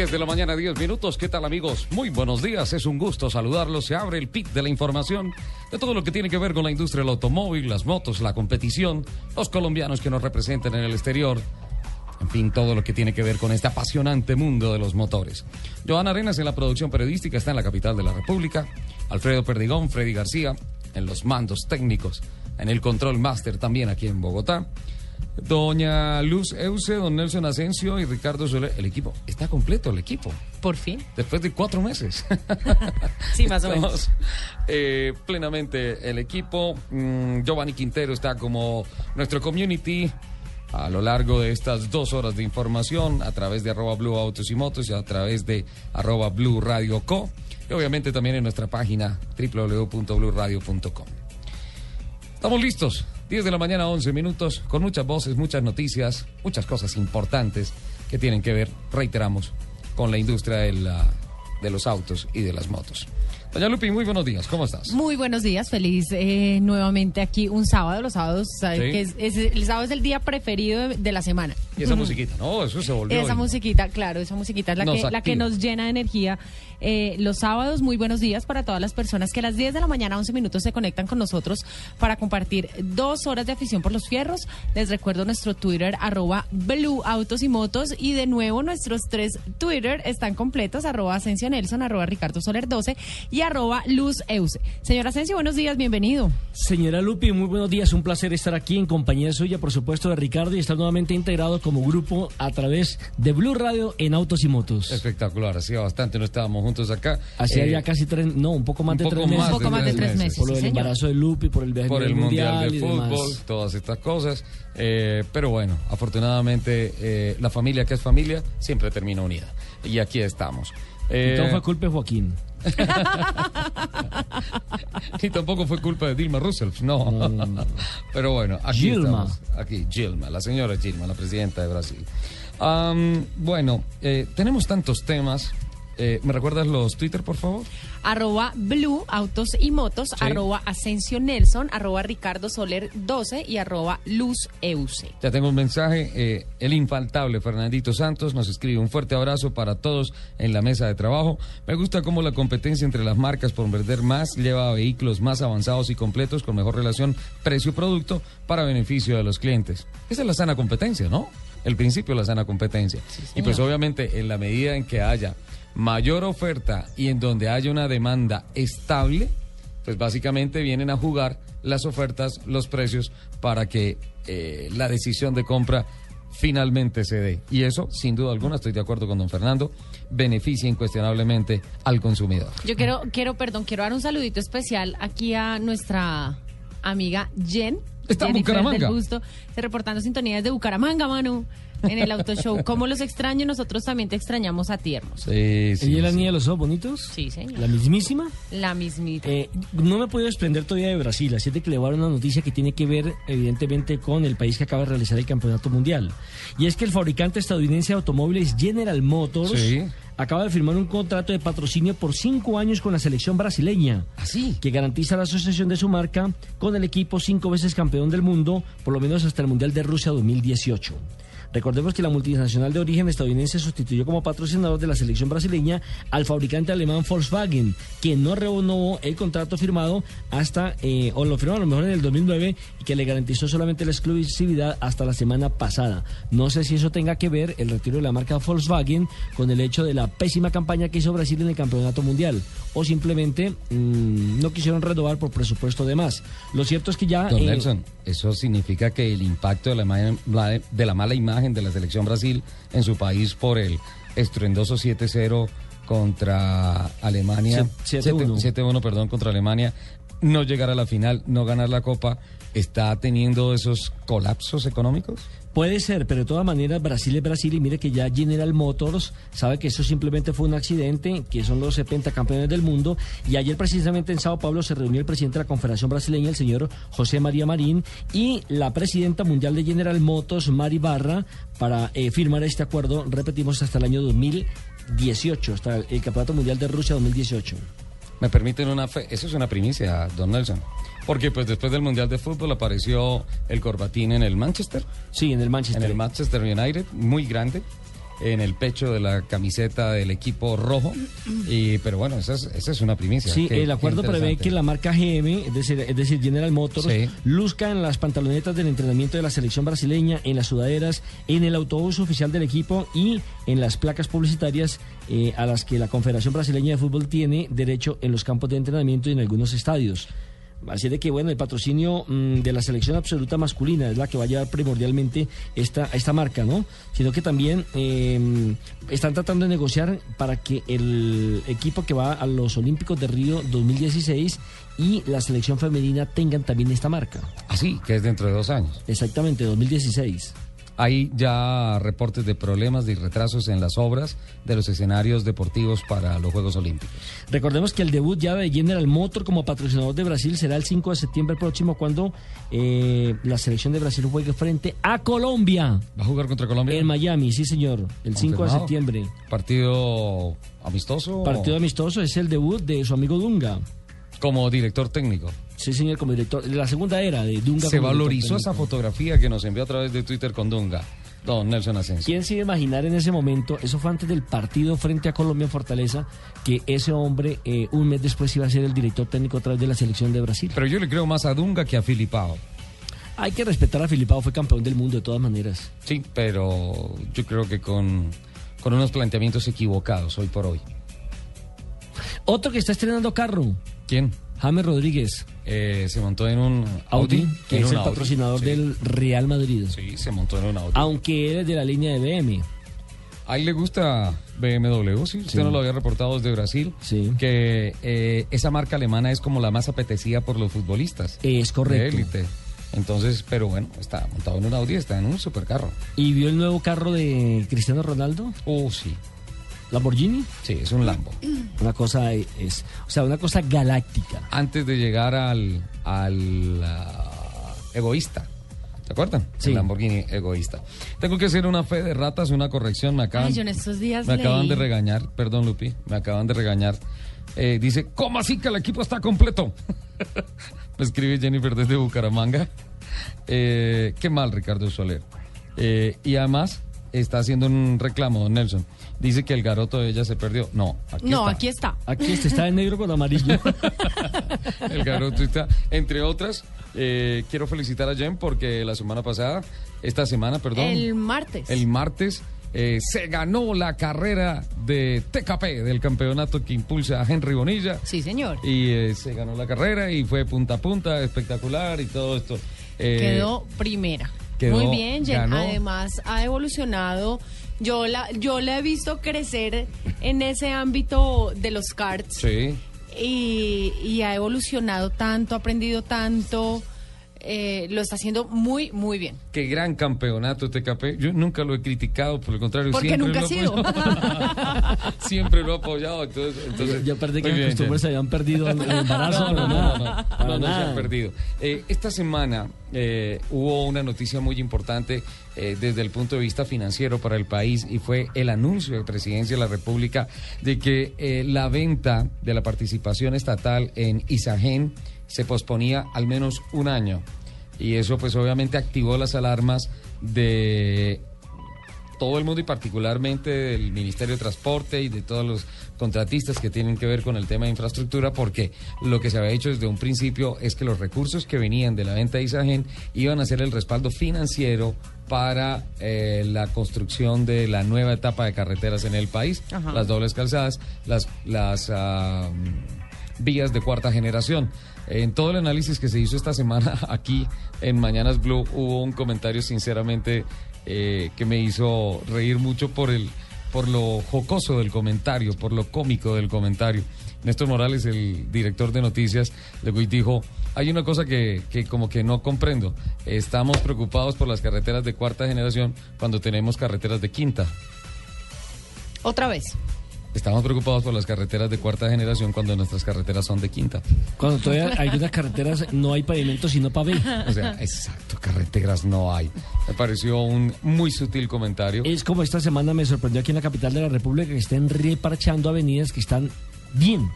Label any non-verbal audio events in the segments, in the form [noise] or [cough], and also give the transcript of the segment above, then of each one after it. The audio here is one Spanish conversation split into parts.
10 de la mañana, 10 minutos. ¿Qué tal amigos? Muy buenos días, es un gusto saludarlos. Se abre el pit de la información de todo lo que tiene que ver con la industria del automóvil, las motos, la competición, los colombianos que nos representan en el exterior. En fin, todo lo que tiene que ver con este apasionante mundo de los motores. Joana Arenas en la producción periodística está en la capital de la República. Alfredo Perdigón, Freddy García en los mandos técnicos, en el control master también aquí en Bogotá. Doña Luz Euse, don Nelson Asensio y Ricardo Soler. El equipo, está completo el equipo. Por fin. Después de cuatro meses. [laughs] sí, más o menos. Eh, plenamente el equipo. Mm, Giovanni Quintero está como nuestro community a lo largo de estas dos horas de información a través de arroba Blue Autos y Motos y a través de arroba Blue Radio Co. Y obviamente también en nuestra página www.bluradio.com. Estamos listos 10 de la mañana, 11 minutos, con muchas voces, muchas noticias, muchas cosas importantes que tienen que ver, reiteramos, con la industria de los autos y de las motos. Doña Lupi, muy buenos días, ¿cómo estás? Muy buenos días, feliz eh, nuevamente aquí un sábado, los sábados, que es, el sábado es el día preferido de, la semana. Y esa musiquita, no, eso se volvió. Esa musiquita, claro, esa musiquita es la, que, la que nos llena de energía. Eh, los sábados, muy buenos días para todas las personas que a las 10 de la mañana, 11 minutos, se conectan con nosotros para compartir dos horas de afición por los fierros. Les recuerdo nuestro Twitter, arroba Blue Autos y Motos, y de nuevo nuestros tres Twitter están completos, arroba Asensio Nelson, arroba Ricardo Soler 12 y arroba Luz Euse. Señora Asensio, buenos días, bienvenido. Señora Lupi, muy buenos días, un placer estar aquí en compañía suya, por supuesto, de Ricardo y estar nuevamente integrado como grupo a través de Blue Radio en Autos y Motos. Espectacular, hacía bastante, no estábamos juntos acá. Hacía ya eh, casi tres, no, un poco más de tres meses. Un poco más de tres meses. Por el embarazo de Lupi, por el viaje por el mundial, de fútbol, todas estas cosas. Eh, pero bueno, afortunadamente eh, la familia que es familia siempre termina unida. Y aquí estamos. Eh, todo fue culpa de Joaquín. [laughs] y tampoco fue culpa de Dilma Rousseff, no. Pero bueno, aquí Gilma. estamos. Aquí, Gilma, la señora Gilma, la presidenta de Brasil. bueno, eh, tenemos tantos temas. Eh, ¿Me recuerdas los Twitter, por favor? Arroba Blue Autos y Motos, arroba Asensio Nelson, arroba Ricardo Soler 12 y arroba Luz Euse. Ya tengo un mensaje. Eh, el infaltable Fernandito Santos nos escribe un fuerte abrazo para todos en la mesa de trabajo. Me gusta cómo la competencia entre las marcas por vender más lleva a vehículos más avanzados y completos con mejor relación precio-producto para beneficio de los clientes. Esa es la sana competencia, ¿no? El principio de la sana competencia. y pues obviamente en la medida en que haya mayor oferta y en donde haya una demanda estable, pues básicamente vienen a jugar las ofertas, los precios para que eh, la decisión de compra finalmente se dé. Y eso, sin duda alguna, estoy de acuerdo con don Fernando, beneficia incuestionablemente al consumidor. Yo quiero, quiero, perdón, quiero dar un saludito especial aquí a nuestra amiga Jen. Está en Bucaramanga. reportando sintonías de Bucaramanga, Manu en el auto show. ¿Cómo los extraño? Nosotros también te extrañamos a ti, hermoso. Sí, sí. ¿Y la niña de los ojos bonitos? Sí, señor. ¿La mismísima? La mismita. Eh, no me puedo desprender todavía de Brasil, así de que le voy a dar una noticia que tiene que ver, evidentemente, con el país que acaba de realizar el campeonato mundial. Y es que el fabricante estadounidense de automóviles General Motors. acaba de firmar un contrato de patrocinio por cinco años con la selección brasileña. ¿Así? que garantiza la asociación de su marca con el equipo cinco veces campeón del mundo, por lo menos hasta el Mundial de Rusia 2018. Recordemos que la multinacional de origen estadounidense sustituyó como patrocinador de la selección brasileña al fabricante alemán Volkswagen, quien no renovó el contrato firmado hasta, eh, o lo firmó a lo mejor en el 2009 y que le garantizó solamente la exclusividad hasta la semana pasada. No sé si eso tenga que ver el retiro de la marca Volkswagen con el hecho de la pésima campaña que hizo Brasil en el campeonato mundial o simplemente mm, no quisieron renovar por presupuesto de más. Lo cierto es que ya... Don Nelson, eso significa que el impacto de la, de la mala imagen de la selección Brasil en su país por el estruendoso 7-0 contra Alemania. 7-1, perdón, contra Alemania. No llegar a la final, no ganar la Copa, ¿está teniendo esos colapsos económicos? Puede ser, pero de todas maneras Brasil es Brasil y mire que ya General Motors sabe que eso simplemente fue un accidente, que son los 70 campeones del mundo y ayer precisamente en Sao Paulo se reunió el presidente de la Confederación Brasileña, el señor José María Marín, y la presidenta mundial de General Motors, Mari Barra, para eh, firmar este acuerdo, repetimos, hasta el año 2018, hasta el Campeonato Mundial de Rusia 2018. Me permiten una fe, eso es una primicia, don Nelson. Porque pues después del Mundial de Fútbol apareció el corbatín en el Manchester. Sí, en el Manchester. En el Manchester United, muy grande en el pecho de la camiseta del equipo rojo. Y, pero bueno, esa es, esa es una primicia. Sí, el acuerdo prevé que la marca GM, es decir, es decir General Motors, luzca en las pantalonetas del entrenamiento de la selección brasileña, en las sudaderas, en el autobús oficial del equipo y en las placas publicitarias eh, a las que la Confederación Brasileña de Fútbol tiene derecho en los campos de entrenamiento y en algunos estadios. Así de que, bueno, el patrocinio mm, de la selección absoluta masculina es la que va a llevar primordialmente esta, esta marca, ¿no? Sino que también em, están tratando de negociar para que el equipo que va a los Olímpicos de Río 2016 y la selección femenina tengan también esta marca. Así, ah, que es dentro de dos años. Exactamente, 2016. Hay ya reportes de problemas y retrasos en las obras de los escenarios deportivos para los Juegos Olímpicos. Recordemos que el debut ya de General Motor como patrocinador de Brasil será el 5 de septiembre próximo cuando eh, la selección de Brasil juegue frente a Colombia. ¿Va a jugar contra Colombia? En Miami, sí señor, el 5 de septiembre. ¿Partido amistoso? Partido amistoso, es el debut de su amigo Dunga. Como director técnico. Sí, señor, como director. La segunda era de Dunga. Se valorizó esa fotografía que nos envió a través de Twitter con Dunga. Don Nelson Asensio. ¿Quién se iba a imaginar en ese momento, eso fue antes del partido frente a Colombia en Fortaleza, que ese hombre eh, un mes después iba a ser el director técnico a través de la selección de Brasil? Pero yo le creo más a Dunga que a Filipao. Hay que respetar a Filipao, fue campeón del mundo de todas maneras. Sí, pero yo creo que con, con unos planteamientos equivocados hoy por hoy. Otro que está estrenando carro. ¿Quién? James Rodríguez. Eh, se montó en un Audi, que es el patrocinador del Real Madrid. Sí, se montó en un Audi. Aunque él es de la línea de BM. A él le gusta BMW, sí, usted no lo había reportado desde Brasil, sí. que eh, esa marca alemana es como la más apetecida por los futbolistas. Es correcto. De élite. Entonces, pero bueno, está montado en un Audi, está en un supercarro. ¿Y vio el nuevo carro de Cristiano Ronaldo? Oh, sí. ¿Lamborghini? Sí, es un Lambo. [clears throat] Una cosa es, o sea, una cosa galáctica. Antes de llegar al, al ah, egoísta. ¿Se acuerdan? Sí. El Lamborghini egoísta. Tengo que hacer una fe de ratas, una corrección. Me acaban, en estos días me acaban de regañar, perdón Lupi, me acaban de regañar. Eh, dice, ¿cómo así que el equipo está completo? [laughs] me escribe Jennifer desde Bucaramanga. [laughs] Eh, qué mal, Ricardo Soler. Eh, y además está haciendo un reclamo, don Nelson dice que el garoto de ella se perdió. No, aquí no, está. aquí está. Aquí está, está en negro con amarillo. [laughs] el garoto está, entre otras, eh, quiero felicitar a Jen porque la semana pasada, esta semana, perdón. El martes. El martes. Eh, se ganó la carrera de TKP, del campeonato que impulsa a Henry Bonilla. Sí, señor. Y eh, se ganó la carrera y fue punta a punta, espectacular y todo esto. quedó primera. Muy bien, Jen. Además, ha evolucionado yo la, yo la he visto crecer en ese ámbito de los karts. Sí. Y, y ha evolucionado tanto, ha aprendido tanto. Eh, lo está haciendo muy, muy bien. Qué gran campeonato TKP. Yo nunca lo he criticado, por el contrario, Porque siempre nunca lo ha sido. [laughs] siempre lo he apoyado. Entonces, entonces yo, perdí que los costumbre se habían perdido el embarazo. No, no, no, no, no, se han perdido. Eh, esta semana eh, hubo una noticia muy importante eh, desde el punto de vista financiero para el país y fue el anuncio de Presidencia de la República de que eh, la venta de la participación estatal en Isagen se posponía al menos un año. Y eso pues obviamente activó las alarmas de todo el mundo y particularmente del Ministerio de Transporte y de todos los contratistas que tienen que ver con el tema de infraestructura, porque lo que se había hecho desde un principio es que los recursos que venían de la venta de Isagen iban a ser el respaldo financiero para eh, la construcción de la nueva etapa de carreteras en el país, las dobles calzadas, las, las ah, vías de cuarta generación. En todo el análisis que se hizo esta semana [laughs] aquí en Mañanas Blue hubo un comentario sinceramente eh, que me hizo reír mucho por el por lo jocoso del comentario, por lo cómico del comentario. Néstor Morales, el director de noticias de dijo, hay una cosa que, que, como que no comprendo. Estamos preocupados por las carreteras de cuarta generación cuando tenemos carreteras de quinta. Otra vez. Estamos preocupados por las carreteras de cuarta generación cuando nuestras carreteras son de quinta. Cuando todavía hay unas carreteras no hay pavimento sino pavés. O sea, exacto, carreteras no hay. Me pareció un muy sutil comentario. Es como esta semana me sorprendió aquí en la capital de la República que estén reparchando avenidas que están bien.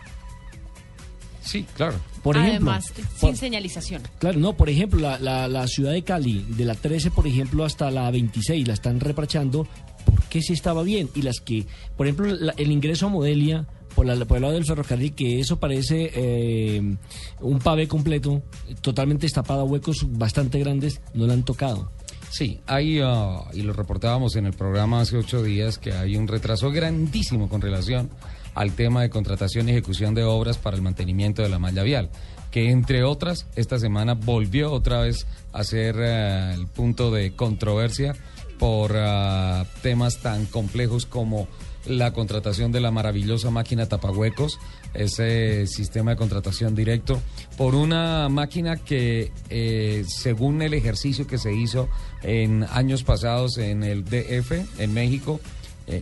Sí, claro. Por ejemplo, Además, sin señalización. Claro, no, por ejemplo, la, la, la, ciudad de Cali, de la 13, por ejemplo, hasta la 26, la están reparchando porque sí estaba bien. Y las que, por ejemplo, el ingreso a Modelia, por, la, por, el lado del ferrocarril, que eso parece eh, un pave completo, totalmente destapado, huecos bastante grandes, no la han tocado. Sí, hay, uh, y lo reportábamos en el programa hace ocho días, que hay un retraso grandísimo con relación al tema de contratación y ejecución de obras para el mantenimiento de la malla vial, que entre otras esta semana volvió otra vez a ser eh, el punto de controversia por eh, temas tan complejos como la contratación de la maravillosa máquina tapahuecos, ese sistema de contratación directo, por una máquina que, eh, según el ejercicio que se hizo en años pasados en el DF, en México,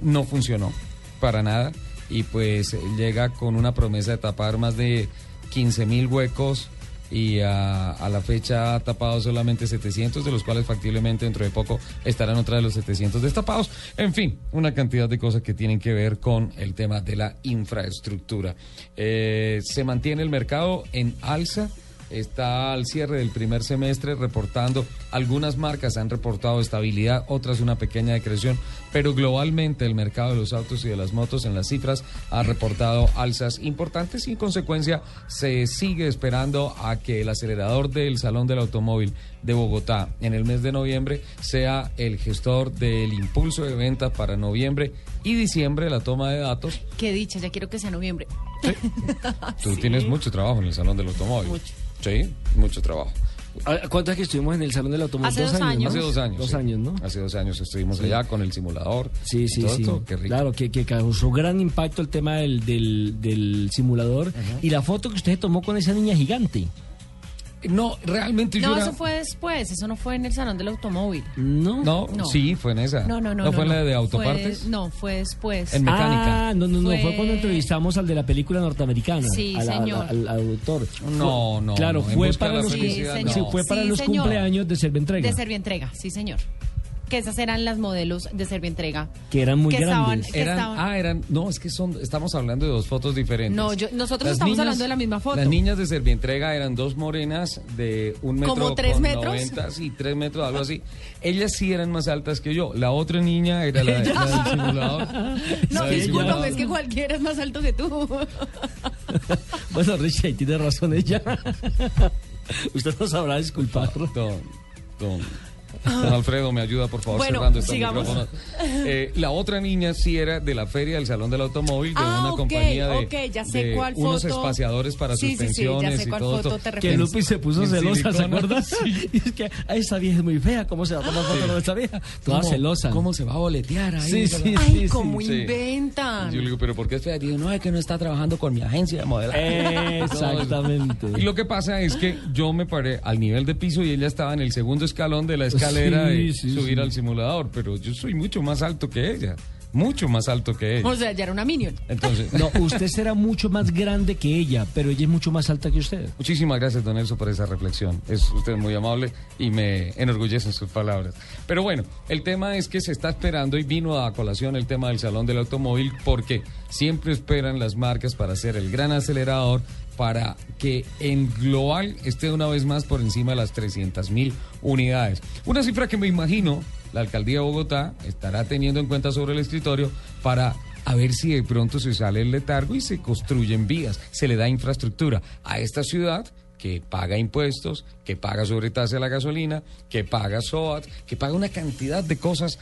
no funcionó para nada y pues llega con una promesa de tapar más de 15 mil huecos y a, la fecha ha tapado solamente 700, de los cuales factiblemente dentro de poco estarán otra de los 700 destapados. En fin, una cantidad de cosas que tienen que ver con el tema de la infraestructura. Eh, se mantiene el mercado en alza está al cierre del primer semestre reportando, algunas marcas han reportado estabilidad, otras una pequeña decreción, pero globalmente el mercado de los autos y de las motos en las cifras ha reportado alzas importantes y en consecuencia se sigue esperando a que el acelerador del Salón del Automóvil de Bogotá en el mes de noviembre sea el gestor del impulso de ventas para noviembre y diciembre, la toma de datos. Qué dicha, ya quiero que sea noviembre. [laughs] Tú tienes mucho trabajo en el Salón del Automóvil. Mucho. Sí, mucho trabajo. ¿Cuántas que estuvimos en el Salón del Automóvil? Hace dos, años. Hace dos años. Dos años, ¿no? Hace dos años estuvimos allá con el simulador. Sí, sí, sí. Claro, que, que, causó gran impacto el tema del, del, simulador. Y la foto que usted tomó con esa niña gigante. No, realmente no, eso fue después, eso no fue en el salón del automóvil. No, no, sí, fue en esa. No, no, no. ¿No, fue en la de autopartes? no, fue después. En mecánica. Ah, no, no, no, fue cuando entrevistamos al de la película norteamericana. Sí, señor. Al, autor. No, no. Claro, fue para los, sí, fue para los cumpleaños de Servientrega. De Servientrega, sí, señor que esas eran las modelos de Servientrega. Que eran muy grandes. Ah, eran, no, es que son, estamos hablando de dos fotos diferentes. No, nosotros estamos hablando de la misma foto. Las niñas de Servientrega eran dos morenas de un metro ¿Como tres con metros? 90, sí, tres metros, algo así. Ellas sí eran más altas que yo. La otra niña era la, [laughs] del simulador. No, discúlpame, es que cualquiera es más alto que tú. [laughs] bueno, Richie, tiene razón ella. [laughs] Usted no sabrá disculpar. Don, don, Don Alfredo, me ayuda por favor cerrando estos micrófonos. Eh, la otra niña sí era de la feria del Salón del Automóvil, de ah, una compañía de, okay, ya sé de cuál unos espaciadores para sí, suspensiones sí, sí, ya sé cuál y todo. Foto te que Lupi se puso celosa, ¿se acuerda? [laughs] Sí. Y [laughs] es que esa vieja es muy fea, ¿cómo se va a tomar foto de esa vieja? [laughs] Toda celosa. ¿Cómo se va a boletear ahí? Sí, sí, Ay, cómo inventan. Yo le digo, ¿pero por qué es fea? Digo, no, es que no está trabajando con mi agencia de modelaje. Exactamente. y lo que pasa es que yo me paré al nivel de piso y ella estaba en el segundo escalón de la escalera y subir al simulador, pero yo soy mucho más alto que ella. Mucho más alto que ella. O sea, ya era una minion. Entonces, [laughs] no, usted será mucho más grande que ella, pero ella es mucho más alta que usted. Muchísimas gracias, don Elso, por esa reflexión. Es usted muy amable y me enorgullecen sus palabras. Pero bueno, el tema es que se está esperando y vino a colación el tema del Salón del Automóvil porque siempre esperan las marcas para hacer el gran acelerador para que en global esté una vez más por encima de las 300 mil unidades. Una cifra que me imagino la alcaldía de Bogotá estará teniendo en cuenta sobre el escritorio para ver si de pronto se sale el letargo y se construyen vías, se le da infraestructura a esta ciudad que paga impuestos, que paga sobretasa de la gasolina, que paga SOAT, que paga una cantidad de cosas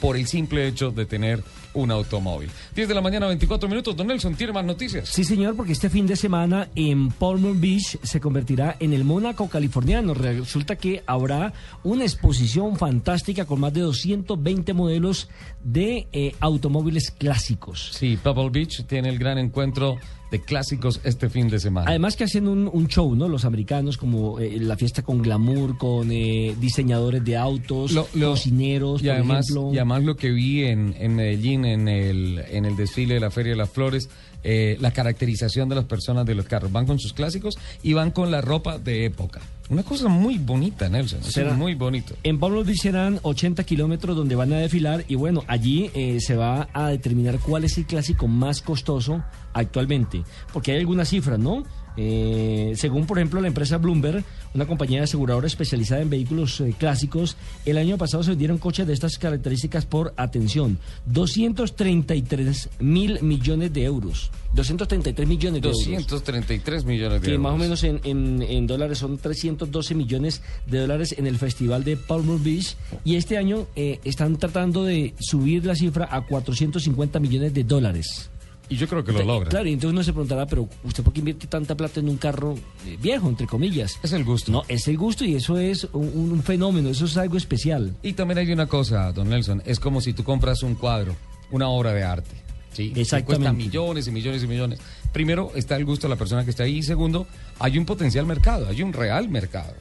por el simple hecho de tener un automóvil. 10 de la mañana, 24 minutos. Don Nelson, ¿tiene más noticias? Sí, señor, porque este fin de semana en Palmer Beach se convertirá en el Mónaco californiano. Resulta que habrá una exposición fantástica con más de 220 modelos de eh, automóviles clásicos. Sí, Pebble Beach tiene el gran encuentro de clásicos este fin de semana. Además que hacen un, show, ¿no? Los americanos, como eh, la fiesta con glamour, con eh, diseñadores de autos, cocineros, y además, Y además lo que vi en, en Medellín, en el, en el desfile de la Feria de las Flores, eh, la caracterización de las personas de los carros. Van con sus clásicos y van con la ropa de época. Una cosa muy bonita, Nelson. Será muy bonito. En Pablo serán 80 kilómetros donde van a desfilar y bueno, allí eh, se va a determinar cuál es el clásico más costoso actualmente. Porque hay algunas cifras, ¿no? Eh, según, por ejemplo, la empresa Bloomberg, una compañía de aseguradora especializada en vehículos eh, clásicos, el año pasado se vendieron coches de estas características por, atención, 233 mil millones de euros. 233 millones de 233 millones de que euros. más o menos en, en, dólares son 312 millones de dólares en el Festival de Palmer Beach. Y este año eh, están tratando de subir la cifra a 450 millones de dólares. Y yo creo que lo logra. Claro, y entonces uno se preguntará, pero ¿usted por qué invierte tanta plata en un carro eh, viejo, entre comillas? Es el gusto. No, es el gusto y eso es un, fenómeno, eso es algo especial. Y también hay una cosa, don Nelson, es como si tú compras un cuadro, una obra de arte. ¿sí? Exactamente. cuesta millones y millones y millones. Primero, está el gusto de la persona que está ahí. Y segundo, hay un potencial mercado, hay un real mercado.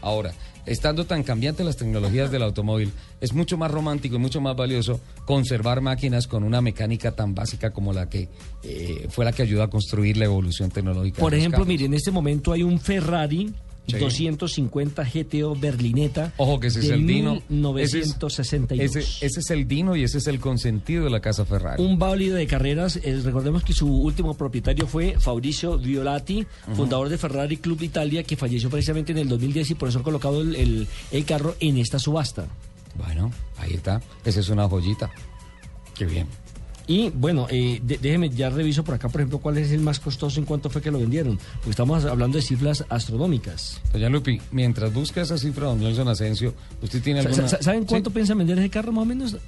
Ahora, estando tan cambiantes las tecnologías del automóvil, es mucho más romántico y mucho más valioso conservar máquinas con una mecánica tan básica como la que eh, fue la que ayudó a construir la evolución tecnológica. Por ejemplo, mire, en este momento hay un Ferrari 250 GTO Berlineta. Ojo que ese es el Dino. 1962. Ese es, ese, el Dino y ese es el consentido de la casa Ferrari. Un válido de carreras. Eh, recordemos que su último propietario fue Fabrizio Violati, fundador de Ferrari Club Italia, que falleció precisamente en el 2010 y por eso han colocado el, el carro en esta subasta. Bueno, ahí está. Esa es una joyita. Qué bien. Y bueno, eh, déjeme, ya reviso por acá, por ejemplo, cuál es el más costoso en cuánto fue que lo vendieron. Porque estamos hablando de cifras astronómicas. Doña Lupi, mientras busca esa cifra, don Nelson Asensio, ¿usted tiene alguna...? ¿Saben cuánto piensa vender ese carro más o menos? Eh,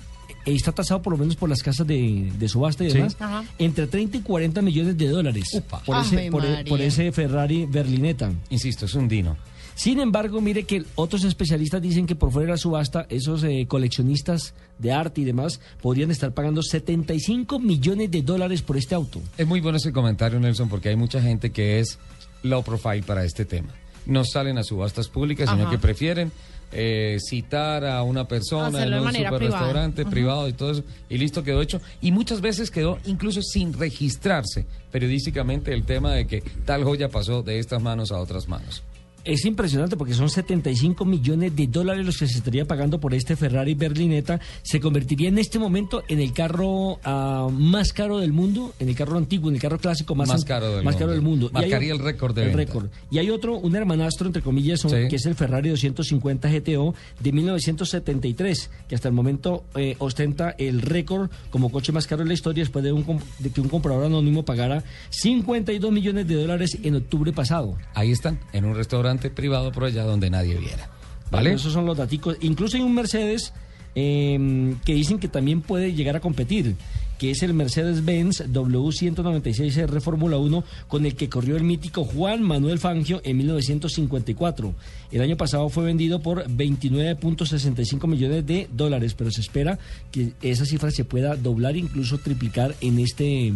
está tasado por lo menos por las casas de, subasta y demás, entre 30 y 40 millones de dólares por, ese, por, ese Ferrari Berlinetta. Insisto, es un Dino. Sin embargo, mire que otros especialistas dicen que por fuera de la subasta, esos eh, coleccionistas de arte y demás podrían estar pagando 75 millones de dólares por este auto. Es muy bueno ese comentario, Nelson, porque hay mucha gente que es low profile para este tema. No salen a subastas públicas, sino que prefieren eh, citar a una persona en un super restaurante privado y todo eso, y listo, quedó hecho. Y muchas veces quedó incluso sin registrarse periodísticamente el tema de que tal joya pasó de estas manos a otras manos. Es impresionante porque son 75 millones de dólares los que se estaría pagando por este Ferrari Berlinetta. Se convertiría en este momento en el carro ah, más caro del mundo, en el carro antiguo, en el carro clásico más, caro, del más mundo. caro del mundo. Marcaría el récord de el récord. Y hay otro, un hermanastro, entre comillas, que es el Ferrari 250 GTO de 1973, que hasta el momento eh, ostenta el récord como coche más caro de la historia después de, un, de que un comprador anónimo pagara 52 millones de dólares en octubre pasado. Ahí están, en un restaurante privado por allá donde nadie viera. ¿Vale? esos son los datos. Incluso hay un Mercedes em, que dicen que también puede llegar a competir, que es el Mercedes-Benz W196R Fórmula 1, con el que corrió el mítico Juan Manuel Fangio en 1954. El año pasado fue vendido por 29.65 millones de dólares, pero se espera que esa cifra se pueda doblar, incluso triplicar en este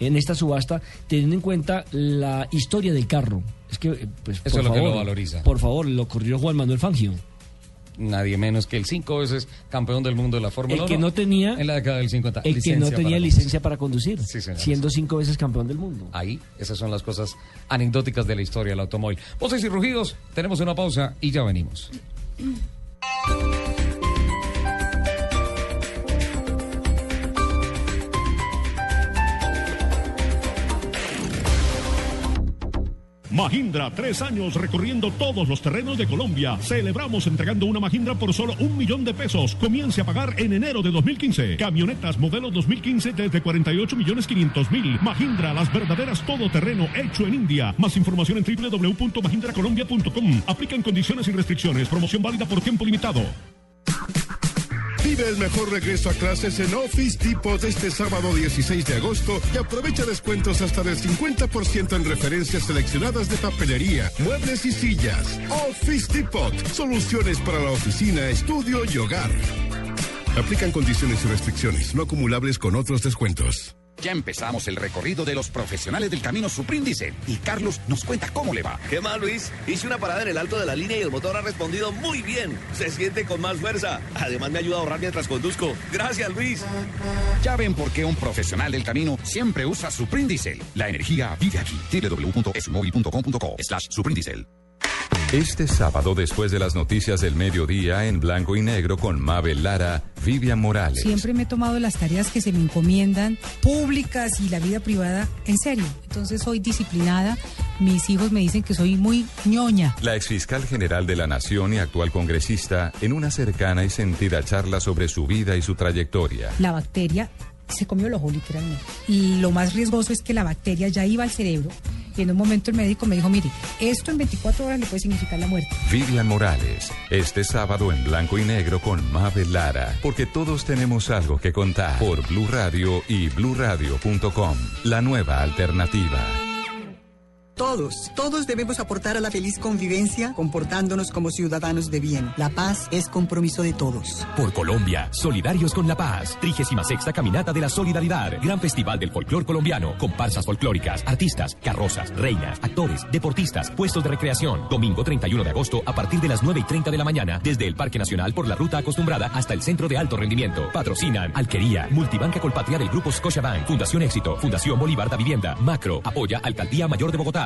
en esta subasta, teniendo en cuenta la historia del carro. Es que, eh, pues, Eso por es lo favor, que lo valoriza. Por favor, lo corrió Juan Manuel Fangio. Nadie menos que el cinco veces campeón del mundo de la Fórmula 1. El que no tenía. En la década del 50. El que no tenía licencia para conducir. siendo cinco veces campeón del mundo. Ahí, esas son las cosas anecdóticas de la historia del automóvil. Voces y rugidos, tenemos una pausa y ya venimos. Mahindra, tres años recorriendo todos los terrenos de Colombia. Celebramos entregando una Mahindra por solo un millón de pesos. Comience a pagar en enero de 2015. Camionetas modelo 2015 desde 48 millones 500 mil. Mahindra, las verdaderas todoterreno hecho en India. Más información en www.mahindracolombia.com. Aplican condiciones y restricciones. Promoción válida por tiempo limitado. Vive el mejor regreso a clases en Office Depot este sábado 16 de agosto y aprovecha descuentos hasta del 50% en referencias seleccionadas de papelería, muebles y sillas. Office Depot, soluciones para la oficina, estudio y hogar. Aplican condiciones y restricciones, no acumulables con otros descuentos. Ya empezamos el recorrido de los profesionales del camino Supríndice y Carlos nos cuenta cómo le va. ¿Qué más, Luis? Hice una parada en el alto de la línea y el motor ha respondido muy bien. Se siente con más fuerza. Además me ayuda a ahorrar mientras conduzco. Gracias, Luis. Ya ven por qué un profesional del camino siempre usa Suprindicel. La energía vive aquí. www.esmóvil.com.co slash Suprindicel. Este sábado, después de las noticias del mediodía, en blanco y negro con Mabel Lara, Vivian Morales. Siempre me he tomado las tareas que se me encomiendan, públicas y la vida privada, en serio. Entonces soy disciplinada. Mis hijos me dicen que soy muy ñoña. La exfiscal general de la Nación y actual congresista, en una cercana y sentida charla sobre su vida y su trayectoria. La bacteria se comió el ojo literalmente. Y lo más riesgoso es que la bacteria ya iba al cerebro y en un momento el médico me dijo, mire, esto en 24 horas le puede significar la muerte. Vivian Morales, este sábado en blanco y negro con Mabel Lara, porque todos tenemos algo que contar por Blue Radio y bluradio.com, la nueva alternativa. Todos, todos debemos aportar a la feliz convivencia comportándonos como ciudadanos de bien. La paz es compromiso de todos. Por Colombia, solidarios con la paz. 36 Caminata de la Solidaridad. Gran Festival del Folclor Colombiano. Comparsas folclóricas, artistas, carrozas, reinas, actores, deportistas, puestos de recreación. Domingo 31 de agosto a partir de las 9 y 30 de la mañana. Desde el Parque Nacional por la ruta acostumbrada hasta el Centro de Alto Rendimiento. Patrocinan Alquería, Multibanca Colpatria del Grupo Scotiabank, Fundación Éxito, Fundación Bolívar da Vivienda, Macro, apoya Alcaldía Mayor de Bogotá.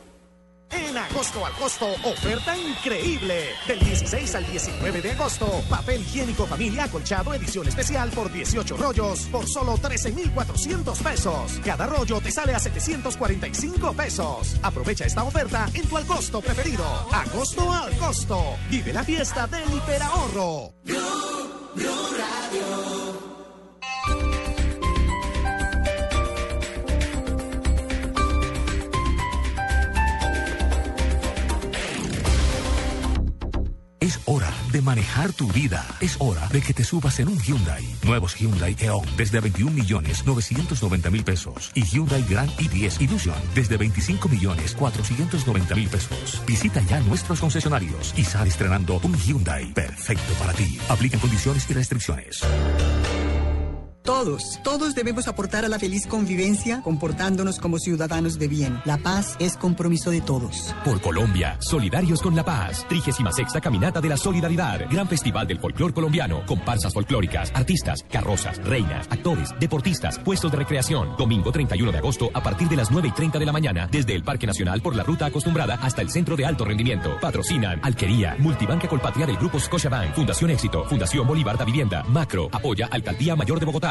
En agosto al costo, oferta increíble. Del 16 al 19 de agosto, papel higiénico familia acolchado edición especial por 18 rollos por solo 13,400 pesos. Cada rollo te sale a 745 pesos. Aprovecha esta oferta en tu al costo preferido. Agosto al costo. Vive la fiesta del hiperahorro. Radio. Hora de manejar tu vida. Es hora de que te subas en un Hyundai. Nuevos Hyundai Eon desde 21 millones 990 mil pesos. Y Hyundai Grand i10 Illusion desde 25 millones 490 mil pesos. Visita ya nuestros concesionarios y sal estrenando un Hyundai perfecto para ti. Aplican condiciones y restricciones. Todos, todos debemos aportar a la feliz convivencia comportándonos como ciudadanos de bien. La paz es compromiso de todos. Por Colombia, solidarios con la paz. 36 Caminata de la Solidaridad. Gran Festival del Folclor Colombiano. Comparsas folclóricas, artistas, carrozas, reinas, actores, deportistas, puestos de recreación. Domingo 31 de agosto a partir de las 9 y 30 de la mañana. Desde el Parque Nacional por la ruta acostumbrada hasta el Centro de Alto Rendimiento. Patrocinan Alquería, Multibanca Colpatria del Grupo Scotiabank, Fundación Éxito, Fundación Bolívar da Vivienda, Macro, apoya Alcaldía Mayor de Bogotá.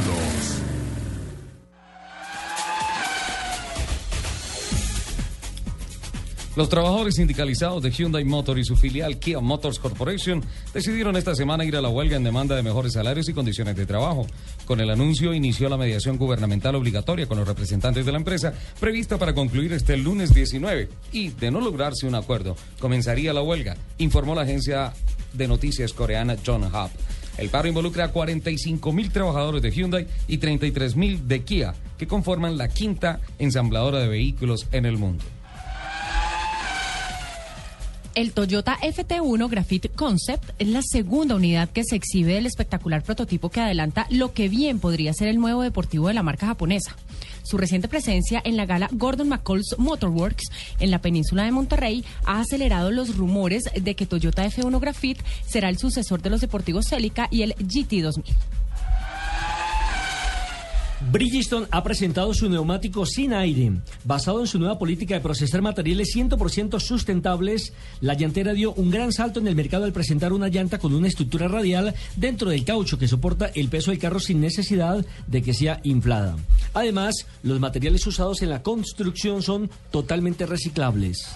Los trabajadores sindicalizados de Hyundai Motor y su filial Kia Motors Corporation decidieron esta semana ir a la huelga en demanda de mejores salarios y condiciones de trabajo. Con el anuncio inició la mediación gubernamental obligatoria con los representantes de la empresa prevista para concluir este lunes 19 y de no lograrse un acuerdo comenzaría la huelga, informó la agencia de noticias coreana John Hub. El paro involucra a 45 mil trabajadores de Hyundai y 33 mil de Kia, que conforman la quinta ensambladora de vehículos en el mundo. El Toyota FT1 Graphite Concept es la segunda unidad que se exhibe del espectacular prototipo que adelanta lo que bien podría ser el nuevo deportivo de la marca japonesa. Su reciente presencia en la gala Gordon McCall's Motorworks en la península de Monterrey ha acelerado los rumores de que Toyota F1 Graphite será el sucesor de los deportivos Celica y el GT2000. Bridgestone ha presentado su neumático sin aire. Basado en su nueva política de procesar materiales 100% sustentables, la llantera dio un gran salto en el mercado al presentar una llanta con una estructura radial dentro del caucho que soporta el peso del carro sin necesidad de que sea inflada. Además, los materiales usados en la construcción son totalmente reciclables.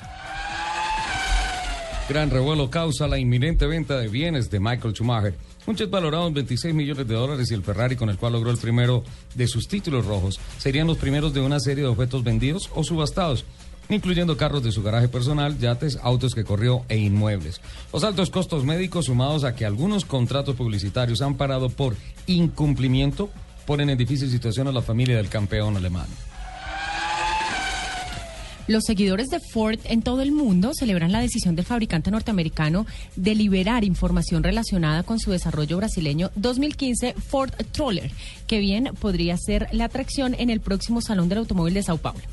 Gran revuelo causa la inminente venta de bienes de Michael Schumacher. Un jet valorado en 26 millones de dólares y el Ferrari con el cual logró el primero de sus títulos rojos serían los primeros de una serie de objetos vendidos o subastados incluyendo carros de su garaje personal, yates, autos que corrió e inmuebles. Los altos costos médicos sumados a que algunos contratos publicitarios han parado por incumplimiento ponen en difícil situación a la familia del campeón alemán. Los seguidores de Ford en todo el mundo celebran la decisión del fabricante norteamericano de liberar información relacionada con su desarrollo brasileño 2015 Ford Troller, que bien podría ser la atracción en el próximo Salón del Automóvil de Sao Paulo,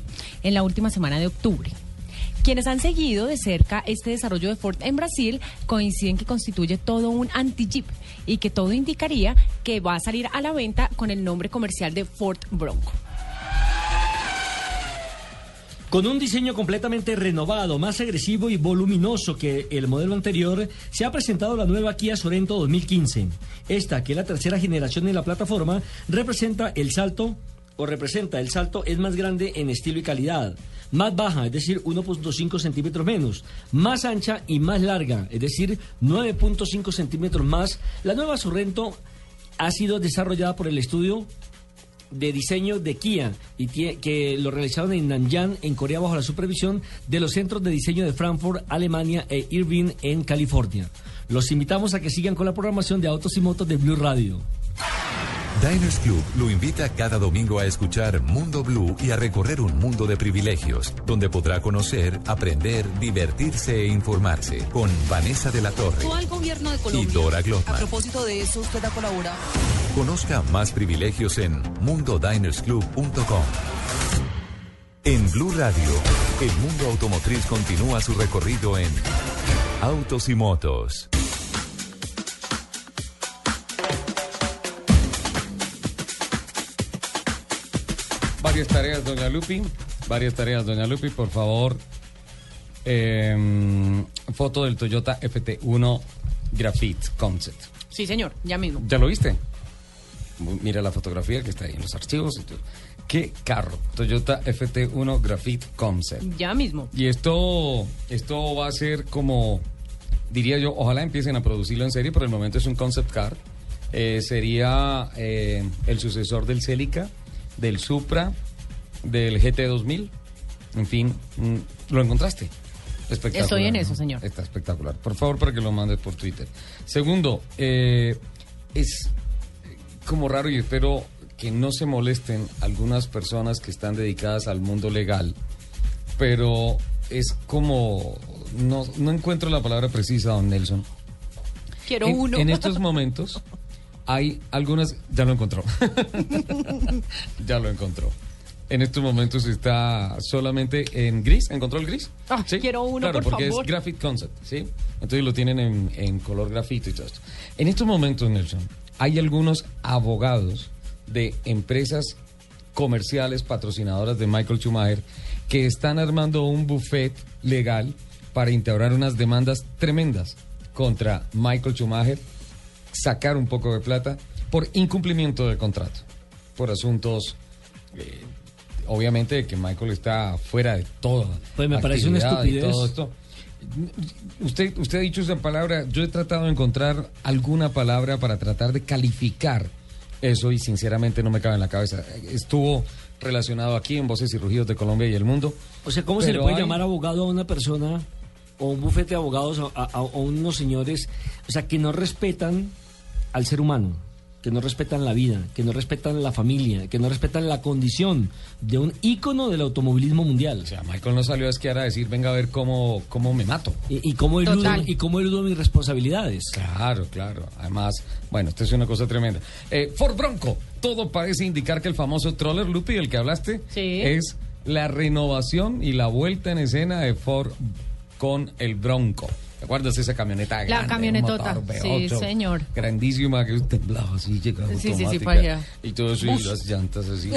en la última semana de octubre. Quienes han seguido de cerca este desarrollo de Ford en Brasil coinciden que constituye todo un anti-Jeep y que todo indicaría que va a salir a la venta con el nombre comercial de Ford Bronco. Con un diseño completamente renovado, más agresivo y voluminoso que el modelo anterior, se ha presentado la nueva Kia Sorento 2015. Esta, que es la tercera generación de la plataforma, representa el salto o representa el salto es más grande en estilo y calidad, más baja, es decir, 1.5 centímetros menos, más ancha y más larga, es decir, 9.5 centímetros más. La nueva Sorento ha sido desarrollada por el estudio de diseño de Kia y que lo realizaron en Nanyang, en Corea, bajo la supervisión de los centros de diseño de Frankfurt, Alemania e Irvine, en California. Los invitamos a que sigan con la programación de Autos y Motos de Blue Radio. Diners Club lo invita cada domingo a escuchar Mundo Blue y a recorrer un mundo de privilegios, donde podrá conocer, aprender, divertirse e informarse con Vanessa de la Torre gobierno de Colombia, y Dora Glotman. A propósito de eso, usted ha colaborado. Conozca más privilegios en mundodinersclub.com. En Blue Radio, el mundo automotriz continúa su recorrido en Autos y Motos. Varias tareas, doña Lupi. Varias tareas, doña Lupi. Por favor, em, foto del Toyota FT1 Graphite Concept. Sí, señor, ya mismo. ¿Ya lo viste? Mira la fotografía que está ahí en los archivos. ¿Qué carro? Toyota FT1 Graphite Concept. Ya mismo. Y esto, esto va a ser como, diría yo, ojalá empiecen a producirlo en serie, por el momento es un concept car. Eh, sería eh, el sucesor del Celica del Supra, del GT2000. En fin, mm, ¿lo encontraste? Espectacular. Estoy en eso, señor. Está espectacular. Por favor, para que lo mandes por Twitter. Segundo, eh, es como raro y espero que no se molesten algunas personas que están dedicadas al mundo legal, pero es como, no, no encuentro la palabra precisa, don Nelson. Quiero uno. En estos momentos hay algunas, ya lo encontró. [laughs] ya lo encontró. En estos momentos está solamente en gris, ¿encontró el gris? Ah, ¿Sí? quiero uno, claro, porque es Graphic Concept, ¿sí? Entonces lo tienen en, en color grafito y todo esto. En estos momentos, Nelson, hay algunos abogados de empresas comerciales patrocinadoras de Michael Schumacher que están armando un buffet legal para integrar unas demandas tremendas contra Michael Schumacher sacar un poco de plata por incumplimiento del contrato, por asuntos, eh, obviamente, que Michael está fuera de todo. Pues me parece una estupidez. Todo esto. Usted, usted ha dicho esa palabra, yo he tratado de encontrar alguna palabra para tratar de calificar eso y sinceramente no me cabe en la cabeza. Estuvo relacionado aquí en Voces y Rugidos de Colombia y el Mundo. O sea, ¿cómo se le puede llamar abogado a una persona o un bufete de abogados a, unos señores, o sea, que no respetan al ser humano, que no respetan la vida, que no respetan la familia, que no respetan la condición de un ícono del automovilismo mundial. O sea, Michael no salió a esquiar a decir, venga a ver cómo, cómo me mato. Y, cómo eludo, y cómo eludo mis responsabilidades. Claro, claro. Además, bueno, esto es una cosa tremenda. Eh, Ford Bronco, todo parece indicar que el famoso troller Lupi, del que hablaste, es la renovación y la vuelta en escena de Ford con el Bronco. ¿Te acuerdas esa camioneta La grande, camionetota, un motor sí, V8, señor. Grandísima, que temblaba así, llegaba Sí, sí, sí, automática. para allá. Y todo eso, y las llantas así.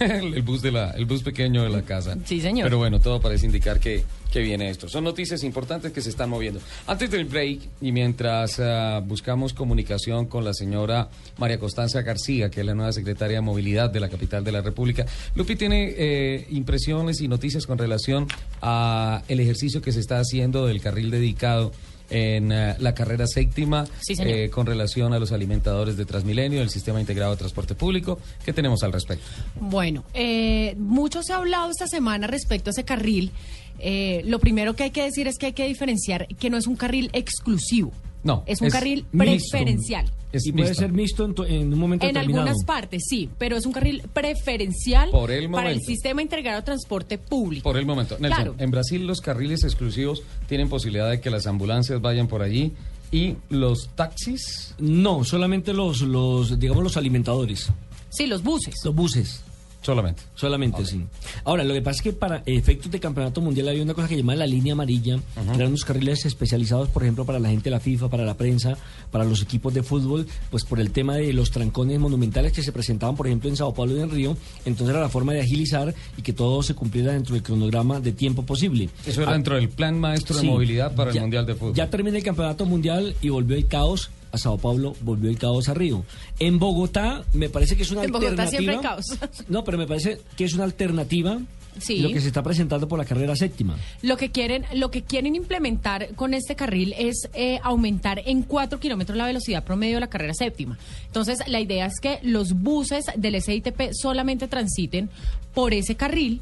el, [laughs] [laughs] el bus de la, el bus pequeño de la casa. Sí, señor. Pero bueno, todo parece indicar que, que viene esto. Son noticias importantes que se están moviendo. Antes del break, y mientras ah, buscamos comunicación con la señora María Constanza García, que es la nueva secretaria de Movilidad de la capital de la República, Lupi tiene eh, impresiones y noticias con relación a el ejercicio que se está haciendo del carril dedicado en eh, la carrera séptima Sí, eh, con relación a los alimentadores de Transmilenio, el sistema integrado de transporte público. ¿Qué tenemos al respecto? Bueno, eh, mucho se ha hablado esta semana respecto a ese carril. Eh, lo primero que hay que decir es que hay que diferenciar que no es un carril exclusivo. No, Es un es carril mixto. preferencial. Es y puede mixto. ser mixto en, un momento En determinado. algunas partes, sí, pero es un carril preferencial Por el para el sistema integrado de transporte público. Por el momento. Nelson, Claro. en Brasil los carriles exclusivos tienen posibilidad de que las ambulancias vayan por allí y los taxis. No, solamente los, los, digamos, los alimentadores. Sí, los buses. Los buses. Solamente. Solamente, sí. Ahora, lo que pasa es que para efectos de campeonato mundial había una cosa que llamaba la línea amarilla, que eran unos carriles especializados, por ejemplo, para la gente de la FIFA, para la prensa, para los equipos de fútbol, pues por el tema de los trancones monumentales que se presentaban, por ejemplo, en Sao Paulo y en Río. Entonces era la forma de agilizar y que todo se cumpliera dentro del cronograma de tiempo posible. Eso era Ah, dentro del plan maestro de movilidad para Ya- el Mundial de Fútbol. Ya termina el campeonato mundial y volvió el caos a Sao Paulo, volvió el caos a Río. En Bogotá me parece que es una En Bogotá siempre hay alternativa. caos. [laughs] No, pero me parece que es una alternativa Sí. lo que se está presentando por la carrera séptima. Lo que quieren, lo que quieren implementar con este carril es eh, aumentar en 4 kilómetros la velocidad promedio de la carrera séptima. Entonces, la idea es que los buses del SITP solamente transiten por ese carril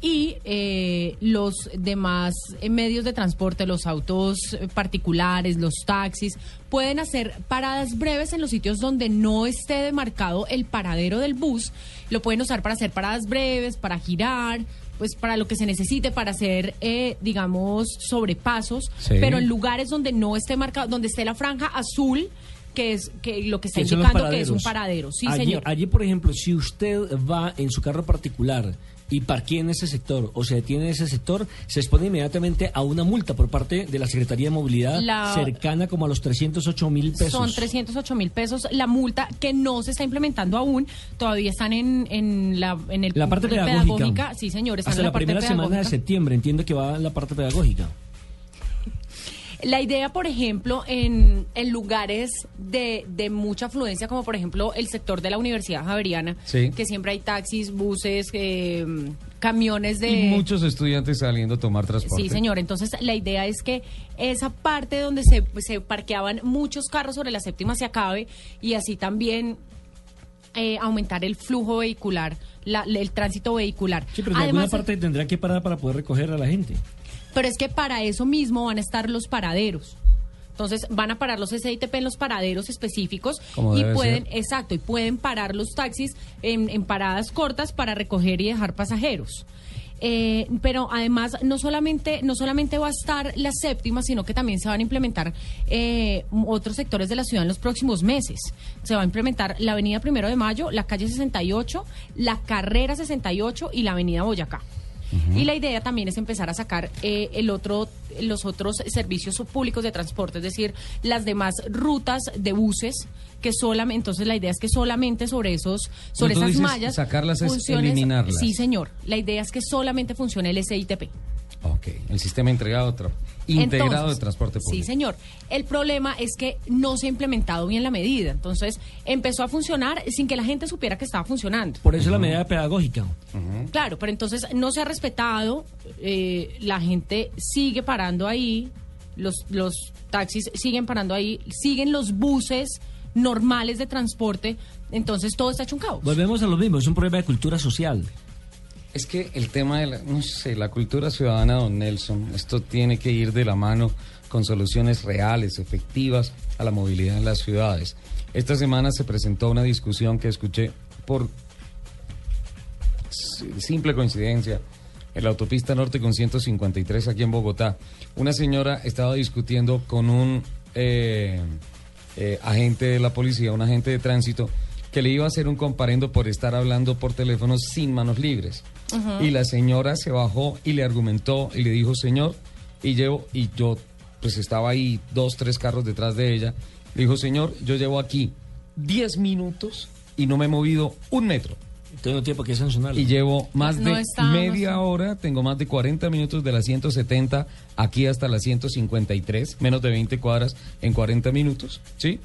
y eh, los demás eh, medios de transporte, los autos eh, particulares, los taxis, pueden hacer paradas breves en los sitios donde no esté demarcado el paradero del bus. Lo pueden usar para hacer paradas breves, para girar, pues para lo que se necesite, para hacer, eh, digamos, sobrepasos, Sí. pero en lugares donde no esté marcado, donde esté la franja azul, que es que lo que está indicando que es un paradero. Sí, allí, señor. Allí, por ejemplo, si usted va en su carro particular y parquea en ese sector o se detiene en ese sector, se expone inmediatamente a una multa por parte de la Secretaría de Movilidad La- cercana como a los 308 mil pesos. Son 308 mil pesos. La multa que no se está implementando aún, todavía están en, en, la, en el, La parte pedagógica. Sí, señor, están Hasta en la, la, parte primera semana de septiembre, entiendo que va en la parte pedagógica. La idea, por ejemplo, en, en lugares de, de mucha afluencia, como por ejemplo el sector de la Universidad Javeriana, Sí. que siempre hay taxis, buses, eh, camiones de... Y muchos estudiantes saliendo a tomar transporte. Sí, señor. Entonces, la idea es que esa parte donde se, se parqueaban muchos carros sobre la séptima se acabe y así también eh, aumentar el flujo vehicular, la- el tránsito vehicular. Sí, pero de Además, alguna parte tendrá que parar para poder recoger a la gente. Pero es que para eso mismo van a estar los paraderos. Entonces van a parar los SITP en los paraderos específicos Como y pueden, ser. exacto, y pueden parar los taxis en, en paradas cortas para recoger y dejar pasajeros. Eh, pero además no solamente no solamente va a estar la séptima, sino que también se van a implementar eh, otros sectores de la ciudad en los próximos meses. Se va a implementar la Avenida Primero de Mayo, la calle 68, la Carrera 68 y la Avenida Boyacá. Y la idea también es empezar a sacar eh, el otro, los otros servicios públicos de transporte, es decir, las demás rutas de buses que solamente, entonces la idea es que solamente sobre esos, sobre esas dices mallas, sacarlas es eliminarlas. Sí, señor. La idea es que solamente funcione el SITP. Ok, el sistema integrado, tra- integrado Entonces, de transporte público. Sí, señor. El problema es que no se ha implementado bien la medida. Entonces, empezó a funcionar sin que la gente supiera que estaba funcionando. Por eso la medida pedagógica. Claro, pero entonces no se ha respetado, eh, la gente sigue parando ahí, los, los taxis siguen parando ahí, siguen los buses normales de transporte, entonces todo está hecho un caos. Volvemos a lo mismo, es un problema de cultura social. Es que el tema de la, no sé, la cultura ciudadana, don Nelson, esto tiene que ir de la mano con soluciones reales, efectivas a la movilidad en las ciudades. Esta semana se presentó una discusión que escuché por simple coincidencia en la autopista norte con 153 aquí en Bogotá. Una señora estaba discutiendo con un eh, eh, agente de la policía, un agente de tránsito, que le iba a hacer un comparendo por estar hablando por teléfono sin manos libres. Y la señora se bajó y le argumentó y le dijo, señor, y yo, y yo pues estaba ahí dos, tres carros detrás de ella. dijo, señor, yo llevo aquí 10 minutos y no me he movido un metro. Tengo tiempo que sancionarlo. Y llevo más de media hora, tengo más de 40 minutos de las 170 aquí hasta las 153, menos de 20 cuadras en 40 minutos, ¿sí?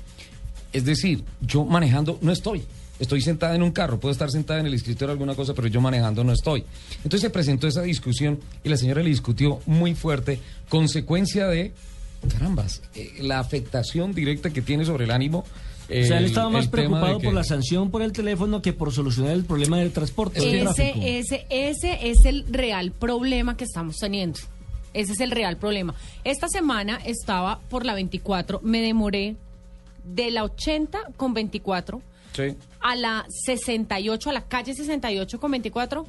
Es decir, yo manejando no estoy. Estoy sentada en un carro, puedo estar sentada en el escritorio alguna cosa, pero yo manejando no estoy. Entonces se presentó esa discusión y la señora le discutió muy fuerte, consecuencia de, carambas, eh, la afectación directa que tiene sobre el ánimo o sea, él estaba más preocupado por la sanción por el teléfono que por solucionar el problema del transporte. Ese, ese, ese es el real problema que estamos teniendo. Ese es el real problema. Esta semana estaba por la 24, me demoré de la 80 con 24 a la 68, a la calle 68 con 24,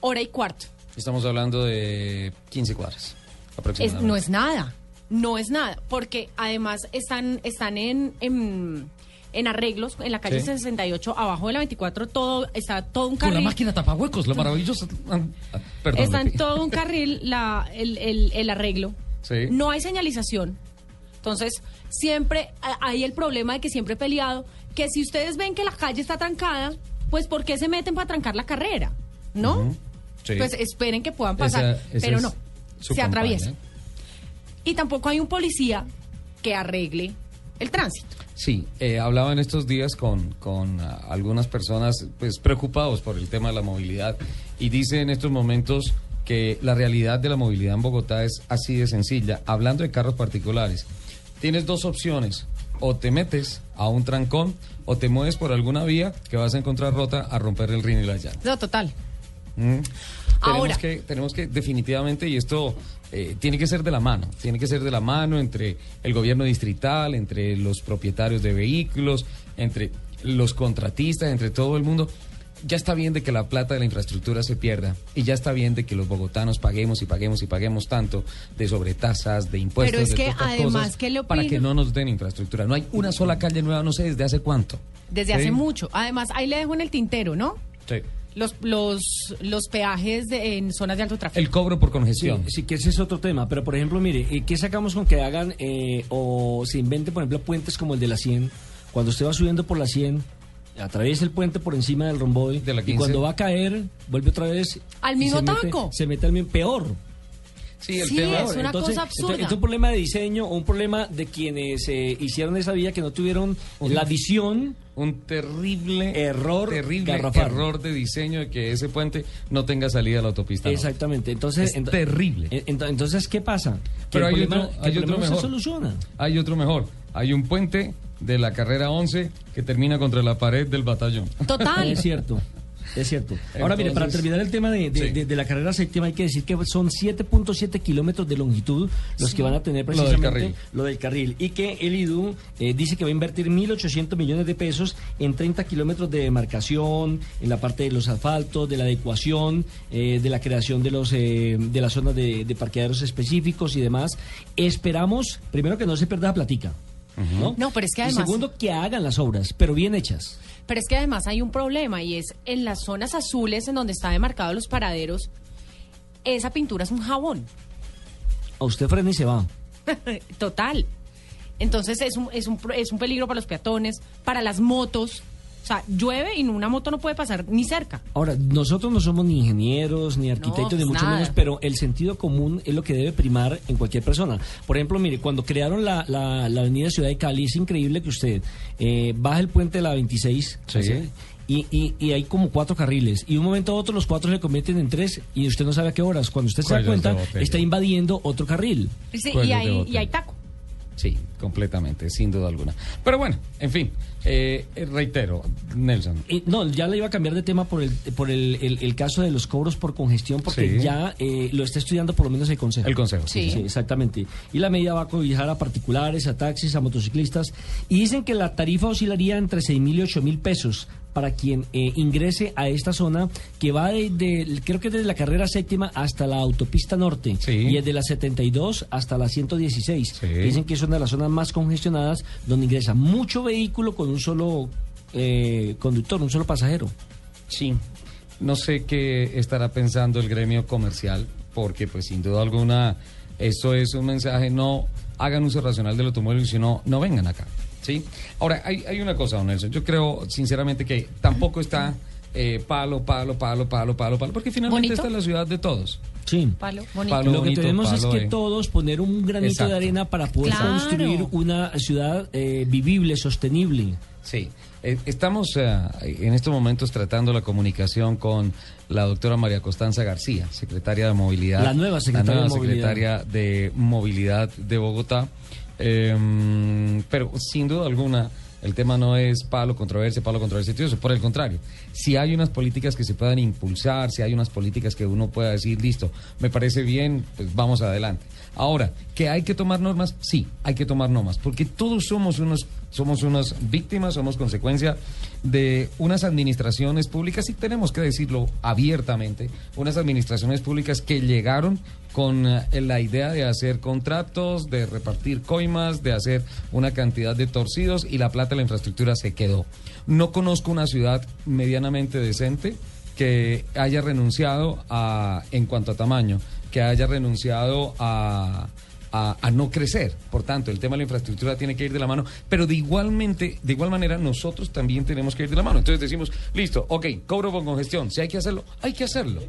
hora y cuarto. Estamos hablando de 15 cuadras aproximadamente. no es nada, no es nada, porque además están, están en en arreglos en la calle 68, abajo de la 24, todo está todo un carril. Con la máquina tapahuecos, lo maravilloso. Ah, está en todo un carril la, el, el, arreglo. No hay señalización. Entonces, siempre hay el problema de que siempre he peleado que si ustedes ven que la calle está trancada, pues ¿por qué se meten para trancar la carrera? ¿No? Pues esperen que puedan pasar, pero no, se atraviesa. Y tampoco hay un policía que arregle el tránsito. Sí, eh, hablaba en estos días con, con ah, algunas personas pues, preocupados por el tema de la movilidad y dice en estos momentos que la realidad de la movilidad en Bogotá es así de sencilla. Hablando de carros particulares, tienes dos opciones. O te metes a un trancón o te mueves por alguna vía que vas a encontrar rota a romper el rin y la llanta. No, total. Mm. Tenemos que, tenemos que definitivamente, y esto eh, tiene que ser de la mano, tiene que ser de la mano entre el gobierno distrital, entre los propietarios de vehículos, entre los contratistas, entre todo el mundo. Ya está bien de que la plata de la infraestructura se pierda y ya está bien de que los bogotanos paguemos y paguemos y paguemos tanto de sobretasas, de impuestos, Pero es de que además que para que no nos den infraestructura. No hay una sola calle nueva, no sé desde hace cuánto. Desde hace mucho. Además, ahí le dejo en el tintero, ¿no? Sí los, los, los peajes en zonas de alto tráfico. El cobro por congestión. Sí, que ese es otro tema. Pero, por ejemplo, mire, ¿qué sacamos con que hagan eh, o se inventen, por ejemplo, puentes como el de la 100? Cuando usted va subiendo por la 100, atraviesa el puente por encima del romboy de la y cuando va a caer, vuelve otra vez... Al mismo taco. se mete al mismo... Peor. Sí, el tema es una cosa absurda. es un problema de diseño o un problema de quienes eh, hicieron esa vía que no tuvieron la visión. Un terrible error, terrible error de diseño de que ese puente no tenga salida a la autopista. Exactamente. Entonces, es terrible. entonces, ¿qué pasa? Pero hay otro, hay otro mejor. Se soluciona. Hay otro mejor. Hay un puente de la carrera 11 que termina contra la pared del batallón. Total. Es cierto. Es cierto. Ahora, mire, para terminar el tema de, la carrera séptima, hay que decir que son 7.7 kilómetros de longitud los que van a tener precisamente lo del carril. Y que el IDU eh, dice que va a invertir 1.800 millones de pesos en 30 kilómetros de demarcación, en la parte de los asfaltos, de la adecuación, eh, de la creación de, los, eh, de las zonas de, parqueaderos específicos y demás. Esperamos, primero, que no se pierda la platica. ¿No? ¿no? pero es que además... Y segundo, que hagan las obras, pero bien hechas. Pero es que además hay un problema y es en las zonas azules en donde está demarcado los paraderos, esa pintura es un jabón. A usted frena y se va. [laughs] Total. Entonces es un, es, un, es un peligro para los peatones, para las motos. O sea, llueve y una moto no puede pasar ni cerca. Ahora, nosotros no somos ni ingenieros, ni arquitectos, ni mucho menos, pero el sentido común es lo que debe primar en cualquier persona. Por ejemplo, mire, cuando crearon la, la, avenida Ciudad de Cali, es increíble que usted eh, baja el puente de la 26, Y, y, y, hay como cuatro carriles. Y un momento a otro los cuatro se convierten en tres y usted no sabe a qué horas. Cuando usted se da cuenta, está invadiendo otro carril. Sí, y, hay, y hay taco. Sí, completamente, sin duda alguna. Pero bueno, en fin, eh, reitero, Nelson. no, ya le iba a cambiar de tema por el, por el, el, caso de los cobros por congestión, porque ya eh, lo está estudiando por lo menos el Consejo. El Consejo, sí. sí. exactamente. Y la medida va a cobijar a particulares, a taxis, a motociclistas. Y dicen que la tarifa oscilaría entre 6 mil y 8 mil pesos para quien eh, ingrese a esta zona que va de, creo que desde la carrera séptima hasta la autopista norte y es de la 72 hasta la 116. Dicen que es una de las zonas más congestionadas donde ingresa mucho vehículo con un solo eh, conductor, un solo pasajero. Sí, no sé qué estará pensando el gremio comercial porque pues sin duda alguna Esto es un mensaje, no hagan uso racional del automóvil, sino no vengan acá. ¿Sí? Ahora, hay, hay una cosa, don Nelson. Yo creo, sinceramente, que tampoco está eh, palo, palo, palo, palo, palo, palo, porque finalmente esta es la ciudad de todos. Sí. Palo, bonito. Lo que tenemos es que todos poner un granito de arena para poder construir una ciudad eh, vivible, sostenible. Sí. Eh, estamos en estos momentos tratando la comunicación con la doctora María Constanza García, secretaria de Movilidad. La nueva secretaria, de, movilidad. secretaria de Movilidad de Bogotá. Em, pero sin duda alguna el tema no es palo, controversia, palo, controversia, eso. Por el contrario, si hay unas políticas que se puedan impulsar, si hay unas políticas que uno pueda decir, listo, me parece bien, pues vamos adelante. Ahora, ¿que hay que tomar normas? Sí, hay que tomar normas, porque todos somos unos, somos unas víctimas, somos consecuencia de unas administraciones públicas, y tenemos que decirlo abiertamente, unas administraciones públicas que llegaron con eh, la idea de hacer contratos, de repartir coimas, de hacer una cantidad de torcidos y la plata de la infraestructura se quedó. No conozco una ciudad medianamente decente que haya renunciado a, en cuanto a tamaño, que haya renunciado a, a, no crecer. Por tanto, el tema de la infraestructura tiene que ir de la mano, pero de igualmente, de igual manera, nosotros también tenemos que ir de la mano. Entonces decimos, listo, ok, cobro con congestión, si hay que hacerlo, hay que hacerlo.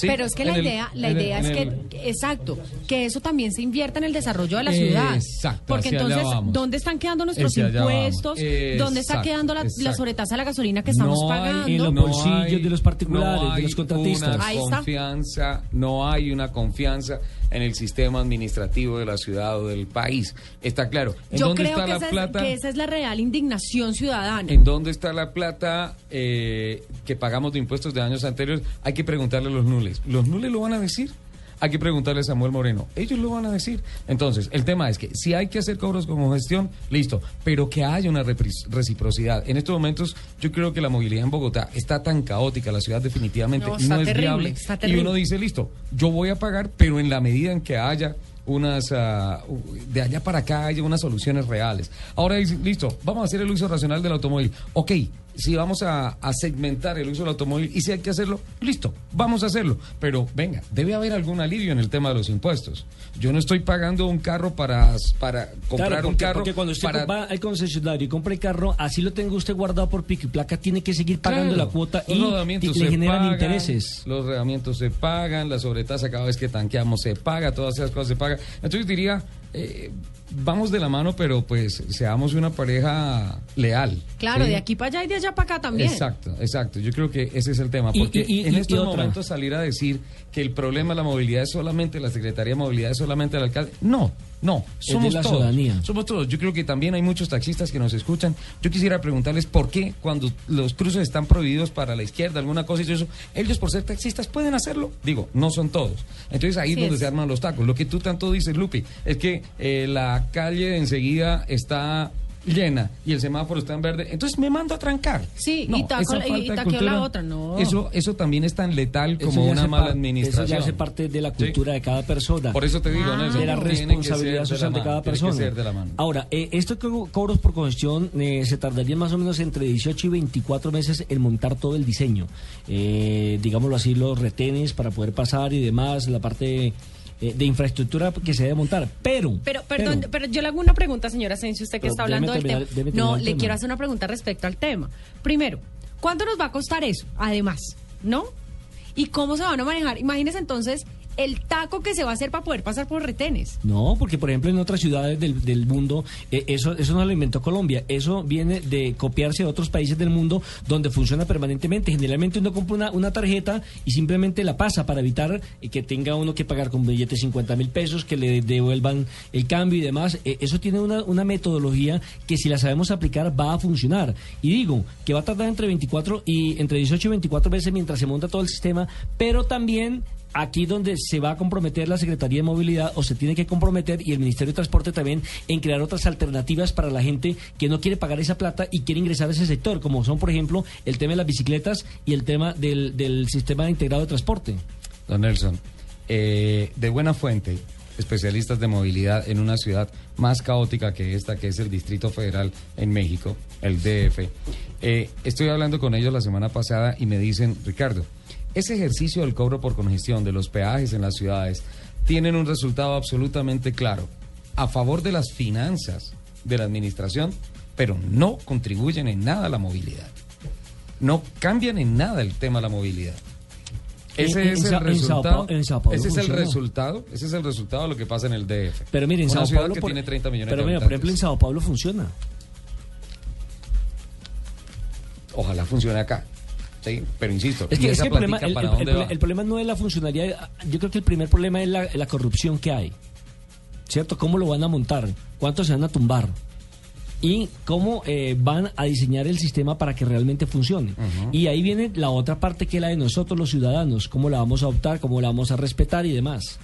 Pero es que la idea, la idea es que, exacto, que eso también se invierta en el desarrollo de la ciudad. Exacto. Porque entonces, ¿dónde están quedando nuestros impuestos? ¿Dónde está quedando la, sobretasa de la gasolina que estamos pagando? en los bolsillos de los particulares, de los contratistas. Una confianza, no hay una confianza en el sistema administrativo de la ciudad o del país. Está claro. ¿En Yo dónde creo está que, la esa plata? Es, que esa es la real indignación ciudadana. ¿En dónde está la plata eh, que pagamos de impuestos de años anteriores? Hay que preguntarle a los nules. ¿Los nules lo van a decir? Hay que preguntarle a Samuel Moreno. Ellos lo van a decir. Entonces, el tema es que si hay que hacer cobros como gestión, listo, pero que haya una reciprocidad. En estos momentos, yo creo que la movilidad en Bogotá está tan caótica, la ciudad definitivamente no, es viable. Y uno dice, listo, yo voy a pagar, pero en la medida en que haya unas, ah, de allá para acá haya unas soluciones reales. Ahora, listo, vamos a hacer el uso racional del automóvil. Ok, si vamos a, segmentar el uso del automóvil y si hay que hacerlo, listo, vamos a hacerlo. Pero venga, debe haber algún alivio en el tema de los impuestos. Yo no estoy pagando un carro para, para comprar un carro. Porque cuando usted va al concesionario y compra el carro, así lo tenga usted guardado por pico y placa, tiene que seguir pagando la cuota y, le generan intereses. Los rodamientos se pagan, la sobretasa cada vez que tanqueamos se paga, todas esas cosas se pagan. Entonces diría, eh, vamos de la mano, pero pues seamos una pareja leal. Claro, de aquí para allá y de allá para acá también. Exacto, exacto. Yo creo que ese es el tema. Porque en estos momentos salir a decir que el problema de la movilidad es solamente la Secretaría de Movilidad, es solamente el alcalde. No, no, somos la todos. Ciudadanía. Somos todos. Yo creo que también hay muchos taxistas que nos escuchan. Yo quisiera preguntarles por qué cuando los cruces están prohibidos para la izquierda, alguna cosa y eso, ellos por ser taxistas pueden hacerlo. Digo, no son todos. Entonces ahí es donde se arman los tacos. Lo que tú tanto dices, Lupi, es que eh, la calle enseguida está llena y el semáforo está en verde, entonces me mando a trancar. Sí, y, taco, y, la otra, no. Eso, eso también es tan letal como una mala administración. Eso ya hace parte de la cultura de cada persona. Por eso te digo, ah. de la responsabilidad social de, cada persona. Ahora, eh, estos cobros por congestión eh, se tardarían más o menos entre 18 y 24 meses en montar todo el diseño. Eh, digámoslo así, los retenes para poder pasar y demás, la parte eh, de infraestructura que se debe montar. Pero, pero, perdón, pero, yo le hago una pregunta, señora Asensio, usted que está hablando del tema. No, le quiero hacer una pregunta respecto al tema. Primero, ¿cuánto nos va a costar eso? Además, ¿no? ¿Y cómo se van a manejar? Imagínese entonces el taco que se va a hacer para poder pasar por retenes. No, porque por ejemplo en otras ciudades del, del mundo, eh, eso, eso no lo inventó Colombia, eso viene de copiarse de otros países del mundo donde funciona permanentemente. Generalmente uno compra una, una tarjeta y simplemente la pasa para evitar eh, que tenga uno que pagar con billetes 50 mil pesos, que le devuelvan el cambio y demás. Eh, eso tiene una, una metodología que si la sabemos aplicar va a funcionar. Y digo que va a tardar entre 24 y entre 18 y 24 veces mientras se monta todo el sistema, pero también aquí donde se va a comprometer la Secretaría de Movilidad o se tiene que comprometer y el Ministerio de Transporte también en crear otras alternativas para la gente que no quiere pagar esa plata y quiere ingresar a ese sector, como son, por ejemplo, el tema de las bicicletas y el tema del, del sistema integrado de transporte. Don Nelson, eh, de buena fuente, especialistas de movilidad en una ciudad más caótica que esta, que es el Distrito Federal en México, el DF. Eh, estoy hablando con ellos la semana pasada y me dicen, Ricardo, ese ejercicio del cobro por congestión de los peajes en las ciudades tienen un resultado absolutamente claro, a favor de las finanzas de la administración, pero no contribuyen en nada a la movilidad. No cambian en nada el tema de la movilidad. Ese es el resultado. ese es el resultado. Ese es el resultado de lo que pasa en el DF. Pero miren, en Sao Paulo que tiene 30 millones pero de mira, por ejemplo, en Sao Paulo funciona. Ojalá funcione acá. Pero insisto, es que, el, problema, el, problema, no es la funcionalidad. Yo creo que el primer problema es la, la corrupción que hay. ¿Cierto? ¿Cómo lo van a montar? ¿Cuántos se van a tumbar? y cómo eh, van a diseñar el sistema para que realmente funcione. Y ahí viene la otra parte que es la de nosotros los ciudadanos, cómo la vamos a adoptar, cómo la vamos a respetar y demás.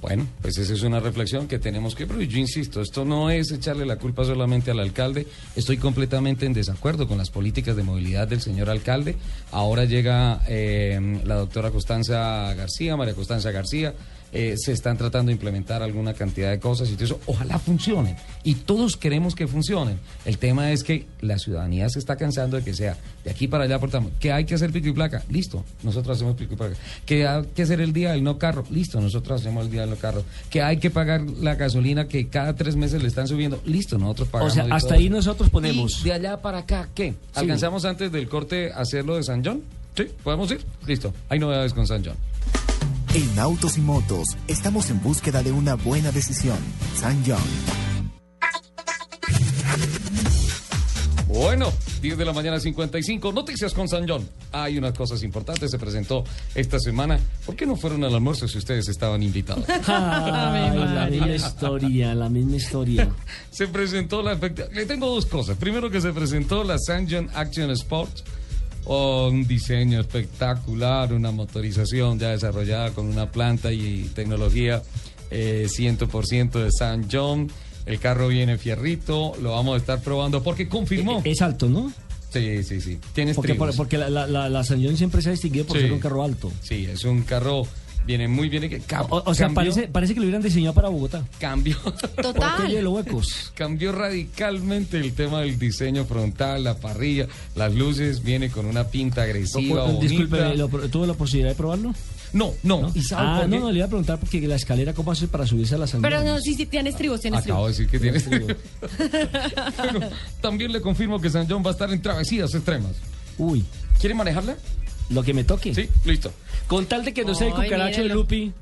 Bueno, pues esa es una reflexión que tenemos que, pero yo insisto, esto no es echarle la culpa solamente al alcalde, estoy completamente en desacuerdo con las políticas de movilidad del señor alcalde. Ahora llega eh, la doctora Constanza García, María Constanza García, eh, se están tratando de implementar alguna cantidad de cosas y todo eso. Ojalá funcionen. Y todos queremos que funcionen. El tema es que la ciudadanía se está cansando de que sea de aquí para allá aportamos. ¿Que hay que hacer pico y placa? Listo, nosotros hacemos pico y placa. ¿Que hay que hacer el día del no carro? Listo, nosotros hacemos el día del no carro. ¿Que hay que pagar la gasolina que cada tres meses le están subiendo? Listo, nosotros pagamos. O sea, hasta ahí nosotros ponemos. ¿Y de allá para acá qué? ¿Alcanzamos antes del corte hacerlo de San John? Sí, ¿podemos ir? Listo, hay novedades con San John. En Autos y Motos estamos en búsqueda de una buena decisión. San John. Bueno, 10 de la mañana 55, noticias con San John. Hay unas cosas importantes, se presentó esta semana. ¿Por qué no fueron al almuerzo si ustedes estaban invitados? [laughs] la misma historia, la misma historia. [laughs] se presentó la... Le tengo dos cosas. Primero que se presentó la San John Action Sports un diseño espectacular, una motorización ya desarrollada con una planta y tecnología 100% eh, de San John. El carro viene fierrito, lo vamos a estar probando porque confirmó. Es alto, ¿no? Sí, sí, sí. Tienes porque, porque la, la, San John siempre se ha distinguido por ser un carro alto. Sí, es un carro viene muy bien. o, sea, parece, parece que lo hubieran diseñado para Bogotá. Cambió. Total. huecos. Cambió radicalmente el tema del diseño frontal, la parrilla, las luces, viene con una pinta agresiva. Disculpe, ¿tuvo la posibilidad de probarlo? No, no. ¿No? ah, no, no, le iba a preguntar porque la escalera, ¿cómo hace para subirse a la sangre? Pero no, sí, sí, tiene estribos, tiene Acabo de decir que tiene estribos. [laughs] también le confirmo que San John va a estar en travesías extremas. Uy. ¿Quiere manejarla? Lo que me toque. Sí, listo. Con tal de que no sea el cucaracho de Lupi.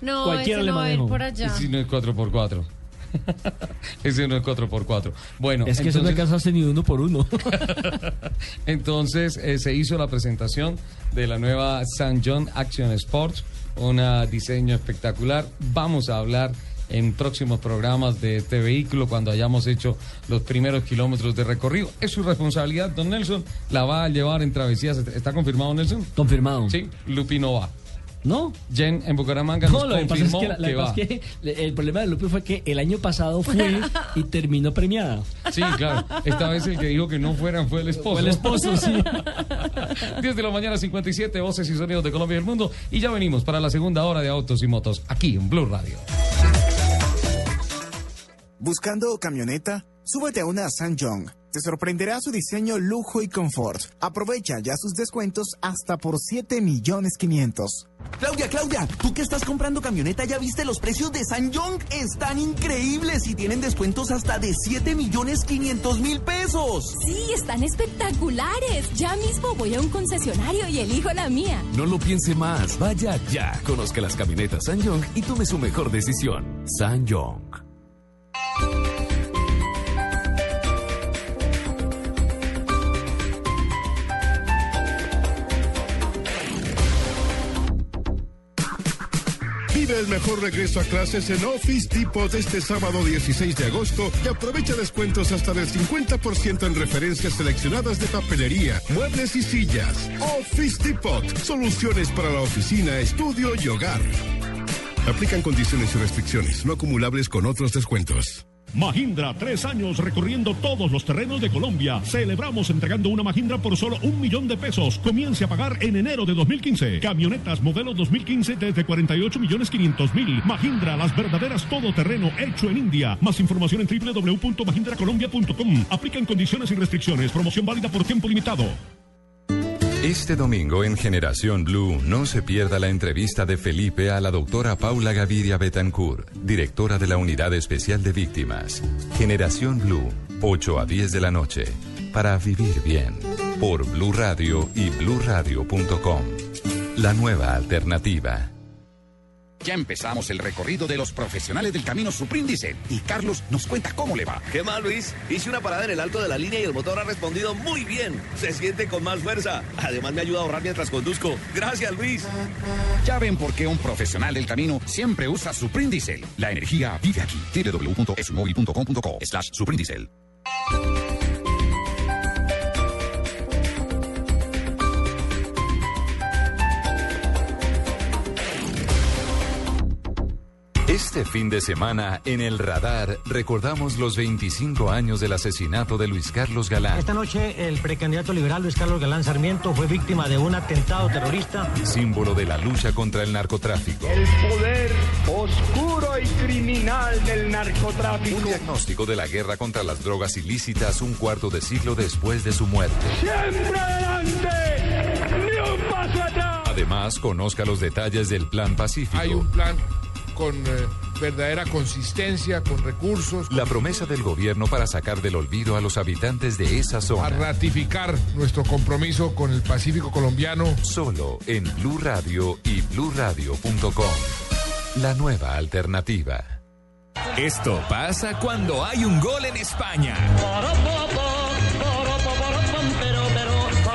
No, cualquiera ese no le va por allá. Ese no es 4x4. [laughs] ese no es 4x4. Bueno, es que eso no alcanzaste ni uno por uno. [laughs] entonces eh, se hizo la presentación de la nueva San John Action Sports, un diseño espectacular. Vamos a hablar en próximos programas de este vehículo cuando hayamos hecho los primeros kilómetros de recorrido. Es su responsabilidad, don Nelson, la va a llevar en travesías. ¿Está confirmado, Nelson? Confirmado. Sí, Lupi no va. ¿No? Jen en Bucaramanga no, nos confirmó que, va. el problema de Lupi fue que el año pasado fue [laughs] y terminó premiada. Sí, claro. Esta vez el que dijo que no fueran fue el esposo. Fue el esposo, sí. [laughs] 10 de la mañana, 57 voces y sonidos de Colombia y el mundo. Y ya venimos para la segunda hora de Autos y Motos, aquí en Blue Radio. ¿Buscando camioneta? Súbete a una Yong. Te sorprenderá su diseño, lujo y confort. Aprovecha ya sus descuentos hasta por 7 millones 500. Claudia, Claudia, tú que estás comprando camioneta, ¿ya viste los precios de Yong? Están increíbles y tienen descuentos hasta de 7 millones 500 mil pesos. Sí, están espectaculares. Ya mismo voy a un concesionario y elijo la mía. No lo piense más. Vaya ya. Conozca las camionetas Yong y tome su mejor decisión. Yong. El mejor regreso a clases en Office Depot este sábado 16 de agosto y aprovecha descuentos hasta del 50% en referencias seleccionadas de papelería, muebles y sillas. Office Depot, soluciones para la oficina, estudio y hogar. Aplican condiciones y restricciones, no acumulables con otros descuentos. Mahindra, tres años recorriendo todos los terrenos de Colombia. Celebramos entregando una Mahindra por solo un millón de pesos. Comience a pagar en enero de 2015. Camionetas modelo 2015 desde 48 millones 500 mil. Mahindra, las verdaderas todoterreno hecho en India. Más información en www.mahindracolombia.com. Aplican condiciones y restricciones. Promoción válida por tiempo limitado. Este domingo en Generación Blue no se pierda la entrevista de Felipe a la doctora Paula Gaviria Betancourt, directora de la Unidad Especial de Víctimas. Generación Blue, 8 a 10 de la noche, para vivir bien, por Blue Radio y bluradio.com. La nueva alternativa. Ya empezamos el recorrido de los profesionales del camino Supríndice y Carlos nos cuenta cómo le va. ¿Qué más, Luis? Hice una parada en el alto de la línea y el motor ha respondido muy bien. Se siente con más fuerza. Además me ayuda a ahorrar mientras conduzco. Gracias, Luis. Ya ven por qué un profesional del camino siempre usa Suprindicel. La energía vive aquí. www.esumóvil.com.co slash Suprindicel. Este fin de semana, en el radar, recordamos los 25 años del asesinato de Luis Carlos Galán. Esta noche, el precandidato liberal Luis Carlos Galán Sarmiento fue víctima de un atentado terrorista. Símbolo de la lucha contra el narcotráfico. El poder oscuro y criminal del narcotráfico. Un diagnóstico de la guerra contra las drogas ilícitas un cuarto de siglo después de su muerte. ¡Siempre adelante! ¡Ni un paso atrás! Además, conozca los detalles del Plan Pacífico. Hay un plan con eh, verdadera consistencia, con recursos. La promesa del gobierno para sacar del olvido a los habitantes de esa zona. A ratificar nuestro compromiso con el Pacífico colombiano. Solo en Blue Radio y bluradio.com. La nueva alternativa. Esto pasa cuando hay un gol en España.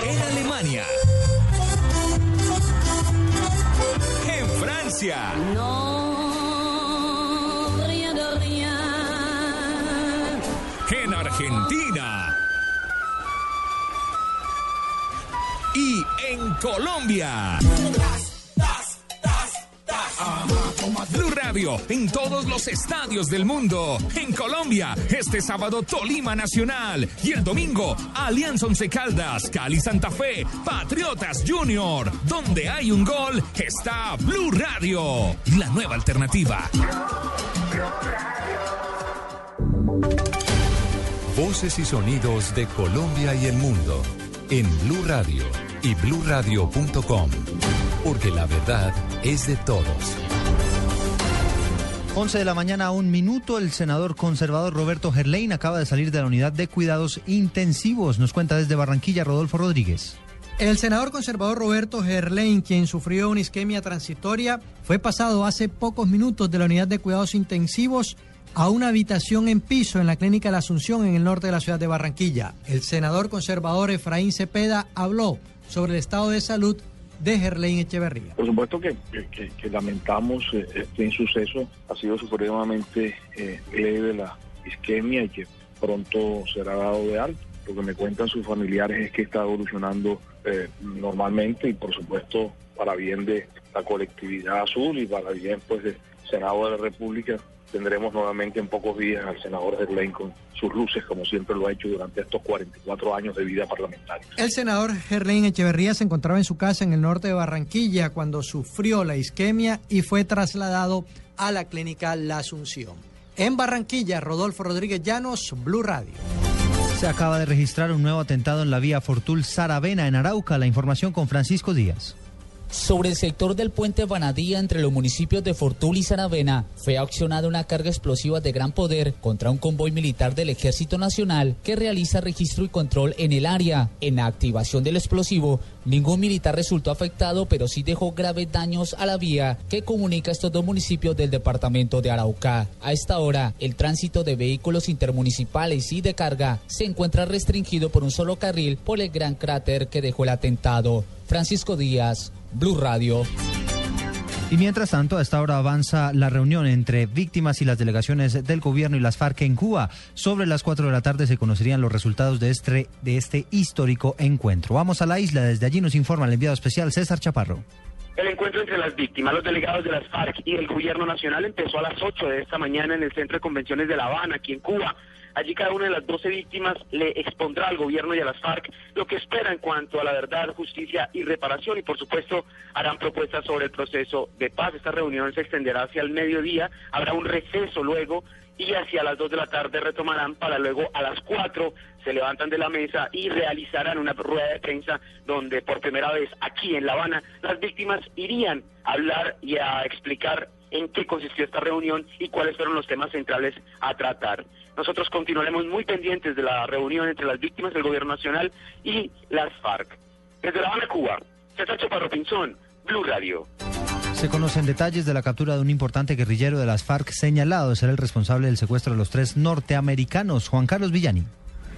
En Alemania. En Francia. No. En Colombia. Blue Radio en todos los estadios del mundo. En Colombia, este sábado Tolima Nacional. Y el domingo, Alianza Once Caldas, Cali Santa Fe, Patriotas Junior. Donde hay un gol, está Blue Radio. La nueva alternativa. Voces y sonidos de Colombia y el mundo en Blue Radio y bluradio.com, porque la verdad es de todos. 11 de la mañana, un minuto. El senador conservador Roberto Gerlein acaba de salir de la unidad de cuidados intensivos. Nos cuenta desde Barranquilla Rodolfo Rodríguez. El senador conservador Roberto Gerlein, quien sufrió una isquemia transitoria, fue pasado hace pocos minutos de la unidad de cuidados intensivos a una habitación en piso en la Clínica de la Asunción en el norte de la ciudad de Barranquilla. El senador conservador Efraín Cepeda habló sobre el estado de salud de Gerlein Echeverría. Por supuesto que, lamentamos eh, este insuceso, ha sido supremamente eh, leve la isquemia y que pronto será dado de alto. Lo que me cuentan sus familiares es que está evolucionando eh, normalmente y por supuesto para bien de la colectividad azul y para bien pues del Senado de la República tendremos nuevamente en pocos días al senador Gerlain con sus luces, como siempre lo ha hecho durante estos 44 años de vida parlamentaria. El senador Gerlain Echeverría se encontraba en su casa en el norte de Barranquilla cuando sufrió la isquemia y fue trasladado a la clínica La Asunción. En Barranquilla, Rodolfo Rodríguez Llanos, Blue Radio. Se acaba de registrar un nuevo atentado en la vía Fortul Saravena en Arauca. La información con Francisco Díaz. Sobre el sector del puente Banadía entre los municipios de Fortul y Saravena fue accionada una carga explosiva de gran poder contra un convoy militar del Ejército Nacional que realiza registro y control en el área. En la activación del explosivo, ningún militar resultó afectado, pero sí dejó graves daños a la vía que comunica estos dos municipios del departamento de Arauca. A esta hora, el tránsito de vehículos intermunicipales y de carga se encuentra restringido por un solo carril por el gran cráter que dejó el atentado. Francisco Díaz, Blue Radio. Y mientras tanto, a esta hora avanza la reunión entre víctimas y las delegaciones del gobierno y las FARC en Cuba. Sobre las 4 de la tarde se conocerían los resultados de este, de este histórico encuentro. Vamos a la isla, desde allí nos informa el enviado especial César Chaparro. El encuentro entre las víctimas, los delegados de las FARC y el gobierno nacional empezó a las 8 de esta mañana en el Centro de Convenciones de La Habana, aquí en Cuba. Allí cada una de las 12 víctimas le expondrá al gobierno y a las FARC lo que espera en cuanto a la verdad, justicia y reparación y por supuesto harán propuestas sobre el proceso de paz. Esta reunión se extenderá hacia el mediodía, habrá un receso luego y hacia las 2 de la tarde retomarán para luego a las 4 se levantan de la mesa y realizarán una rueda de prensa donde por primera vez aquí en La Habana las víctimas irían a hablar y a explicar en qué consistió esta reunión y cuáles fueron los temas centrales a tratar. Nosotros continuaremos muy pendientes de la reunión entre las víctimas del gobierno nacional y las FARC. Desde La Habana, Cuba, César Chaparro Pinzón, Blue Radio. Se conocen detalles de la captura de un importante guerrillero de las FARC señalado de ser el responsable del secuestro de los tres norteamericanos, Juan Carlos Villani.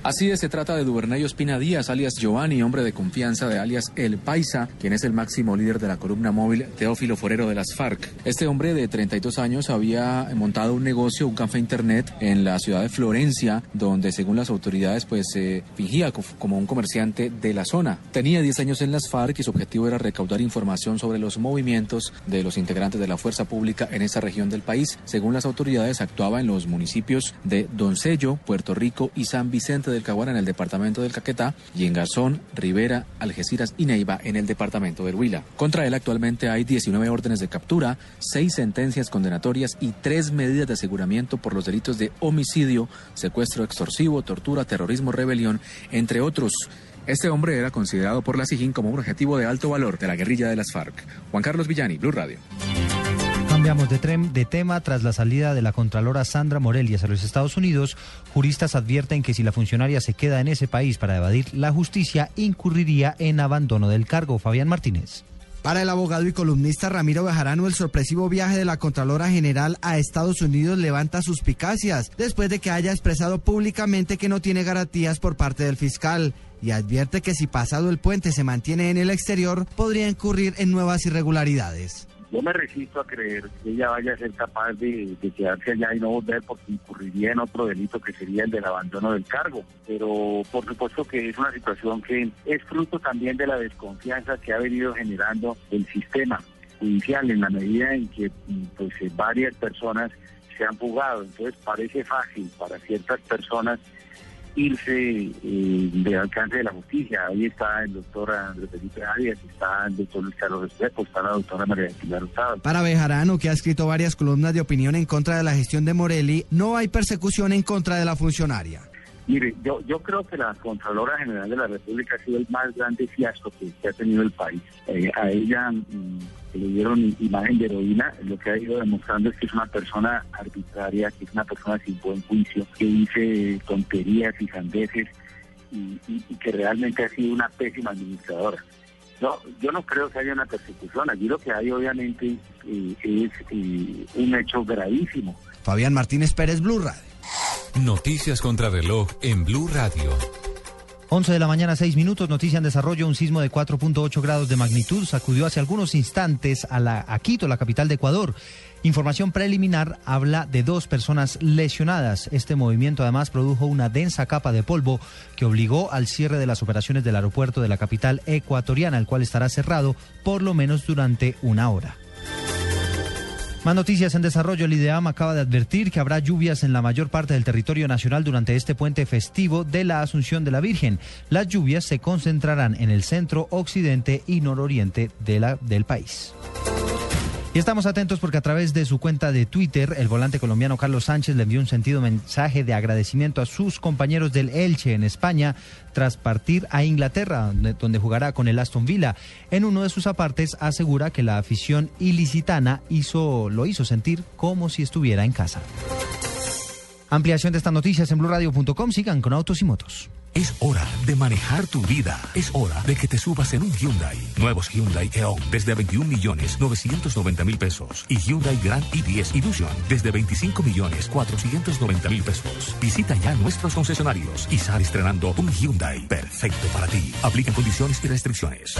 Así es, se trata de Duvernay Espina Díaz, alias Giovanni, hombre de confianza de alias El Paisa, quien es el máximo líder de la columna móvil Teófilo Forero de las FARC. Este hombre de 32 años había montado un negocio, un café internet en la ciudad de Florencia, donde según las autoridades pues se fingía como un comerciante de la zona. Tenía 10 años en las FARC y su objetivo era recaudar información sobre los movimientos de los integrantes de la fuerza pública en esa región del país. Según las autoridades actuaba en los municipios de Doncello, Puerto Rico y San Vicente del Caguara en el departamento del Caquetá y en Garzón, Rivera, Algeciras y Neiva en el departamento del Huila. Contra él actualmente hay 19 órdenes de captura, 6 sentencias condenatorias y 3 medidas de aseguramiento por los delitos de homicidio, secuestro extorsivo, tortura, terrorismo, rebelión, entre otros. Este hombre era considerado por la SIGIN como un objetivo de alto valor de la guerrilla de las FARC. Juan Carlos Villani, Blue Radio. Cambiamos de, de, tema. Tras la salida de la Contralora Sandra Morelli hacia los Estados Unidos, juristas advierten que si la funcionaria se queda en ese país para evadir la justicia, incurriría en abandono del cargo. Fabián Martínez. Para el abogado y columnista Ramiro Bejarano, el sorpresivo viaje de la Contralora General a Estados Unidos levanta suspicacias después de que haya expresado públicamente que no tiene garantías por parte del fiscal y advierte que si pasado el puente se mantiene en el exterior podría incurrir en nuevas irregularidades. Yo me resisto a creer que ella vaya a ser capaz de, quedarse allá y no volver porque incurriría en otro delito que sería el del abandono del cargo. Pero por supuesto que es una situación que es fruto también de la desconfianza que ha venido generando el sistema judicial en la medida en que pues, varias personas se han fugado. Entonces parece fácil para ciertas personas irse eh, de alcance de la justicia. Ahí está el doctor Andrés Felipe Arias, está el doctor Luis Carlos Espejo, está la doctora María Pilar Hurtado. Para Bejarano, que ha escrito varias columnas de opinión en contra de la gestión de Morelli, no hay persecución en contra de la funcionaria. Mire, yo, yo creo que la Contralora General de la República ha sido el más grande fiasco que, ha tenido el país. Eh, a ella mm, le dieron imagen de heroína, lo que ha ido demostrando es que es una persona arbitraria, que es una persona sin buen juicio, que dice tonterías y sandeces y, que realmente ha sido una pésima administradora. No, yo no creo que haya una persecución. Allí lo que hay obviamente eh, es eh, un hecho gravísimo. Fabián Martínez Pérez, Blue Radio. Noticias contra reloj en Blue Radio. 11 de la mañana, 6 minutos, noticia en desarrollo, un sismo de 4.8 grados de magnitud sacudió hace algunos instantes a, la, a Quito, la capital de Ecuador. Información preliminar habla de dos personas lesionadas. Este movimiento además produjo una densa capa de polvo que obligó al cierre de las operaciones del aeropuerto de la capital ecuatoriana, el cual estará cerrado por lo menos durante una hora. Más noticias en desarrollo. El IDEAM acaba de advertir que habrá lluvias en la mayor parte del territorio nacional durante este puente festivo de la Asunción de la Virgen. Las lluvias se concentrarán en el centro, occidente y nororiente de la, del país. Y estamos atentos porque a través de su cuenta de Twitter, el volante colombiano Carlos Sánchez le envió un sentido mensaje de agradecimiento a sus compañeros del Elche en España tras partir a Inglaterra, donde jugará con el Aston Villa. En uno de sus apartes asegura que la afición ilicitana hizo, lo hizo sentir como si estuviera en casa. Ampliación de estas noticias en blurradio.com. Sigan con autos y motos. Es hora de manejar tu vida. Es hora de que te subas en un Hyundai. Nuevos Hyundai Eon desde 21 millones 990 mil pesos. Y Hyundai Grand i10 Illusion desde 25 millones 490 mil pesos. Visita ya nuestros concesionarios y sal estrenando un Hyundai perfecto para ti. Aplica condiciones y restricciones.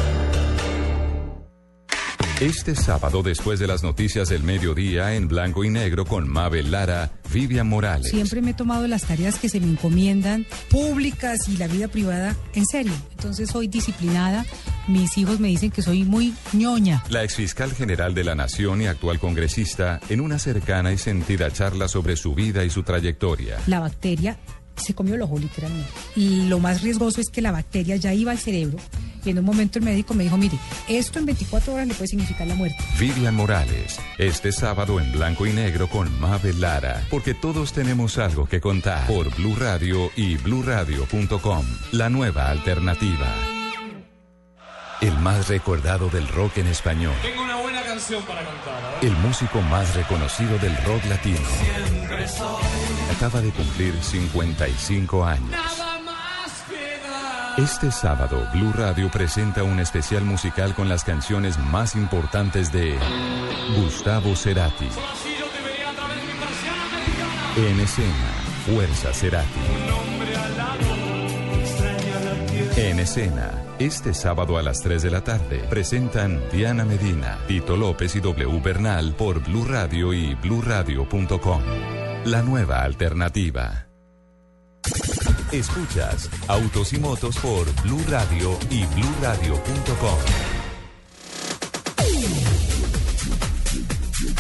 Este sábado, después de las noticias del mediodía, en blanco y negro con Mabel Lara, Vivian Morales. Siempre me he tomado las tareas que se me encomiendan, públicas y la vida privada, en serio. Entonces soy disciplinada. Mis hijos me dicen que soy muy ñoña. La exfiscal general de la Nación y actual congresista, en una cercana y sentida charla sobre su vida y su trayectoria. La bacteria se comió el ojo literalmente. Y lo más riesgoso es que la bacteria ya iba al cerebro y en un momento el médico me dijo, mire, esto en 24 horas le puede significar la muerte. Vivian Morales, este sábado en blanco y negro con Mabel Lara, porque todos tenemos algo que contar por Blue Radio y bluradio.com, la nueva alternativa. El más recordado del rock en español. Tengo una buena canción para cantar. El músico más reconocido del rock latino. Siempre soy Acaba de cumplir 55 años. nada. Este sábado, Blue Radio presenta un especial musical con las canciones más importantes de Gustavo Cerati. En escena, Fuerza Cerati. En escena, este sábado a las 3 de la tarde, presentan Diana Medina, Tito López y W Bernal por Blue Radio y bluradio.com. La nueva alternativa. Escuchas Autos y Motos por Blue Radio y bluradio.com.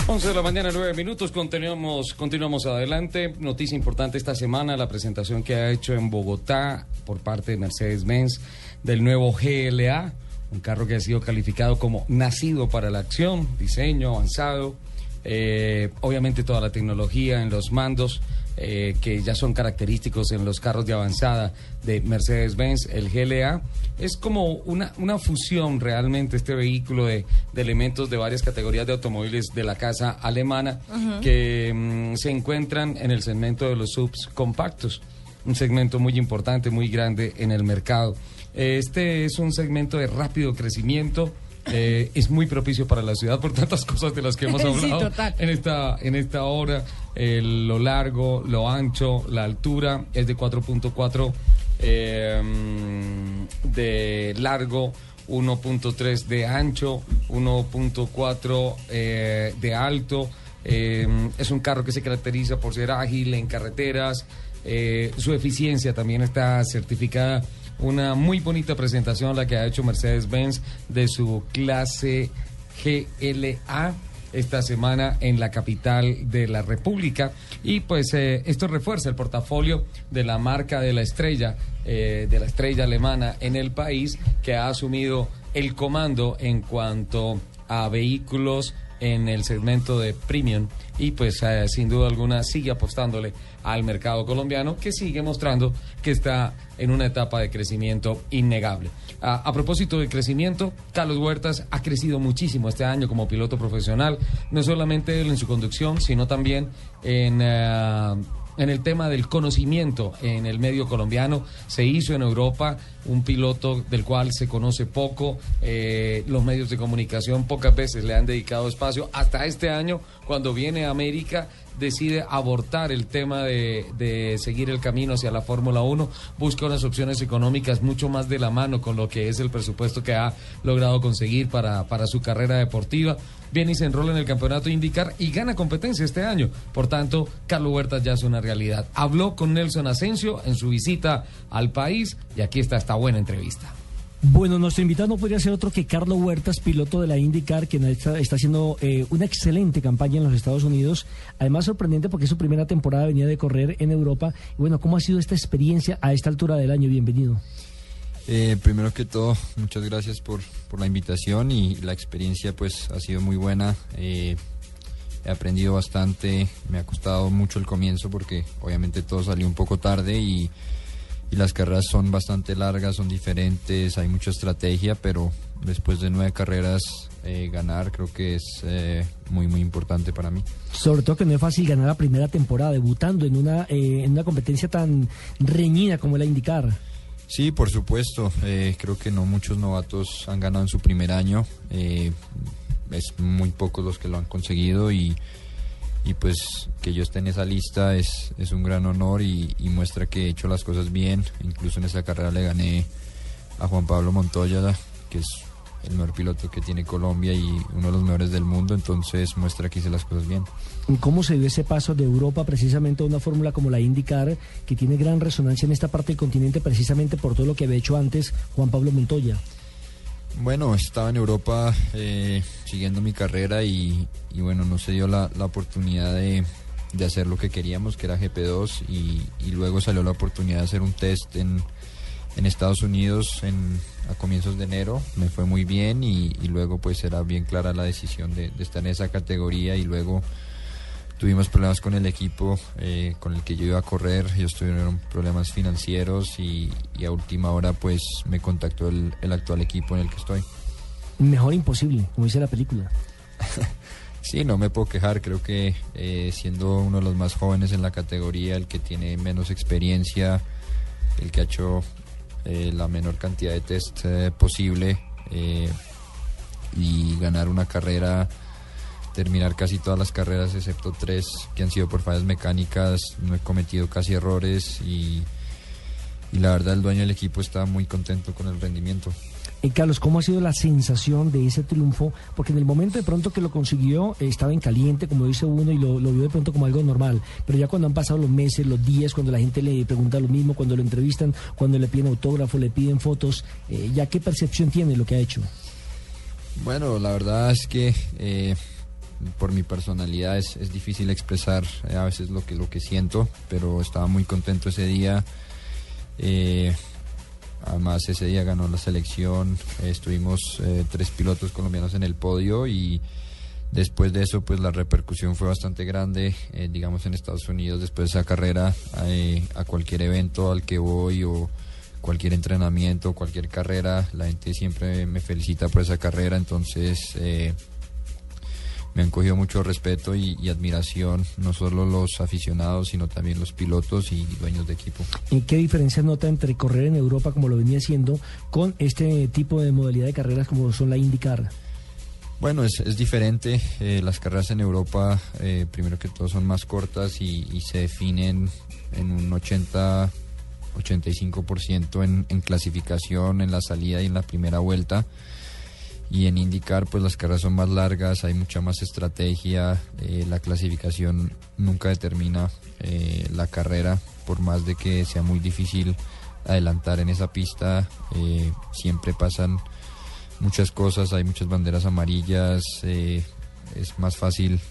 11 de la mañana, 9 minutos, continuamos, adelante. Noticia importante esta semana, la presentación que ha hecho en Bogotá por parte de Mercedes-Benz del nuevo GLA, un carro que ha sido calificado como nacido para la acción, diseño avanzado, eh, obviamente toda la tecnología en los mandos, eh, que ya son característicos en los carros de avanzada de Mercedes-Benz, el GLA. Es como una, una fusión realmente este vehículo de, de elementos de varias categorías de automóviles de la casa alemana Ujú. que mm, se encuentran en el segmento de los subs compactos, un segmento muy importante, muy grande en el mercado. Este es un segmento de rápido crecimiento. Eh, es muy propicio para la ciudad por tantas cosas de las que hemos [laughs] Sí, hablado total. en esta en esta hora. Lo largo lo ancho la altura es de 4.4 eh, mm, de largo 1.3 de ancho 1.4 eh, de alto. Eh, es un carro que se caracteriza por ser ágil en carreteras. Eh, su eficiencia también está certificada una muy bonita presentación la que ha hecho Mercedes-Benz de su clase GLA esta semana en la capital de la República. Y pues eh, esto refuerza el portafolio de la marca de la estrella eh, de la estrella alemana en el país que ha asumido el comando en cuanto a vehículos en el segmento de premium y pues eh, sin duda alguna sigue apostándole al mercado colombiano que sigue mostrando que está en una etapa de crecimiento innegable. A, a propósito de crecimiento, Carlos Huertas ha crecido muchísimo este año como piloto profesional, no solamente en su conducción, sino también en... eh, en el tema del conocimiento en el medio colombiano. Se hizo en Europa un piloto del cual se conoce poco, eh, los medios de comunicación pocas veces le han dedicado espacio. Hasta este año, cuando viene a América, decide abortar el tema de, de seguir el camino hacia la Fórmula 1, busca unas opciones económicas mucho más de la mano con lo que es el presupuesto que ha logrado conseguir para, para su carrera deportiva. Viene y se enrola en el campeonato IndyCar y gana competencia este año. Por tanto, Carlos Huertas ya es una realidad. Habló con Nelson Asensio en su visita al país y aquí está esta buena entrevista. Bueno, nuestro invitado no podría ser otro que Carlos Huertas, piloto de la IndyCar, quien está, haciendo eh, una excelente campaña en los Estados Unidos. Además, sorprendente porque su primera temporada venía de correr en Europa. Bueno, ¿cómo ha sido esta experiencia a esta altura del año? Bienvenido. Eh, primero que todo, muchas gracias por, por la invitación y la experiencia pues ha sido muy buena. Eh, he aprendido bastante, me ha costado mucho el comienzo porque obviamente todo salió un poco tarde y, y las carreras son bastante largas, son diferentes, hay mucha estrategia, pero después de nueve carreras eh, ganar creo que es eh, muy muy importante para mí. Sobre todo que no es fácil ganar la primera temporada, debutando en una, eh, en una competencia tan reñida como la IndyCar. Sí, por supuesto. Eh, creo que no muchos novatos han ganado en su primer año. Eh, es muy pocos los que lo han conseguido y, y pues que yo esté en esa lista es, es un gran honor y, y muestra que he hecho las cosas bien. Incluso en esa carrera le gané a Juan Pablo Montoya, que es el mejor piloto que tiene Colombia y uno de los mejores del mundo. Entonces muestra que hice las cosas bien. ¿Cómo se dio ese paso de Europa precisamente a una fórmula como la IndyCar, que tiene gran resonancia en esta parte del continente precisamente por todo lo que había hecho antes Juan Pablo Montoya? Bueno, estaba en Europa eh, siguiendo mi carrera y, bueno, no se dio la, oportunidad de, hacer lo que queríamos, que era GP2, y, luego salió la oportunidad de hacer un test en, en Estados Unidos en, a comienzos de enero, me fue muy bien y, luego pues era bien clara la decisión de, de estar en esa categoría y luego tuvimos problemas con el equipo eh, con el que yo iba a correr, ellos tuvieron problemas financieros y, y a última hora pues me contactó el, el actual equipo en el que estoy. Mejor imposible, como dice la película. [laughs] Sí, no me puedo quejar, creo que eh, siendo uno de los más jóvenes en la categoría, el que tiene menos experiencia, el que ha hecho eh, la menor cantidad de test eh, posible eh, y ganar una carrera, terminar casi todas las carreras excepto tres que han sido por fallas mecánicas, no he cometido casi errores y, y la verdad el dueño del equipo está muy contento con el rendimiento. Eh, Carlos, ¿cómo ha sido la sensación de ese triunfo? Porque en el momento de pronto que lo consiguió eh, estaba en caliente, como dice uno, y lo, lo vio de pronto como algo normal. Pero ya cuando han pasado los meses, los días, cuando la gente le pregunta lo mismo, cuando lo entrevistan, cuando le piden autógrafo, le piden fotos, eh, ¿ya qué percepción tiene lo que ha hecho? Bueno, la verdad es que eh, por mi personalidad es, es difícil expresar eh, a veces lo que, lo que siento, pero estaba muy contento ese día. Eh, además ese día ganó la selección, eh, estuvimos tres pilotos colombianos en el podio y después de eso pues la repercusión fue bastante grande, eh, digamos en Estados Unidos después de esa carrera a cualquier evento al que voy o cualquier entrenamiento, cualquier carrera, la gente siempre me felicita por esa carrera, entonces me han cogido mucho respeto y, y admiración, no solo los aficionados, sino también los pilotos y dueños de equipo. ¿En qué diferencia nota entre correr en Europa, como lo venía haciendo, con este tipo de modalidad de carreras como son la IndyCar? Bueno, es, es diferente. eh, las carreras en Europa, eh, primero que todo, son más cortas y, y se definen en un 80, 85% en, en clasificación, en la salida y en la primera vuelta. Y en indicar, pues las carreras son más largas, hay mucha más estrategia, eh, la clasificación nunca determina eh, la carrera, por más de que sea muy difícil adelantar en esa pista, eh, siempre pasan muchas cosas, hay muchas banderas amarillas, es más fácil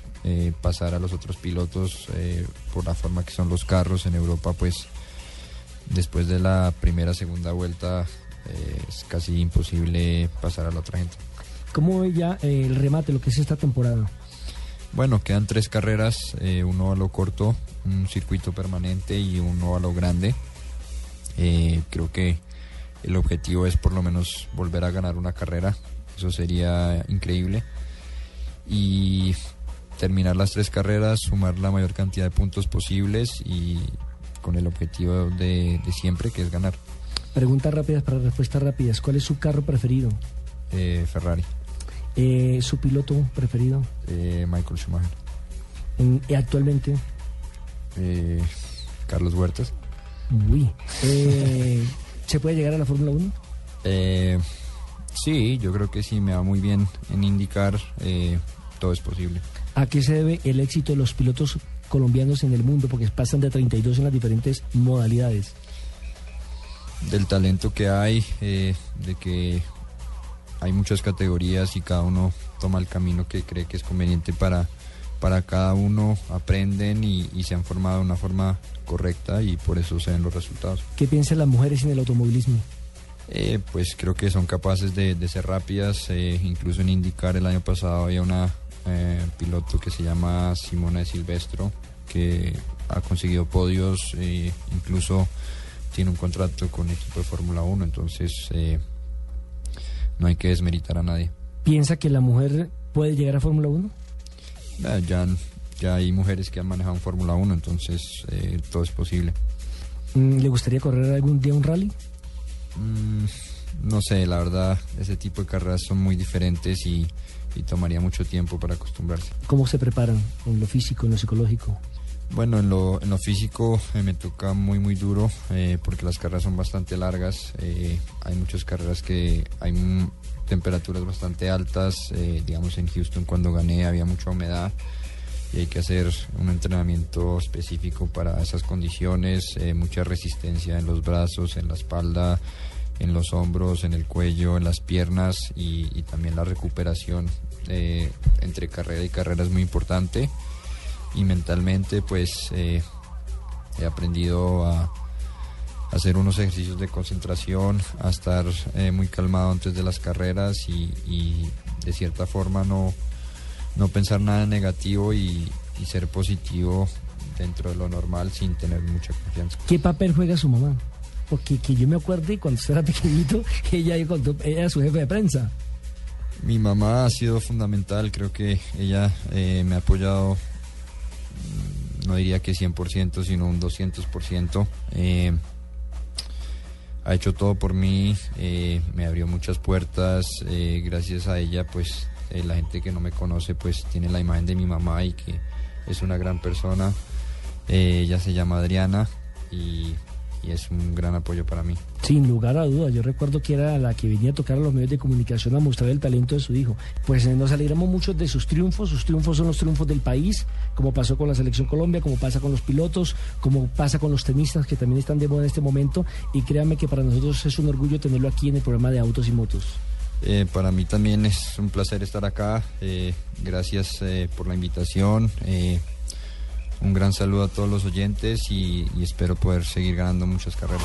pasar a los otros pilotos por la forma que son los carros en Europa, pues después de la primera, segunda vuelta eh, es casi imposible pasar a la otra gente. ¿Cómo ve ya eh, el remate, lo que es esta temporada? Bueno, quedan tres carreras, eh, uno a lo corto, un circuito permanente y uno a lo grande. Eh, creo que el objetivo es por lo menos volver a ganar una carrera, eso sería increíble. Y terminar las tres carreras, sumar la mayor cantidad de puntos posibles y con el objetivo de, de siempre, que es ganar. Preguntas rápidas para respuestas rápidas. ¿Cuál es su carro preferido? Eh, Ferrari, Eh, ¿Su piloto preferido? eh, Michael Schumacher, En- eh, actualmente. eh, Carlos Huertas. Uy. Eh, [laughs] ¿Se puede llegar a la Fórmula 1? Eh, sí, yo creo que sí, me va muy bien en indicar, eh, todo es posible. ¿A qué se debe el éxito de los pilotos colombianos en el mundo? Porque pasan de 32 en las diferentes modalidades. Del talento que hay, eh, de que hay muchas categorías y cada uno toma el camino que cree que es conveniente para, para cada uno, aprenden y, y se han formado de una forma correcta y por eso se ven los resultados. ¿Qué piensan las mujeres en el automovilismo? Eh, pues creo que son capaces de, de ser rápidas, eh, incluso en indicar el año pasado había una eh, piloto que se llama Simona de Silvestro que ha conseguido podios, incluso tiene un contrato con equipo de Fórmula 1, entonces eh, no hay que desmeritar a nadie. ¿Piensa que la mujer puede llegar a Fórmula 1? Eh, ya, ya hay mujeres que han manejado Fórmula 1, entonces eh, todo es posible. Mm, ¿Le gustaría correr algún día un rally? Mm, no sé, la verdad, ese tipo de carreras son muy diferentes y, y tomaría mucho tiempo para acostumbrarse. ¿Cómo se preparan en lo físico, en lo psicológico? Bueno, en lo, lo físico eh, me toca muy muy duro eh, porque las carreras son bastante largas. eh, hay muchas carreras que hay temperaturas bastante altas. digamos en Houston cuando gané había mucha humedad y hay que hacer un entrenamiento específico para esas condiciones. mucha resistencia en los brazos, en la espalda, en los hombros, en el cuello, en las piernas y, y también la recuperación entre carrera y carrera es muy importante y mentalmente pues eh, he aprendido a hacer unos ejercicios de concentración, a estar eh, muy calmado antes de las carreras y, y de cierta forma no, no pensar nada negativo y, y ser positivo dentro de lo normal sin tener mucha confianza. ¿Qué papel juega su mamá? Porque que yo me acuerdo y cuando usted era pequeñito, [laughs] ella, ella era su jefe de prensa. Mi mamá ha sido fundamental, creo que ella eh, me ha apoyado, no diría que 100%, sino un 200%. Eh, ha hecho todo por mí, eh, me abrió muchas puertas, eh, gracias a ella pues eh, la gente que no me conoce pues tiene la imagen de mi mamá y que es una gran persona. Ella se llama Adriana y, y es un gran apoyo para mí. Sin lugar a dudas, yo recuerdo que era la que venía a tocar a los medios de comunicación a mostrar el talento de su hijo. Pues eh, nos alegramos mucho de sus triunfos, sus triunfos son los triunfos del país, como pasó con la Selección Colombia, como pasa con los pilotos, como pasa con los tenistas que también están de moda en este momento y créanme que para nosotros es un orgullo tenerlo aquí en el programa de Autos y Motos. Eh, para mí también es un placer estar acá. eh, gracias eh, por la invitación. Un gran saludo a todos los oyentes y, y espero poder seguir ganando muchas carreras.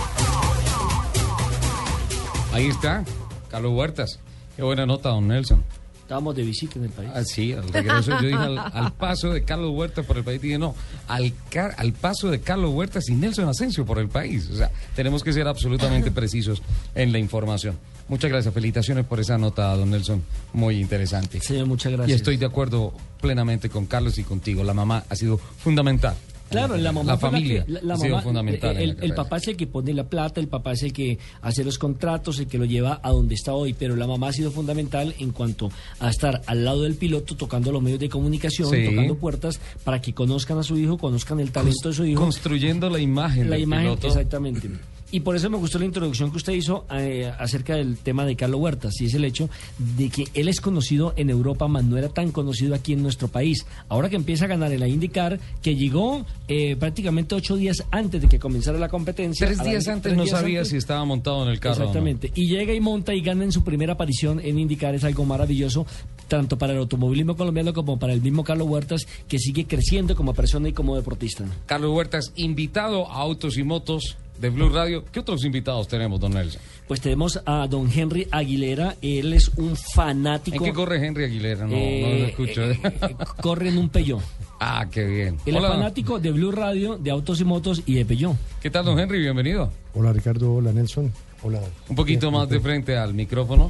Ahí está, Carlos Huertas. Qué buena nota, don Nelson. Estábamos de visita en el país. Ah, sí, al regreso yo dije al, al paso de Carlos Huertas por el país, dije no, al, car- al paso de Carlos Huertas y Nelson Asensio por el país. O sea, tenemos que ser absolutamente precisos en la información. Muchas gracias, felicitaciones por esa nota, don Nelson, muy interesante. Señor, muchas Y gracias. estoy de acuerdo plenamente con Carlos y contigo. La mamá ha sido fundamental. Claro, la mamá La familia que- la- la ha sido mamá- fundamental. en El, la papá es el que pone la plata, el papá es el que hace los contratos, el que lo lleva a donde está hoy, pero la mamá ha sido fundamental en cuanto a estar al lado del piloto, tocando los medios de comunicación, Sí. tocando puertas para que conozcan a su hijo, conozcan el talento de su hijo. Construyendo la imagen La del imagen, piloto. exactamente. Y por eso me gustó la introducción que usted hizo eh, acerca del tema de Carlos Huertas, y es el hecho de que él es conocido en Europa, mas no era tan conocido aquí en nuestro país. Ahora que empieza a ganar en la IndyCar, que llegó eh, prácticamente ocho días antes de que comenzara la competencia. Tres la días antes tres no días sabía antes. si estaba montado en el carro. o no. Exactamente. Y llega y monta y gana en su primera aparición en IndyCar. Es algo maravilloso, tanto para el automovilismo colombiano como para el mismo Carlos Huertas, que sigue creciendo como persona y como deportista. Carlos Huertas, invitado a Autos y Motos de Blue Radio. ¿Qué otros invitados tenemos, don Nelson? Pues tenemos a don Henry Aguilera, él es un fanático. ¿En qué corre Henry Aguilera? No, Eh, no lo escucho. eh, eh, corre en un Peugeot. ah, qué bien. Él Hola. es fanático de Blue Radio, de Autos y Motos y de Peugeot. ¿Qué tal, don Henry? Bienvenido. Hola Ricardo, hola Nelson. Hola. Un poquito más de frente al micrófono.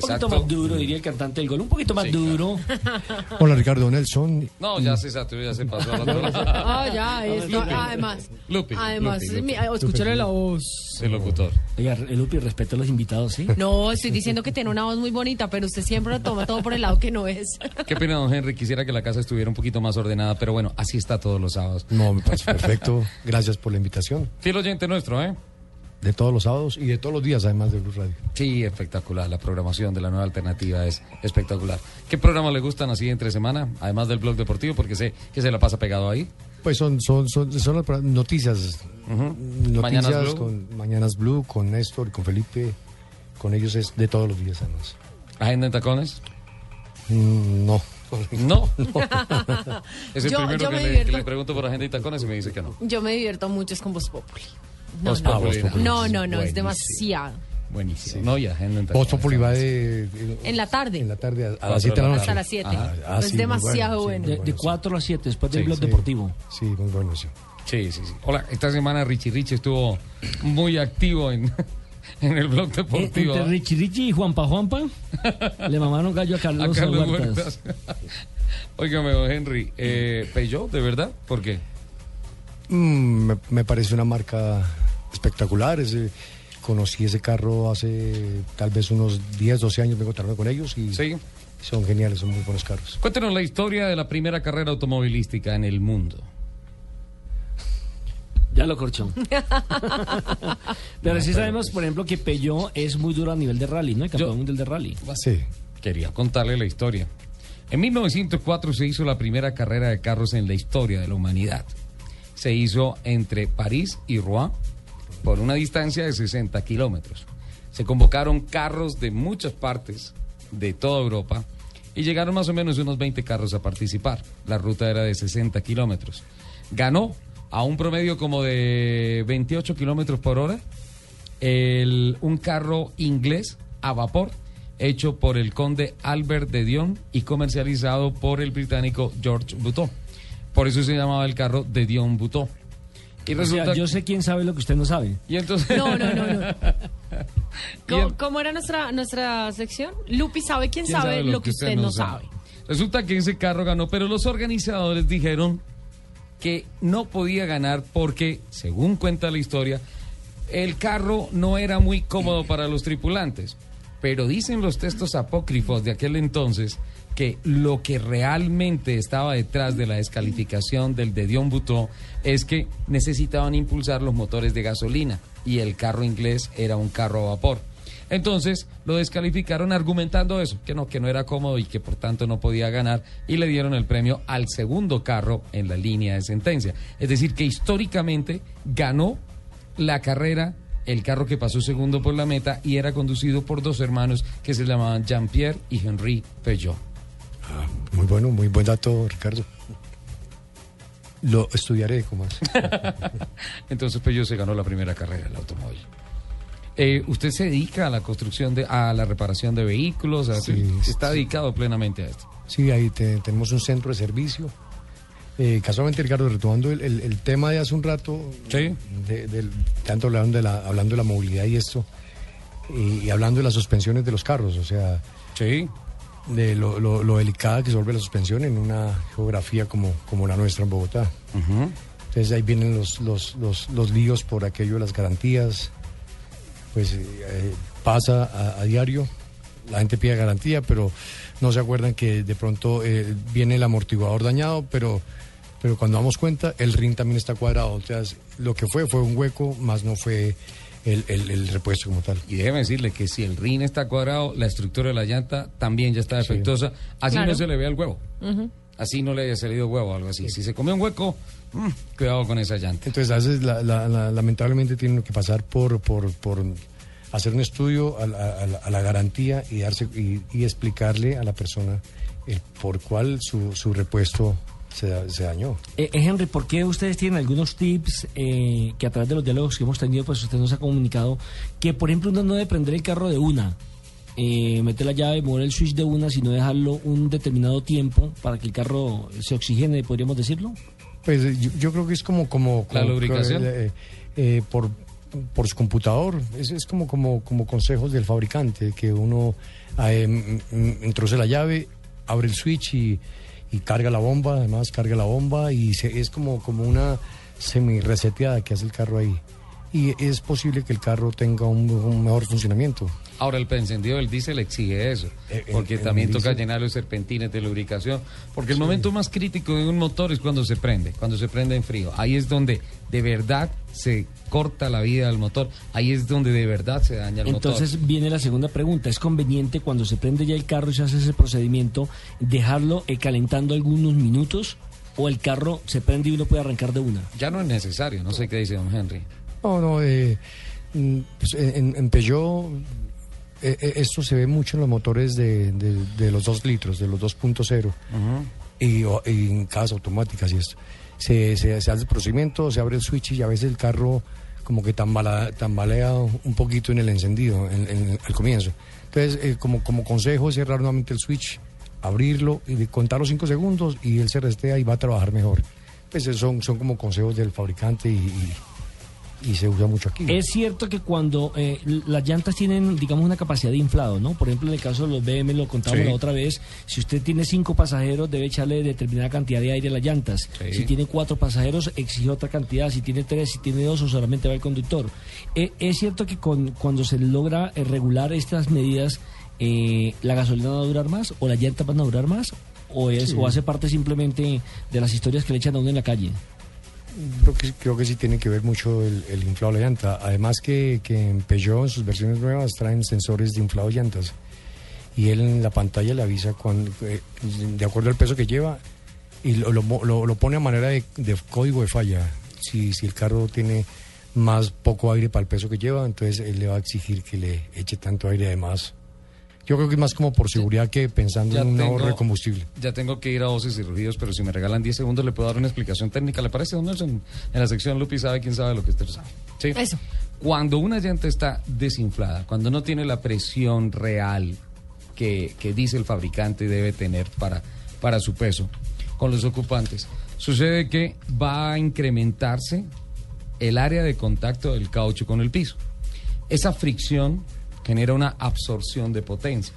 Un poquito más duro, diría el cantante del gol. Un poquito más duro. Hola Ricardo Nelson. No, ya se saturó, ya se pasó. [laughs] Ah, ya, es, no, Lupi. además. Lupi, Además, ah, escúchale la voz. El locutor. Oiga, Lupi, respeto a los invitados, ¿sí? No, estoy diciendo que tiene una voz muy bonita, pero usted siempre lo toma todo por el lado que no es. Qué pena, don Henry. Quisiera que la casa estuviera un poquito más ordenada, pero bueno, así está todos los sábados. No, me parece perfecto. Gracias por la invitación. Fiel oyente nuestro, ¿eh? De todos los sábados y de todos los días, además de Blue Radio. Sí, espectacular. La programación de la nueva alternativa es espectacular. ¿Qué programas le gustan así entre semana? Además del blog deportivo, porque sé que se la pasa pegado ahí. Pues son, son, son, son las noticias. Noticias Mañanas Blue. con Mañanas Blue, con Néstor con Felipe. Con ellos es de todos los días, además. ¿Agenda en tacones? Mm, no. No. [laughs] Es el Yo- primero yo que me le, divierto. que le pregunto por agenda y tacones y me dice que no. Yo me divierto mucho es con Voz Populi. No, Voz no, Populi. no, no, no, es demasiado. Buenísimo. No, y agenda en Voz tacones. Populi va de, de- En la tarde. en la tarde a, a las 7 de la noche. Hasta las 7. Ah, ah, es sí, muy demasiado bueno, sí, bueno. De, de 4 a 7, después del Sí, blog sí. deportivo. Sí, muy bueno, sí. Sí, sí, sí. Hola, esta semana Richie Richie estuvo muy activo en, [laughs] en el blog Eh, deportivo. Entre Richie Richie y Juanpa Juanpa le mamaron gallo a [laughs] a Carlos, Carlos Huertas. Huertas. [laughs] Óigame, don Henry, eh, ¿Peugeot, de verdad? ¿Por qué? Mm, me, me parece una marca espectacular. ese- conocí ese carro hace tal vez unos 10, 12 años, vengo trabajando con ellos y son geniales, son muy buenos carros. Cuéntenos la historia de la primera carrera automovilística en el mundo. Ya lo corchó. [laughs] Pero sí sabemos, por ejemplo, que Peugeot es muy duro a nivel de rally, ¿no? El campeón mundial de rally. Sí. Quería contarle la historia. En 1904 se hizo la primera carrera de carros en la historia de la humanidad. Se hizo entre París y Rouen por una distancia de 60 kilómetros. Se convocaron carros de muchas partes de toda Europa y llegaron más o menos unos 20 carros a participar. La ruta era de 60 kilómetros. Ganó a un promedio como de 28 kilómetros por hora un carro inglés a vapor hecho por el conde Albert de Dion y comercializado por el británico George Buteau. Por eso se llamaba el carro de Dion Buteau. Y resulta... yo sé quién sabe lo que usted no sabe. Y entonces... No, no, no, no. [laughs] ¿Cómo, cómo era nuestra, nuestra sección? Lupi sabe quién, sabe, lo que usted, no sabe? Resulta que ese carro ganó, pero los organizadores dijeron que no podía ganar porque, según cuenta la historia, el carro no era muy cómodo para los tripulantes. Pero dicen los textos apócrifos de aquel entonces que lo que realmente estaba detrás de la descalificación del de Dion Buteau es que necesitaban impulsar los motores de gasolina y el carro inglés era un carro a vapor. Entonces lo descalificaron argumentando eso, que no, que no era cómodo y que por tanto no podía ganar y le dieron el premio al segundo carro en la línea de sentencia. Es decir, que históricamente ganó la carrera el carro que pasó segundo por la meta y era conducido por dos hermanos que se llamaban Jean-Pierre y Henri Peugeot. Ah, muy bueno, muy buen dato, Ricardo. Lo estudiaré como más. [laughs] Entonces Peugeot se ganó la primera carrera del automóvil. Eh, ¿Usted se dedica a la construcción, de, a la reparación de vehículos? ¿Está dedicado plenamente a esto? Sí, ahí tenemos un centro de servicio. Eh, casualmente, Ricardo, retomando el, tema de hace un rato, ¿Sí? tanto hablando de, la, hablando de la movilidad y esto, y, hablando de las suspensiones de los carros, o sea, sí de lo, lo, delicada que se vuelve la suspensión en una geografía como, como la nuestra en Bogotá. Entonces ahí vienen los, los, los, líos por aquello de las garantías. Pues eh, pasa a, diario, la gente pide garantía, pero no se acuerdan que de pronto eh, viene el amortiguador dañado, pero, pero cuando damos cuenta, el ring también está cuadrado. O sea, lo que fue fue un hueco, más no fue el, repuesto como tal. Y déjeme decirle que si el rin está cuadrado, la estructura de la llanta también ya está defectuosa. Así no se le ve el huevo. Así no le haya salido huevo o algo así. Si se come un hueco, mm, cuidado con esa llanta. Entonces, a veces lamentablemente tienen que pasar por, por, por hacer un estudio a la, garantía y, darse, y, explicarle a la persona el por cuál su, su repuesto se, dañó. Eh, eh, Henry, ¿por qué ustedes tienen algunos tips eh, que a través de los diálogos que hemos tenido, pues usted nos ha comunicado que, por ejemplo, uno no debe prender el carro de una, eh, meter la llave, mover el switch de una, sino dejarlo un determinado tiempo para que el carro se oxigene, podríamos decirlo? Pues yo, creo que es como... como, ¿La lubricación? por, por su computador, es, es como, como, como consejos del fabricante, que uno introduce la llave, abre el switch y y carga la bomba, además carga la bomba y es como, como una semi-reseteada que hace el carro ahí. Y es posible que el carro tenga un, mejor funcionamiento. Ahora, el encendido del diésel exige eso, eh, porque también toca llenar los serpentines de lubricación, porque el momento más crítico de un motor es cuando se prende, cuando se prende en frío. Ahí es donde de verdad se corta la vida del motor, ahí es donde de verdad se daña el motor. Entonces viene la segunda pregunta, ¿es conveniente cuando se prende ya el carro y se hace ese procedimiento dejarlo eh, calentando algunos minutos o el carro se prende y uno puede arrancar de una? Ya no es necesario, no sé qué dice don Henry. No, no, eh, mm, pues, en, Peugeot eh, esto se ve mucho en los motores de, los 2 litros, de los 2.0 y, en casas automáticas y esto se, se, hace el procedimiento, se abre el switch y a veces el carro como que tambalea, un poquito en el encendido, en, al comienzo. Entonces, eh, como, como consejo, cerrar nuevamente el switch, abrirlo y contar los cinco segundos y él se restea y va a trabajar mejor. Pues son, son como consejos del fabricante y y se usa mucho aquí. Es cierto que cuando eh, las llantas tienen, digamos, una capacidad de inflado, ¿no? Por ejemplo, en el caso de los BM, lo contamos la otra vez, si usted tiene cinco pasajeros, debe echarle determinada cantidad de aire a las llantas. Si tiene cuatro pasajeros, exige otra cantidad. Si tiene tres, si tiene dos, o solamente va el conductor. Eh, es cierto que con, cuando se logra eh, regular estas medidas, ¿la gasolina va a durar más o las llantas van a durar más? ¿O, es, o hace parte simplemente de las historias que le echan a uno en la calle? Creo que, sí tiene que ver mucho el, inflado de la llanta. Además que, que en Peugeot, en sus versiones nuevas, traen sensores de inflado de llantas. Y él en la pantalla le avisa con, eh, de acuerdo al peso que lleva y lo, lo, pone a manera de, código de falla. Si, si el carro tiene más poco aire para el peso que lleva, entonces él le va a exigir que le eche tanto aire además Yo creo que es más como por seguridad que pensando en un ahorro de combustible. Ya tengo que ir a voces y rugidos, pero si me regalan 10 segundos le puedo dar una explicación técnica. ¿Le parece, don Nelson? En la sección Lupi sabe quién sabe lo que usted sabe. ¿Sí? Eso. Cuando una llanta está desinflada, cuando no tiene la presión real que, que dice el fabricante debe tener para, para su peso con los ocupantes, sucede que va a incrementarse el área de contacto del caucho con el piso. Esa fricción genera una absorción de potencia.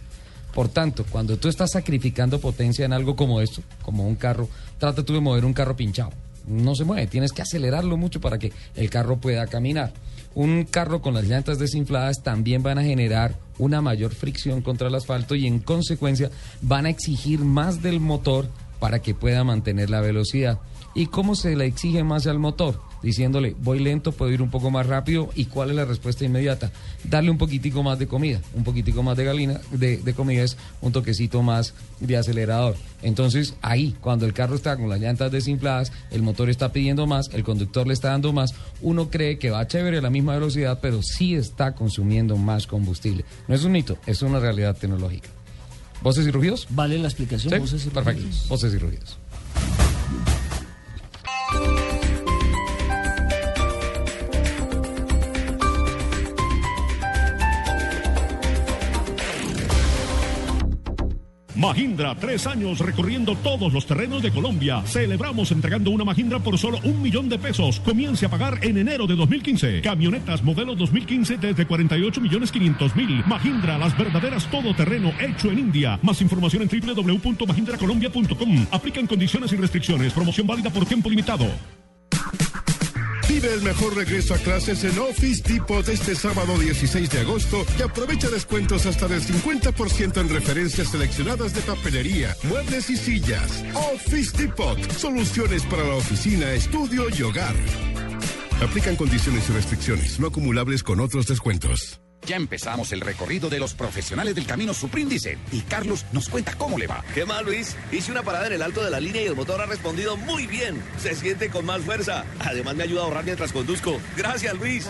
Por tanto, cuando tú estás sacrificando potencia en algo como esto, como un carro, trata tú de mover un carro pinchado. No se mueve, tienes que acelerarlo mucho para que el carro pueda caminar. Un carro con las llantas desinfladas también van a generar una mayor fricción contra el asfalto y en consecuencia van a exigir más del motor para que pueda mantener la velocidad. ¿Y cómo se le exige más al motor? Diciéndole, voy lento, puedo ir un poco más rápido. ¿Y cuál es la respuesta inmediata? Darle un poquitico más de comida. Un poquitico más de, galina, de, comida es un toquecito más de acelerador. Entonces, ahí, cuando el carro está con las llantas desinfladas, el motor está pidiendo más, el conductor le está dando más, uno cree que va chévere a la misma velocidad, pero sí está consumiendo más combustible. No es un mito, es una realidad tecnológica. ¿Voces y rugidos? Vale la explicación. Voces y Perfecto. Voces y rugidos. Mahindra, tres años recorriendo todos los terrenos de Colombia. Celebramos entregando una Mahindra por solo un millón de pesos. Comience a pagar en enero de 2015. Camionetas modelo 2015 desde 48 millones 500 mil. Mahindra, las verdaderas todoterreno hecho en India. Más información en www.mahindracolombia.com. Aplican condiciones y restricciones. Promoción válida por tiempo limitado. Vive el mejor regreso a clases en Office Depot este sábado 16 de agosto y aprovecha descuentos hasta del 50% en referencias seleccionadas de papelería, muebles y sillas. Office Depot, soluciones para la oficina, estudio y hogar. Aplican condiciones y restricciones no acumulables con otros descuentos. Ya empezamos el recorrido de los profesionales del camino Supríndice y Carlos nos cuenta cómo le va. ¿Qué más, Luis? Hice una parada en el alto de la línea y el motor ha respondido muy bien. Se siente con más fuerza. Además, me ayuda a ahorrar mientras conduzco. Gracias, Luis.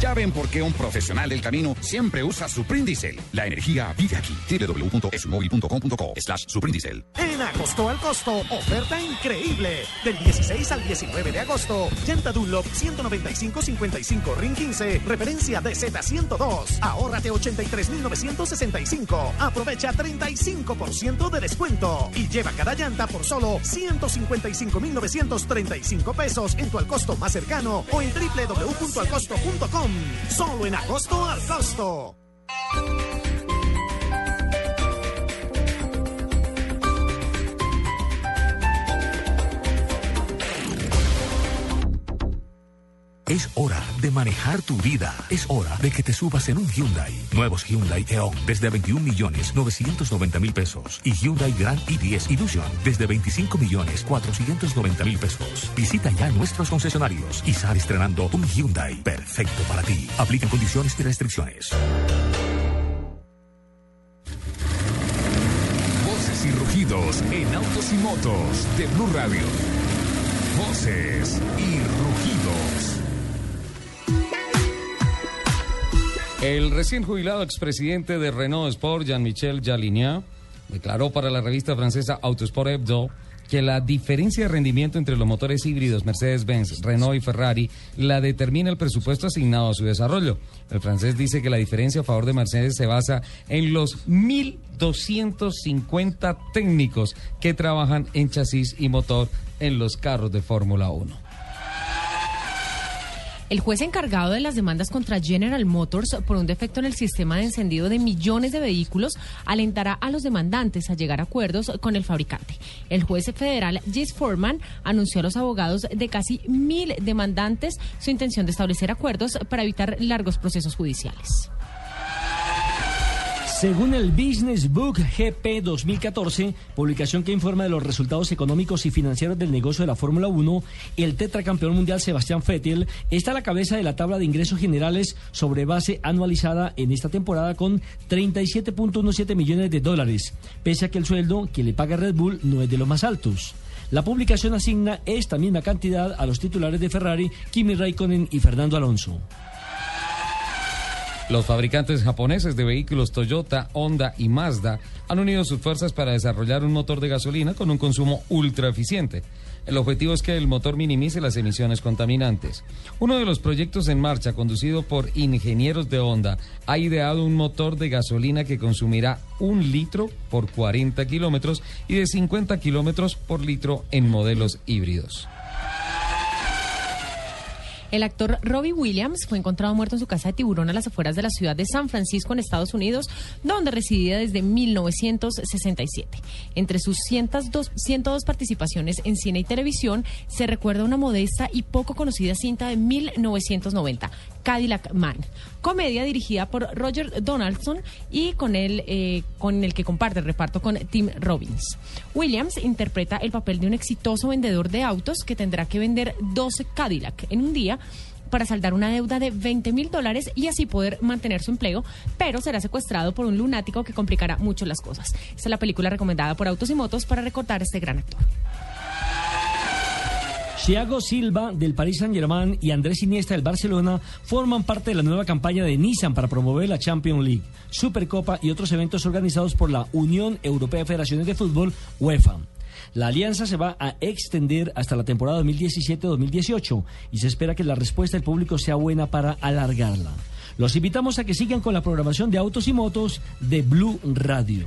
Ya ven por qué un profesional del camino siempre usa Suprindicel. La energía vive aquí. www.esumóvil.com.co slash Suprindicel. En Agosto al Costo, oferta increíble. Del 16 al 19 de agosto, llanta Dunlop 195-55 RIN 15, referencia DZ102 2. Ahórrate 83,965. Aprovecha 35% de descuento y lleva cada llanta por solo 155,935 pesos en tu al costo más cercano o en www.alcosto.com. Solo en agosto al costo. Es hora de manejar tu vida. Es hora de que te subas en un Hyundai. Nuevos Hyundai Eon desde 21 millones 990 mil pesos. Y Hyundai Grand i10 Illusion desde 25 millones 490 mil pesos. Visita ya nuestros concesionarios y sale estrenando un Hyundai perfecto para ti. Aplican condiciones y restricciones. Voces y rugidos en autos y motos de Blue Radio. Voces y El recién jubilado expresidente de Renault Sport, Jean-Michel Jalinier, declaró para la revista francesa Autosport Hebdo que la diferencia de rendimiento entre los motores híbridos Mercedes-Benz, Renault y Ferrari la determina el presupuesto asignado a su desarrollo. El francés dice que la diferencia a favor de Mercedes se basa en los 1.250 técnicos que trabajan en chasis y motor en los carros de Fórmula 1. El juez encargado de las demandas contra General Motors por un defecto en el sistema de encendido de millones de vehículos alentará a los demandantes a llegar a acuerdos con el fabricante. El juez federal Gis Foreman anunció a los abogados de casi mil demandantes su intención de establecer acuerdos para evitar largos procesos judiciales. Según el Business Book GP 2014, publicación que informa de los resultados económicos y financieros del negocio de la Fórmula 1, el tetracampeón mundial Sebastián Vettel está a la cabeza de la tabla de ingresos generales sobre base anualizada en esta temporada con 37.17 millones de dólares, pese a que el sueldo que le paga Red Bull no es de los más altos. La publicación asigna esta misma cantidad a los titulares de Ferrari, Kimi Raikkonen y Fernando Alonso. Los fabricantes japoneses de vehículos Toyota, Honda y Mazda han unido sus fuerzas para desarrollar un motor de gasolina con un consumo ultra eficiente. El objetivo es que el motor minimice las emisiones contaminantes. Uno de los proyectos en marcha, conducido por ingenieros de Honda, ha ideado un motor de gasolina que consumirá un litro por 40 kilómetros y de 50 kilómetros por litro en modelos híbridos. El actor Robbie Williams fue encontrado muerto en su casa de tiburón a las afueras de la ciudad de San Francisco, en Estados Unidos, donde residía desde 1967. Entre sus 102, 102 participaciones en cine y televisión, se recuerda una modesta y poco conocida cinta de 1990, Cadillac Man, comedia dirigida por Roger Donaldson y con él, eh, con el que comparte el reparto con Tim Robbins. Williams interpreta el papel de un exitoso vendedor de autos que tendrá que vender 12 Cadillac en un día para saldar una deuda de 20 mil dólares y así poder mantener su empleo, pero será secuestrado por un lunático que complicará mucho las cosas. Esta es la película recomendada por Autos y Motos para recordar a este gran actor. Thiago Silva del Paris Saint-Germain y Andrés Iniesta del Barcelona forman parte de la nueva campaña de Nissan para promover la Champions League, Supercopa y otros eventos organizados por la Unión Europea de Federaciones de Fútbol, UEFA. La alianza se va a extender hasta la temporada 2017-2018 y se espera que la respuesta del público sea buena para alargarla. Los invitamos a que sigan con la programación de autos y motos de Blue Radio.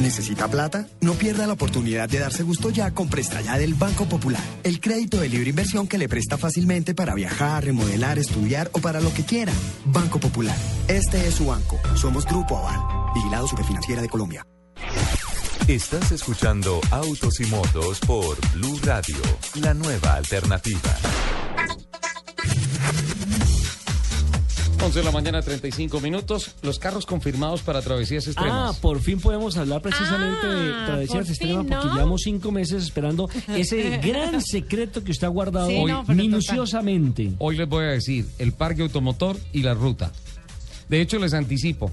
¿Necesita plata? No pierda la oportunidad de darse gusto ya con Presta Ya del Banco Popular. El crédito de libre inversión que le presta fácilmente para viajar, remodelar, estudiar o para lo que quiera. Banco Popular. Este es su banco. Somos Grupo Aval. Vigilado Superfinanciera de Colombia. Estás escuchando Autos y Motos por Blue Radio, la nueva alternativa. 11 de la mañana, 35 minutos. Los carros confirmados para travesías extremas. Ah, por fin podemos hablar precisamente de Ah, travesías por extremas fin, porque ¿no? llevamos cinco meses esperando [laughs] ese gran secreto que usted ha guardado Sí, hoy no, minuciosamente. Hoy les voy a decir el parque automotor y la ruta. De hecho, les anticipo,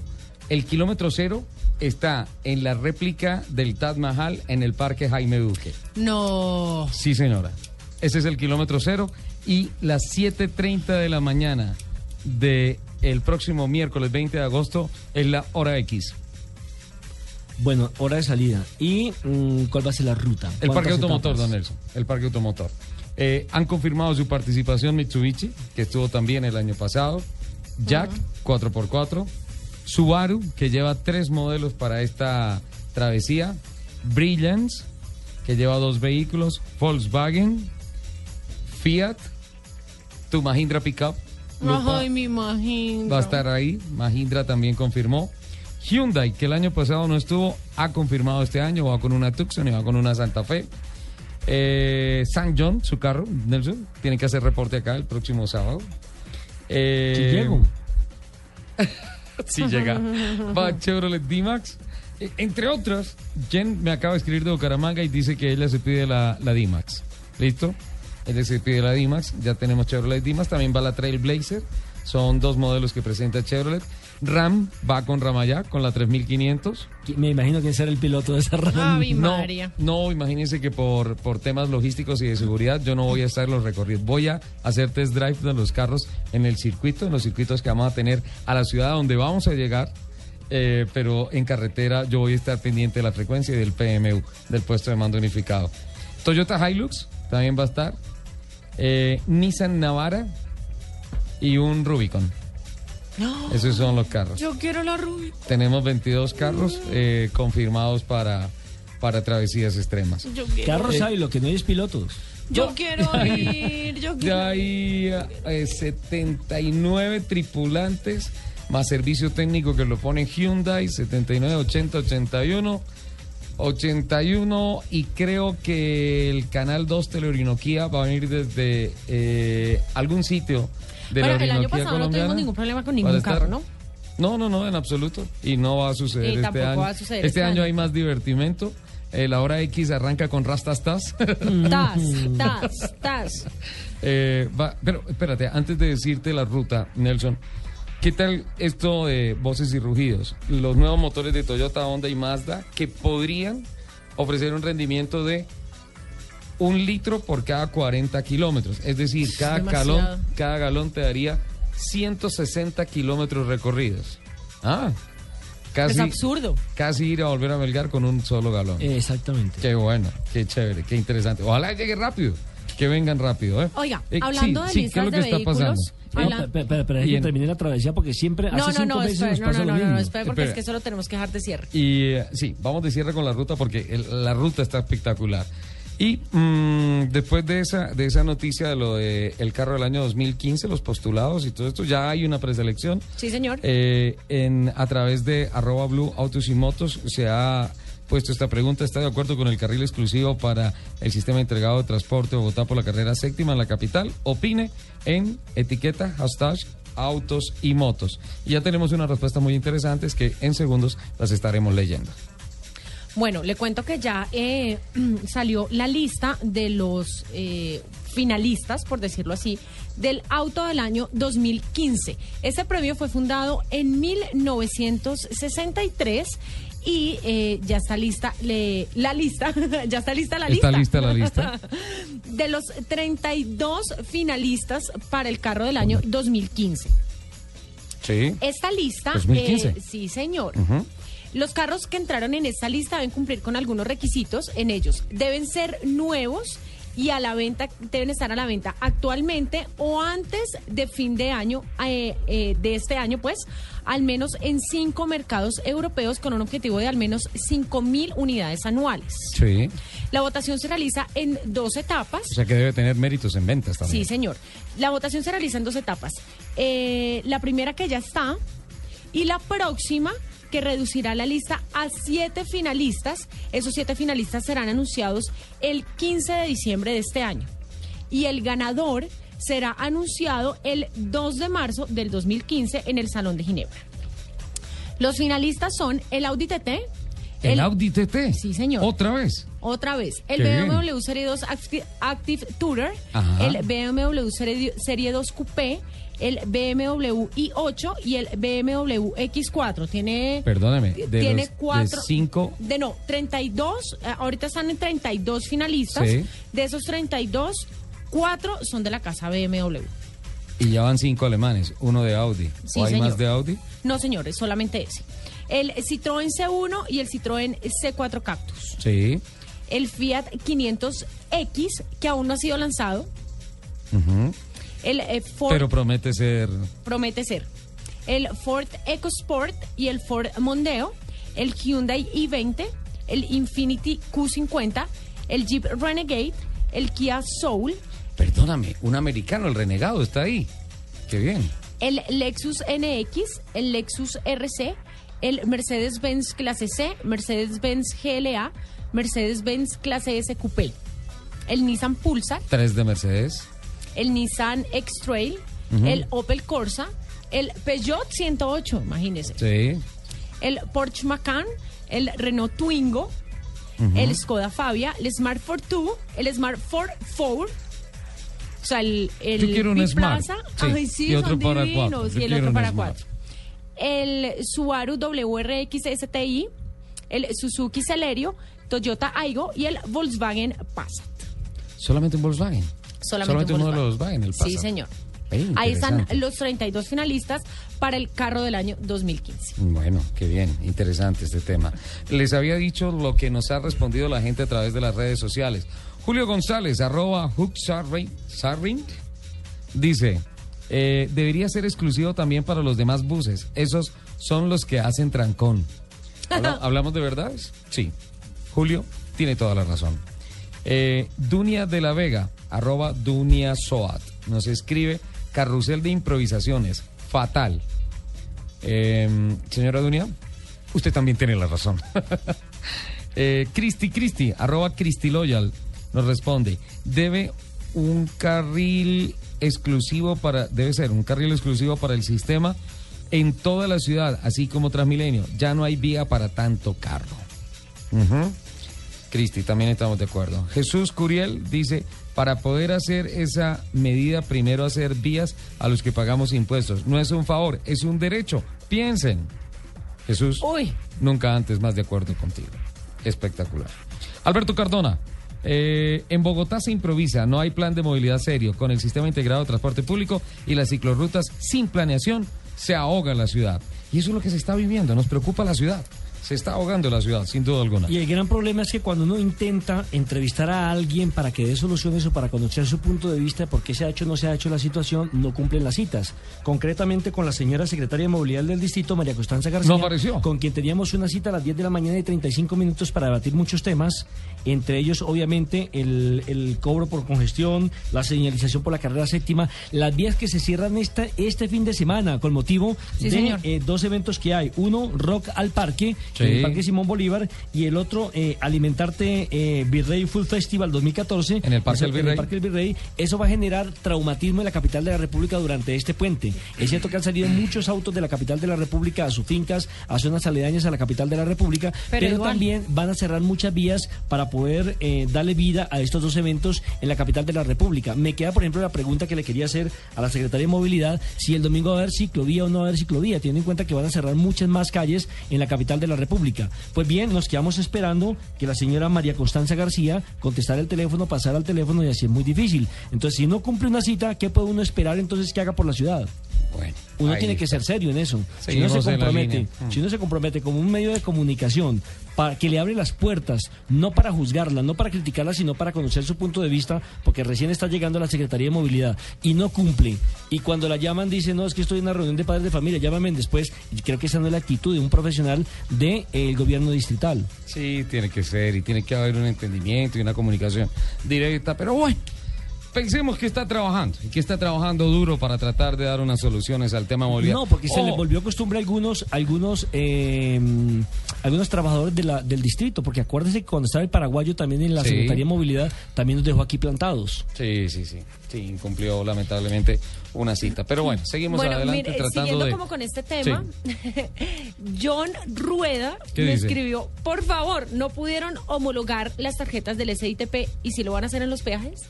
el kilómetro cero está en la réplica del Taj Mahal en el parque Jaime Duque. No. Sí, señora. Ese es el kilómetro cero y las 7.30 de la mañana de el próximo miércoles 20 de agosto es la hora X. Bueno, hora de salida. ¿Y mm, cuál va a ser la ruta? El parque ¿Cuántas automotor, etapas? don Nelson. El parque automotor. Eh, han confirmado su participación Mitsubishi, que estuvo también el año pasado. Jack, 4x4. Subaru, que lleva tres modelos para esta travesía. Brilliance, que lleva dos vehículos. Volkswagen. Fiat. Tu Mahindra Pickup. Lupa, Ay, me imagino. va a estar ahí. Mahindra también confirmó. Hyundai, que el año pasado no estuvo, ha confirmado este año, va con una Tucson y va con una Santa Fe. Eh, San John, su carro, Nelson, tiene que hacer reporte acá el próximo sábado. Eh, Sí llego. [laughs] sí llega. Va Chevrolet D-Max. Eh, Entre otras, Jen me acaba de escribir de Bucaramanga y dice que ella se pide la, la D-Max. ¿Listo? Ella se pide la D-Max. Ya tenemos Chevrolet D-Max. También va la Trailblazer. Son dos modelos que presenta Chevrolet. Ram va con Ramayá, con la 3500. Me imagino quién será el piloto de esa Ram. No, no, imagínense que por, por temas logísticos y de seguridad yo no voy a estar en los recorridos. Voy a hacer test drive de los carros en el circuito, en los circuitos que vamos a tener a la ciudad donde vamos a llegar. eh, pero en carretera yo voy a estar pendiente de la frecuencia y del PMU, del puesto de mando unificado. Toyota Hilux también va a estar. Eh, Nissan Navara y un Rubicon. No. Esos son los carros. Yo quiero la rubia. Tenemos 22 carros eh, confirmados para, para travesías extremas. Yo quiero. Carros Eh, hay, lo que no hay es pilotos. Yo quiero [laughs] ir. Yo quiero Ya hay eh, 79 tripulantes más servicio técnico que lo pone Hyundai, 79, 80, 81. 81 y creo que el canal 2 Teleorinoquía va a venir desde eh, algún sitio de la el año pasado no tuvimos ningún problema con ningún carro, ¿no? No, no, no, en absoluto. Y no va a suceder Y este tampoco año. va a suceder este este año año. hay más divertimento. Eh, la hora X arranca con rastas tas. Tas, [laughs] tas, tas. Eh, va- pero espérate, antes de decirte la ruta, Nelson, ¿qué tal esto de voces y rugidos? Los nuevos motores de Toyota, Honda y Mazda que podrían ofrecer un rendimiento de un litro por cada 40 kilómetros. Es decir, cada galón, cada galón te daría 160 kilómetros recorridos. Ah, casi, Es absurdo. casi ir a volver a Melgar con un solo galón. Exactamente. Qué bueno, qué chévere, qué interesante. Ojalá llegue rápido, que vengan rápido. ¿eh? Oiga, Eh, hablando de sí, sí, ¿qué es listas lo de que está vehículos, pasando? No, habla- espera, espera, espera, Y que en- termine la travesía porque siempre No, hace no, cinco no, espera, nos no, pasa no, lo no, no, mismo. espera, porque Espera. es que eso lo tenemos que dejar de cierre. Y eh, sí, vamos de cierre con la ruta porque el- la ruta está espectacular. Y mm, después de esa, de esa noticia de lo de el carro del año 2015, los postulados y todo esto, ya hay una preselección. Sí, señor. Eh, en, a través de arroba blue autos y motos se ha puesto esta pregunta. ¿Está de acuerdo con el carril exclusivo para el sistema integrado de transporte Bogotá por la carrera séptima en la capital? Opine en etiqueta hashtag autos y motos. Y ya tenemos unas respuestas muy interesantes que en segundos las estaremos leyendo. Bueno, le cuento que ya eh, [clears throat] salió la lista de los eh, finalistas, por decirlo así, del auto del año 2015. Este premio fue fundado en 1963 y eh, ya está lista le- la lista, [laughs] ya está lista la Está lista. lista la lista. [laughs] de los 32 finalistas para el carro del año 2015. Sí. Esta lista, 2015. eh, sí señor. Los carros que entraron en esta lista deben cumplir con algunos requisitos. En ellos deben ser nuevos y a la venta deben estar a la venta actualmente o antes de fin de año eh, eh, de este año, pues al menos en cinco mercados europeos con un objetivo de al menos 5 mil unidades anuales. Sí. La votación se realiza en dos etapas. O sea que debe tener méritos en ventas también. Sí, señor. La votación se realiza en dos etapas. Eh, la primera que ya está y la próxima que reducirá la lista a siete finalistas. Esos siete finalistas serán anunciados el 15 de diciembre de este año. Y el ganador será anunciado el 2 de marzo del 2015 en el Salón de Ginebra. Los finalistas son el Audi TT. El, Audi TT. Sí, señor. Otra vez. Otra vez, el Qué BMW bien. Serie 2 Acti- Active Tourer, Ajá. el BMW Serie, Serie 2 Coupé, el BMW i8 y el BMW X4. Tiene, Perdóneme. ti- De tiene los- de cuatro. cinco. De no, 32. eh, ahorita están en 32 finalistas. Sí. De esos 32, cuatro son de la casa BMW. Y ya van cinco alemanes. Uno de Audi. Sí, ¿O hay señor. más de Audi? No, señores, solamente ese. El Citroën C1 y el Citroën C4 Cactus. Sí. El Fiat 500X, que aún no ha sido lanzado. Ujú. El eh, Ford Pero promete ser. promete ser. El Ford EcoSport y el Ford Mondeo. El Hyundai i20. El Infiniti Q50. El Jeep Renegade. El Kia Soul. Perdóname, un americano, el renegado, está ahí. Qué bien. El Lexus NX. El Lexus RC. El Mercedes-Benz Clase C. Mercedes-Benz GLA. Mercedes-Benz Clase S Coupé. El Nissan Pulsar. Tres de Mercedes. El Nissan X-Trail, Ujú. el Opel Corsa, el Peugeot 108, imagínese, Sí. el Porsche Macan, el Renault Twingo, Ujú. el Skoda Fabia, el Smart Fortwo, el Smart Ford 4, o sea, el, el Yo quiero un Smart. Sí, ay sí, y otro son para divinos, cuatro. Y el otro para cuatro. El Subaru WRX STI, el Suzuki Celerio, Toyota Aygo y el Volkswagen Passat. Solamente un Volkswagen. Solamente, uno un de los Volkswagen, el Sí, Passat. señor. Ey, Ahí están los 32 finalistas para el carro del año 2015. Bueno, qué bien, interesante este tema. Les había dicho lo que nos ha respondido la gente a través de las redes sociales. Julio González, arroba Sarring, dice, eh, debería ser exclusivo también para los demás buses. Esos son los que hacen trancón. ¿Habla- [laughs] ¿Hablamos de verdades? Sí. Julio tiene toda la razón. Eh, Dunia de la Vega, arroba Dunia Soat, nos escribe carrusel de improvisaciones, fatal. Eh, señora Dunia, usted también tiene la razón. [laughs] eh, Cristi Cristi, arroba Cristi Loyal, nos responde, debe un carril exclusivo para, debe ser un carril exclusivo para el sistema en toda la ciudad, así como Transmilenio. Ya no hay vía para tanto carro. Ujú. Cristi, también estamos de acuerdo. Jesús Curiel dice, para poder hacer esa medida, primero hacer vías a los que pagamos impuestos. No es un favor, es un derecho. Piensen. Jesús, Uy. nunca antes más de acuerdo contigo. Espectacular. Alberto Cardona, eh, en Bogotá se improvisa, no hay plan de movilidad serio. Con el sistema integrado de transporte público y las ciclorrutas sin planeación, se ahoga la ciudad. Y eso es lo que se está viviendo, nos preocupa la ciudad. Se está ahogando la ciudad, sin duda alguna. Y el gran problema es que cuando uno intenta entrevistar a alguien para que dé soluciones o para conocer su punto de vista de por qué se ha hecho o no se ha hecho la situación, no cumplen las citas. Concretamente con la señora secretaria de Movilidad del Distrito, María Constanza García, No apareció. con quien teníamos una cita a las 10 de la mañana y 35 minutos para debatir muchos temas, entre ellos obviamente el, el cobro por congestión, la señalización por la carrera séptima, las vías que se cierran esta, este fin de semana con motivo Sí, de señor. eh, dos eventos que hay. Uno, Rock al Parque, Sí. en el Parque Simón Bolívar, y el otro, eh, Alimentarte eh, Virrey Full Festival 2014. En el Parque del Virrey. Parque del Virrey. Eso va a generar traumatismo en la capital de la República durante este puente. Es cierto que han salido muchos autos de la capital de la República a sus fincas, a zonas aledañas a la capital de la República, Pero también van a cerrar muchas vías para poder eh, darle vida a estos dos eventos en la capital de la República. Me queda, por ejemplo, la pregunta que le quería hacer a la Secretaría de Movilidad, si el domingo va a haber ciclovía o no va a haber ciclovía, teniendo en cuenta que van a cerrar muchas más calles en la capital de la República. Pues bien, nos quedamos esperando que la señora María Constanza García contestara el teléfono, pasara al teléfono y así es muy difícil. Entonces, si no cumple una cita, ¿qué puede uno esperar entonces que haga por la ciudad? Bueno, Uno tiene que ser serio en eso. Si uno se compromete, si uno se compromete como un medio de comunicación para que le abre las puertas, no para juzgarla, no para criticarla, sino para conocer su punto de vista, porque recién está llegando a la Secretaría de Movilidad y no cumple. Y cuando la llaman dice, no, es que estoy en una reunión de padres de familia, llámame después. Y creo que esa no es la actitud de un profesional del gobierno distrital. Sí, tiene que ser y tiene que haber un entendimiento y una comunicación directa, pero bueno. Pensemos que está trabajando y que está trabajando duro para tratar de dar unas soluciones al tema movilidad. No, porque se Oh, les volvió costumbre a algunos, algunos, eh, algunos trabajadores de la, del distrito, porque acuérdense que cuando estaba el paraguayo también en la Sí. Secretaría de Movilidad, también nos dejó aquí plantados. Sí, sí, sí. Sí, incumplió lamentablemente una cita. Pero bueno, seguimos Bueno, adelante mire, tratando siguiendo de. como con este tema, [laughs] John Rueda ¿Qué me dice? escribió, por favor, ¿no pudieron homologar las tarjetas del SITP y si lo van a hacer en los peajes?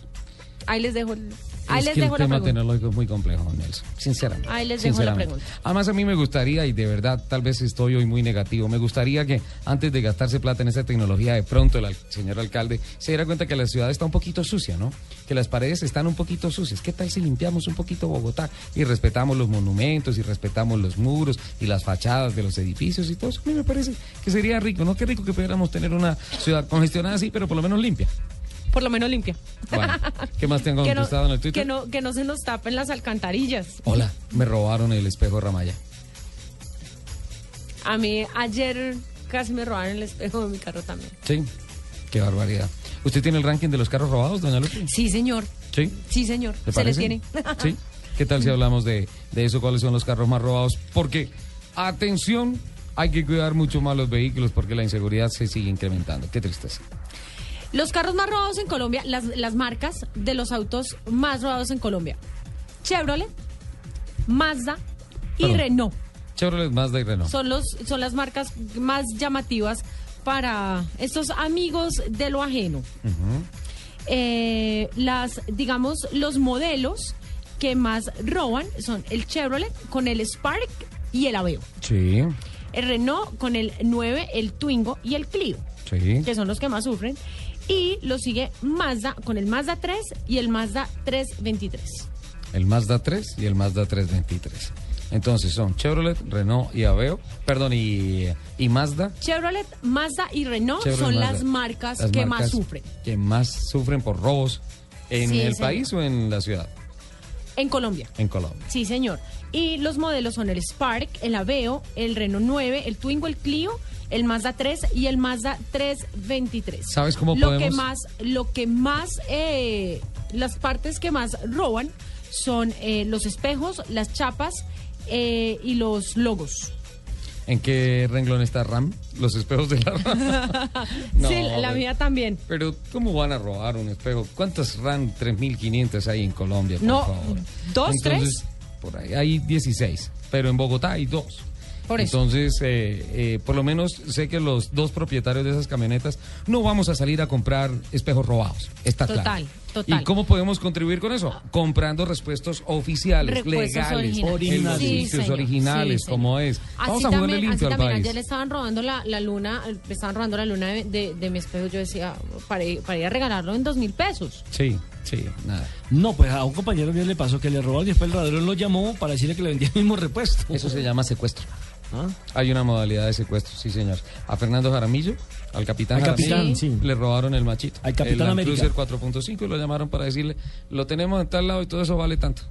Ahí les dejo, el- ahí es les que dejo el la tema tecnológico es muy complejo, Nelson. Sinceramente. Ahí les dejo la sinceramente. pregunta. Además, a mí me gustaría, y de verdad, tal vez estoy hoy muy negativo, me gustaría que antes de gastarse plata en esa tecnología, de pronto el al- señor alcalde se diera cuenta que la ciudad está un poquito sucia, ¿no? Que las paredes están un poquito sucias. ¿Qué tal si limpiamos un poquito Bogotá y respetamos los monumentos y respetamos los muros y las fachadas de los edificios y todo eso? A mí me parece que sería rico, ¿no? Qué rico que pudiéramos tener una ciudad congestionada así, pero por lo menos limpia. Por lo menos limpia. Bueno, ¿qué más tengo [laughs] que, no, contestado en el Twitter? que, no, que no se nos tapen las alcantarillas. Hola, me robaron el espejo de Ramaya. A mí ayer casi me robaron el espejo de mi carro también. Sí, qué barbaridad. ¿Usted tiene el ranking de los carros robados, doña Lupe? Sí, señor. Sí. Sí, señor. ¿Le Se le tiene. Sí. ¿Qué tal si [laughs] hablamos de, de eso? ¿Cuáles son los carros más robados? Porque, atención, hay que cuidar mucho más los vehículos porque la inseguridad se sigue incrementando. Qué tristeza. Los carros más robados en Colombia, las, las marcas de los autos más robados en Colombia. Chevrolet, Mazda y Perdón. Renault. Chevrolet, Mazda y Renault. Son, los, son las marcas más llamativas para estos amigos de lo ajeno. Eh, las, digamos, los modelos que más roban son el Chevrolet con el Spark y el Aveo. Sí, El Renault con el 9, el Twingo y el Clio, sí. que son los que más sufren. Y lo sigue Mazda con el Mazda 3 y el Mazda 323. El Mazda 3 y el Mazda 323. Entonces son Chevrolet, Renault y Aveo. Perdón, y, y Mazda. Chevrolet, Mazda y Renault Chevrolet, son Mazda. las marcas Las que marcas más sufren. Que más sufren por robos en Sí, el señor. país o en la ciudad, En Colombia. en Colombia. Sí, señor. Y los modelos son el Spark, el Aveo, el Renault 9, el Twingo, el Clio, el Mazda 3 y el Mazda 323. ¿Sabes cómo lo podemos- Que más, lo que más, eh, las partes que más roban son eh, los espejos, las chapas eh, y los logos. ¿En qué renglón está RAM? Los espejos de la RAM. [laughs] No, sí, la, mía también. Pero, ¿cómo van a robar un espejo? ¿Cuántas RAM 3500 hay en Colombia? Por No, favor? ¿dos, Entonces, Por ahí hay 16. pero en Bogotá hay dos. Por eso. Entonces, eh, eh, por lo menos sé que los dos propietarios de esas camionetas no vamos a salir a comprar espejos robados. Está Total, claro. total. ¿Y cómo podemos contribuir con eso? Comprando repuestos oficiales, Repuestos legales, originales. Sí, señor. originales, Sí, como es. Así Vamos a jugarle también, así limpio al también país. ayer le estaban robando la, la luna, le estaban robando la luna de, de- de mi espejo. Yo decía, para, ir- para ir a regalarlo en dos mil pesos. Sí, sí, nada. No, pues a un compañero mío le pasó que le robaron y después el ladrón lo llamó para decirle que le vendía el mismo repuesto. Eso se llama secuestro. ¿Ah? Hay una modalidad de secuestro, sí, señor. A Fernando Jaramillo, al capitán Al Jaramillo, capitán, sí. le robaron el machito. Al Capitán el América. Cruiser 4.5 y lo llamaron para decirle, lo tenemos en tal lado y todo eso vale tanto.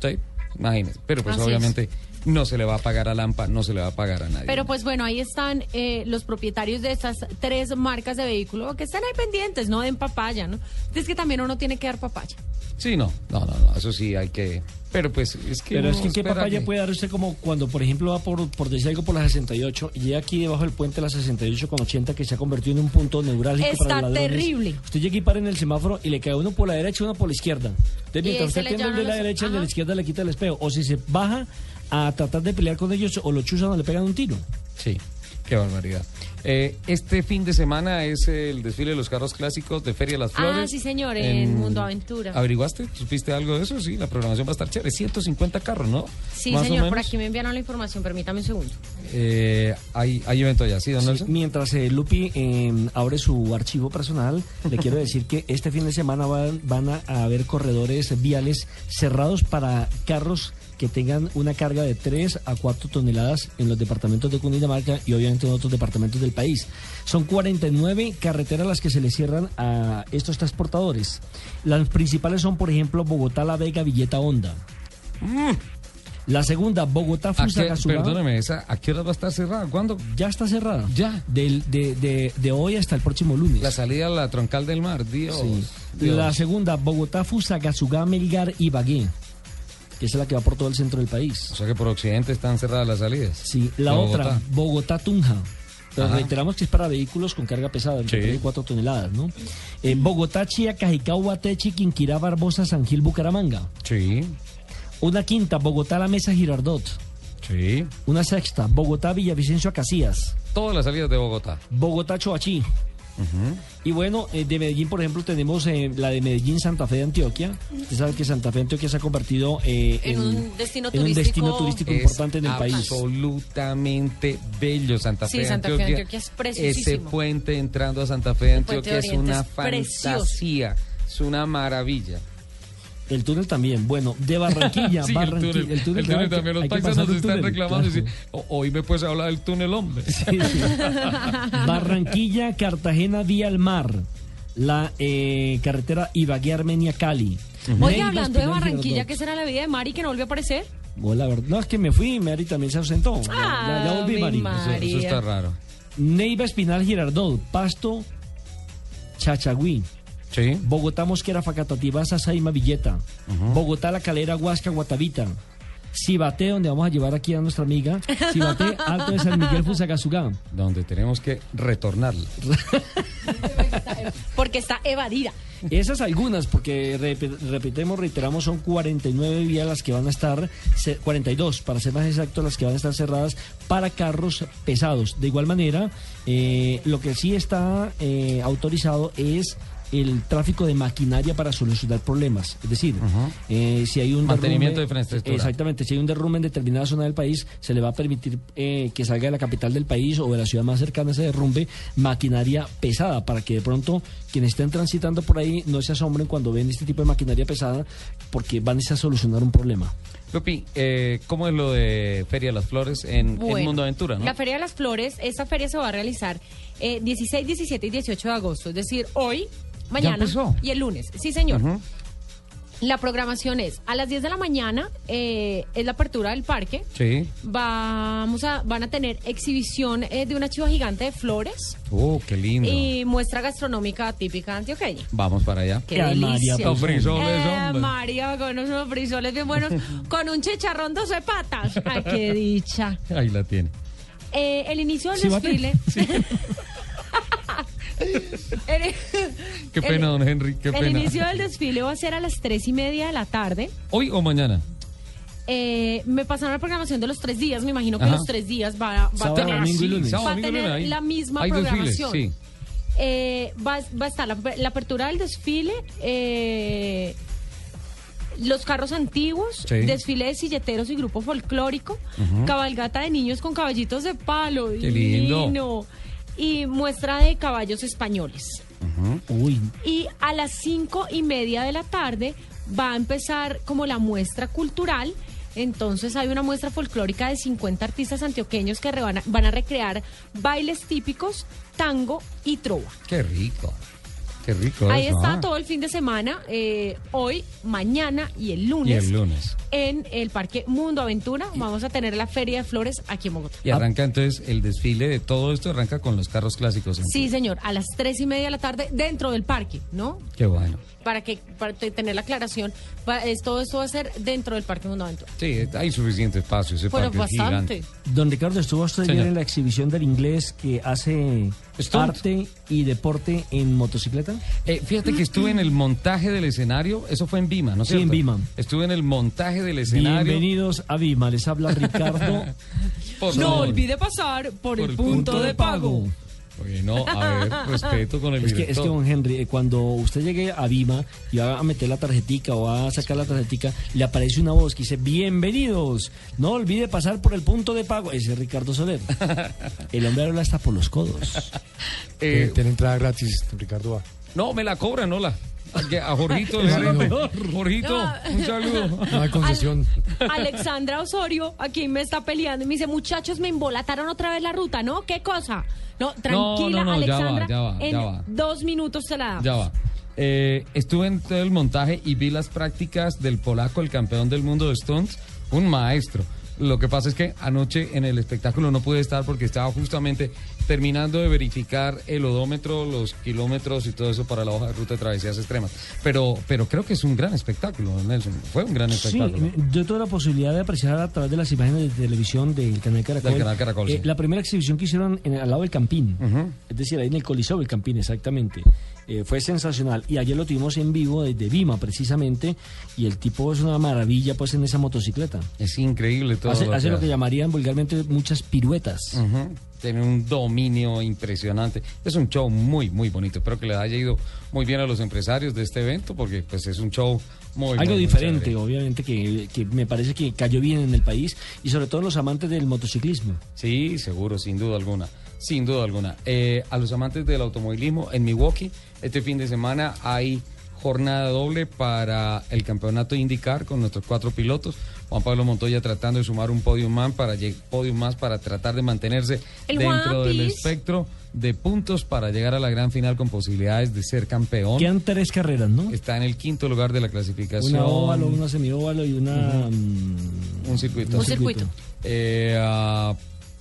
¿Sí? Imagínense. Pero pues Así es. No se le va a pagar a Lampa, no se le va a pagar a nadie. Pero pues bueno, ahí están eh, los propietarios de estas tres marcas de vehículo que están ahí pendientes, no den papaya, ¿no? Es que también uno tiene que dar papaya. Sí, no, no, no, no, eso sí hay que... Pero pues es que... Pero es que qué papaya que- puede dar usted como cuando, por ejemplo, va por, por decir algo por la 68 y llega aquí debajo del puente la 68 con 80 que se ha convertido en un punto neurálgico Está para los terrible. Usted llega y para en el semáforo y le cae uno por la derecha y uno por la izquierda. Entonces, mientras usted le atiende el de la los- derecha, el de la izquierda le quita el espejo. O si se baja a tratar de pelear con ellos o lo chuzan o le pegan un tiro. Sí, qué barbaridad. Eh, este fin de semana es el desfile de los carros clásicos de Feria de las Flores. Ah, sí, señor, en Mundo Aventura. ¿Averiguaste? ¿Supiste algo de eso? Sí, la programación va a estar chévere. 150 carros, ¿no? Sí, Más o señor, por aquí me enviaron la información, permítame un segundo. Eh, hay, hay evento allá, ¿sí, don Sí, mientras eh, Lupi eh, abre su archivo personal, le quiero decir que este fin de semana van, van a, a haber corredores viales cerrados para carros que tengan una carga de 3 a 4 toneladas en los departamentos de Cundinamarca y obviamente en otros departamentos del país. Son 49 carreteras las que se le cierran a estos transportadores. Las principales son, por ejemplo, Bogotá, La Vega, Villeta, Honda. La segunda, Bogotá, ¿A qué- Fusagasugá. perdóneme, ¿esa, ¿a qué hora va a estar cerrada? ¿Cuándo? Ya está cerrada. Ya. Del- de, de- de hoy hasta el próximo lunes. La salida a la troncal del mar, Dios. Sí. Dios. La segunda, Bogotá, Fusagasugá, Melgar y Bagué. Que es la que va por todo el centro del país. O sea que por occidente están cerradas las salidas. Sí. La De otra, Bogotá. Bogotá, Tunja. Pero Ajá. reiteramos que es para vehículos con carga pesada, Sí. 3 y 4 toneladas, ¿no? Eh, Bogotá, Chía, Cajicá, Huatechi, Quinquirá, Barbosa, San Gil, Bucaramanga. Sí. Una quinta, Bogotá, La Mesa, Girardot. Sí. Una sexta, Bogotá, Villavicencio, Acacías. Todas las salidas de Bogotá. Bogotá, Choachí. Y bueno, eh, de Medellín, por ejemplo, tenemos eh, la de Medellín, Santa Fe de Antioquia. Usted sabe que Santa Fe de Antioquia se ha convertido eh, En un destino en un turístico- destino turístico Es importante en el país. Absolutamente bello Santa Fe Sí, de Santa Fe de Antioquia. Antioquia es preciosísimo. Ese puente entrando a Santa Fe de Antioquia es de Oriente una es precioso. fantasía, es una maravilla. El túnel también. Bueno, de Barranquilla, [laughs] Sí, el Barranquilla. túnel, el túnel claro, también. Los pasar un están túnel, reclamando. y claro. dicen, "O- hoy me puedes hablar del túnel, hombre. [laughs] Barranquilla, Cartagena, vía al mar. La eh, carretera Ibagué, Armenia, Cali. Oye, Neiva, hablando de Barranquilla, Girardot. ¿qué será la vida de Mari que no volvió a aparecer? Oh, la verdad, no, es que me fui y Mari también se ausentó. Ya- ya, ya volví, mi Mari. Eso, eso está raro. Neiva, Espinal, Girardot, Pasto, Chachagüí. Sí. Bogotá, Mosquera, Facatativá, Sasaima, Villeta. Bogotá, La Calera, Huasca, Guatavita. Cibate, donde vamos a llevar aquí a nuestra amiga. Cibate, [laughs] Alto de San Miguel, Fusagasugá. Donde tenemos que retornarla. [laughs] Porque está evadida. Esas algunas, porque rep- repitemos, reiteramos, son 49 vías las que van a estar, ce- 42 para ser más exactos, las que van a estar cerradas para carros pesados. De igual manera, eh, lo que sí está eh, autorizado es el tráfico de maquinaria para solucionar problemas. Es decir, eh, si hay un Mantenimiento derrumbe- de infraestructura. Exactamente, si hay un derrumbe en determinada zona del país, se le va a permitir eh, que salga de la capital del país o de la ciudad más cercana a ese derrumbe maquinaria pesada, para que de pronto quienes estén transitando por ahí no se asombren cuando ven este tipo de maquinaria pesada, porque van a solucionar un problema. Lupi, eh, ¿cómo es lo de Feria de las Flores en, en Bueno, Mundo Aventura? ¿no? La Feria de las Flores, esta feria se va a realizar eh, 16, 17 y 18 de agosto, es decir, hoy, mañana y el lunes. Sí, señor. La programación es a las 10 de la mañana, eh, es la apertura del parque. Sí. Vamos a, van a tener exhibición eh, de una chiva gigante de flores Oh, qué lindo. y muestra gastronómica típica antioqueña. Vamos para allá. Qué delicia. Los frisoles, Eh. María, con unos frisoles bien buenos, [laughs] con un chicharrón 12 patas. Ay, qué dicha. Ahí la tiene. Eh, el inicio del Sí, desfile. [laughs] [laughs] [laughs] Qué pena, don Henry, qué el pena. inicio del desfile va a ser a las tres y media de la tarde. ¿Hoy o mañana? Eh, me pasaron la programación de los tres días. Me imagino que Ajá. los tres días va, va a tener, domingo y lunes. va Sábado, a domingo y tener lunes, ahí. la misma Hay desfiles, programación. sí. Eh, va, va a estar la, la apertura del desfile, eh, los carros antiguos, Sí. desfile de silleteros y grupo folclórico, cabalgata de niños con caballitos de palo, Qué lindo. divino, y muestra de caballos españoles. Uy, Y a las cinco y media de la tarde va a empezar como la muestra cultural. Entonces hay una muestra folclórica de 50 artistas antioqueños que van a, van a recrear bailes típicos, tango y trova. Qué rico. Qué rico. Ahí eso, está ¿ah? todo el fin de semana, eh, hoy, mañana y el Y lunes. el lunes. En el Parque Mundo Aventura vamos a tener la Feria de Flores aquí en Bogotá. Y arranca entonces el desfile de todo esto, arranca con los carros clásicos. Sí, señor, a las tres y media de la tarde dentro del parque, ¿no? Qué bueno. Para que para te- tener la aclaración, va- es- todo esto va a ser dentro del Parque Mundo Aventura. Sí, hay suficiente espacio. Ese Pero parque es bastante. gigante. Don Ricardo, estuvo usted ayer en la exhibición del inglés que hace Stunt. arte y deporte en motocicleta. Eh, fíjate que estuve en el montaje del escenario, eso fue en Vima, ¿no es Sí, en? Vima. Estuve en el montaje del escenario. Bienvenidos a Vima, les habla Ricardo. [laughs] Por no olvide pasar por, Por el punto, de pago. Bueno, a ver, [laughs] respeto con el Es que, es que, don Henry, eh, cuando usted llegue a Vima y va a meter la tarjetica o va a sacar la tarjetica, le aparece una voz que dice, bienvenidos, no olvide pasar por el punto de pago. Ese es Ricardo Soler. [laughs] El hombre habla hasta por los codos. Eh, Tiene entrada gratis, Ricardo A. No, me la cobran, no la. A Jorgito, [laughs] es lo. Jorgito, No. un saludo. [laughs] No hay concesión. Alexandra Osorio aquí me está peleando y me dice, muchachos, me embolataron otra vez la ruta, ¿no? ¿Qué cosa? No, tranquila, no, no, ya va, Alexandra. ya va, en ya va. dos minutos se la damos. Ya va. Eh, estuve en todo el montaje y vi las prácticas del polaco, el campeón del mundo de stunts, un maestro. Lo que pasa es que anoche en el espectáculo no pude estar porque estaba justamente terminando de verificar el odómetro, los kilómetros y todo eso para la hoja de ruta de travesías extremas. Pero, pero creo que es un gran espectáculo, Nelson. Fue un gran Sí, espectáculo. yo tuve la posibilidad de apreciar a través de las imágenes de televisión del canal Caracol. Del canal Caracol, eh, sí. La primera exhibición que hicieron en- al lado del Campín, es decir, ahí en el Coliseo del Campín, exactamente. Eh, fue sensacional. Y ayer lo tuvimos en vivo desde Vima, precisamente, y el tipo es una maravilla pues en esa motocicleta. Es increíble todo. Hace, lo hace que lo que llamarían vulgarmente muchas piruetas. Tiene un dominio impresionante. Es un show muy, muy bonito. Espero que le haya ido muy bien a los empresarios de este evento porque pues es un show muy Algo muy, diferente, obviamente, que, que me parece que cayó bien en el país y sobre todo los amantes del motociclismo. Sí, seguro, sin duda alguna. Sin duda alguna. Eh, a los amantes del automovilismo, en Milwaukee, este fin de semana hay jornada doble para el campeonato IndyCar con nuestros cuatro pilotos. Juan Pablo Montoya tratando de sumar un podium más para, podium más para tratar de mantenerse El dentro del espectro de puntos para llegar a la gran final con posibilidades de ser campeón. Quedan tres carreras, ¿no? Está en el quinto lugar de la clasificación. Una óvalo, una semióvalo y una... mm, Un circuito. Un circuito. Eh, ah,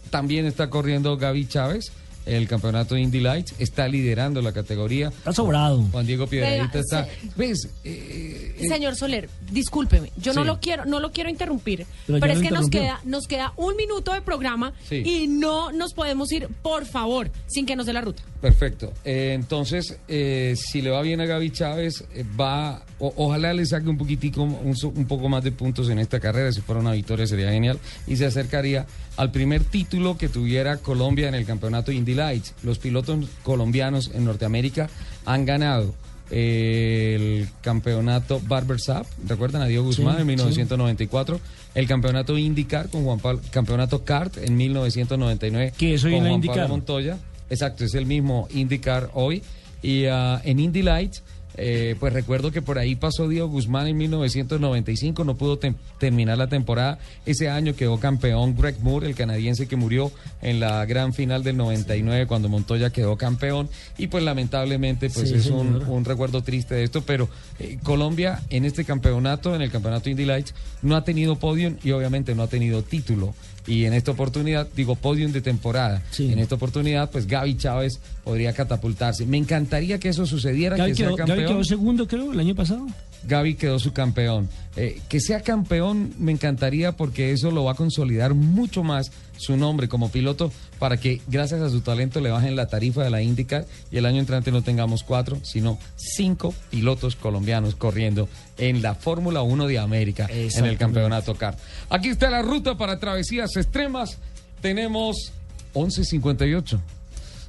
también está corriendo Gaby Chávez, el campeonato Indy Lights, está liderando la categoría. Está sobrado. Juan Diego Piedradita Venga, está. se- ¿Ves? Eh, eh, Señor Soler, discúlpeme, yo no lo quiero, no lo quiero interrumpir, Pero pero, es que nos queda, nos queda un minuto de programa Sí. y no nos podemos ir, por favor, sin que nos dé la ruta. Perfecto. Eh, entonces, eh, si le va bien a Gaby Chávez, eh, va, o- ojalá le saque un poquitico, un, poco más de puntos en esta carrera. Si fuera una victoria sería genial. Y se acercaría al primer título que tuviera Colombia en el campeonato Indy Lights. Los pilotos colombianos en Norteamérica han ganado eh, el campeonato Barber Sap, ¿recuerdan a Diego Guzmán Sí, en 1994? El campeonato IndyCar con Juan Pablo, campeonato CART en 1999 Que es hoy con Juan. Pablo Montoya. Exacto, es el mismo IndyCar hoy. Y ah, en Indy Lights, eh, pues recuerdo que por ahí pasó Diego Guzmán en 1995, no pudo terminar la temporada. Ese año quedó campeón Greg Moore, el canadiense que murió en la gran final del 99 cuando Montoya quedó campeón. Y pues lamentablemente pues Sí, es un recuerdo triste de esto, pero eh, Colombia en este campeonato, en el campeonato Indy Lights, no ha tenido podium y obviamente no ha tenido título. Y en esta oportunidad, digo podium de temporada, en esta oportunidad, pues Gaby Chávez podría catapultarse. Me encantaría que eso sucediera, Gaby que sea quedó, Gaby campeón. quedó segundo, creo, el año pasado. Gaby quedó su campeón. Eh, que sea campeón me encantaría porque eso lo va a consolidar mucho más su nombre como piloto para que gracias a su talento le bajen la tarifa de la IndyCar y el año entrante no tengamos cuatro, sino cinco pilotos colombianos corriendo en la Fórmula 1 de América en el campeonato CAR. Aquí está la ruta para travesías extremas. Tenemos 11.58.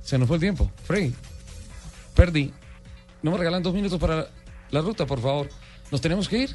Se nos fue el tiempo. Frey, perdí. ¿No me regalan dos minutos para la ruta, por favor? ¿Nos tenemos que ir?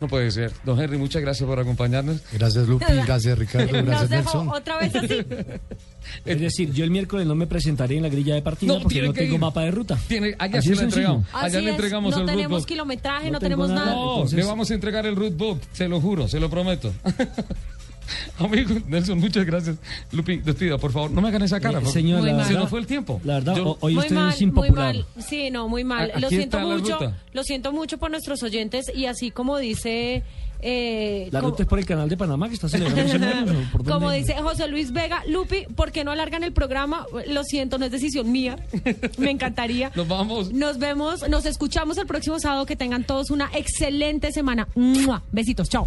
No puede ser. Don Henry, muchas gracias por acompañarnos. Gracias, Lupi. [laughs] Gracias, Ricardo. Nos Gracias, dejó Nelson. otra vez así. [laughs] Es decir, yo el miércoles no me presentaré en la grilla de partida No, porque no tengo ir. mapa de ruta. Tiene, allá Así lo sencillo. entregamos. Allá le entregamos no el tenemos rootbook. kilometraje, no, No tenemos nada. nada. No, Entonces- le vamos a entregar el rootbook, se lo juro, se lo prometo. [laughs] [laughs] Amigo Nelson, muchas gracias. Lupi, despida, por favor. No me hagan esa cara. Eh, por- señor, Muy la mal. se verdad- nos fue el tiempo. La verdad, Yo- hoy muy usted mal, es muy mal. Sí, no, muy mal. A- Lo siento mucho. Lo siento mucho por nuestros oyentes y así como dice. eh, La como- ruta es por el canal de Panamá que está celebrando. [laughs] Como dice José Luis Vega, Lupi, ¿por qué no alargan el programa? Lo siento, no es decisión mía. [laughs] Me encantaría. Nos vamos. Nos vemos, nos escuchamos el próximo sábado. Que tengan todos una excelente semana. ¡Mua! Besitos, chao.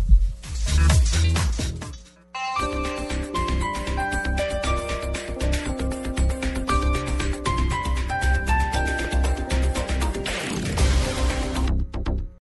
Thank you.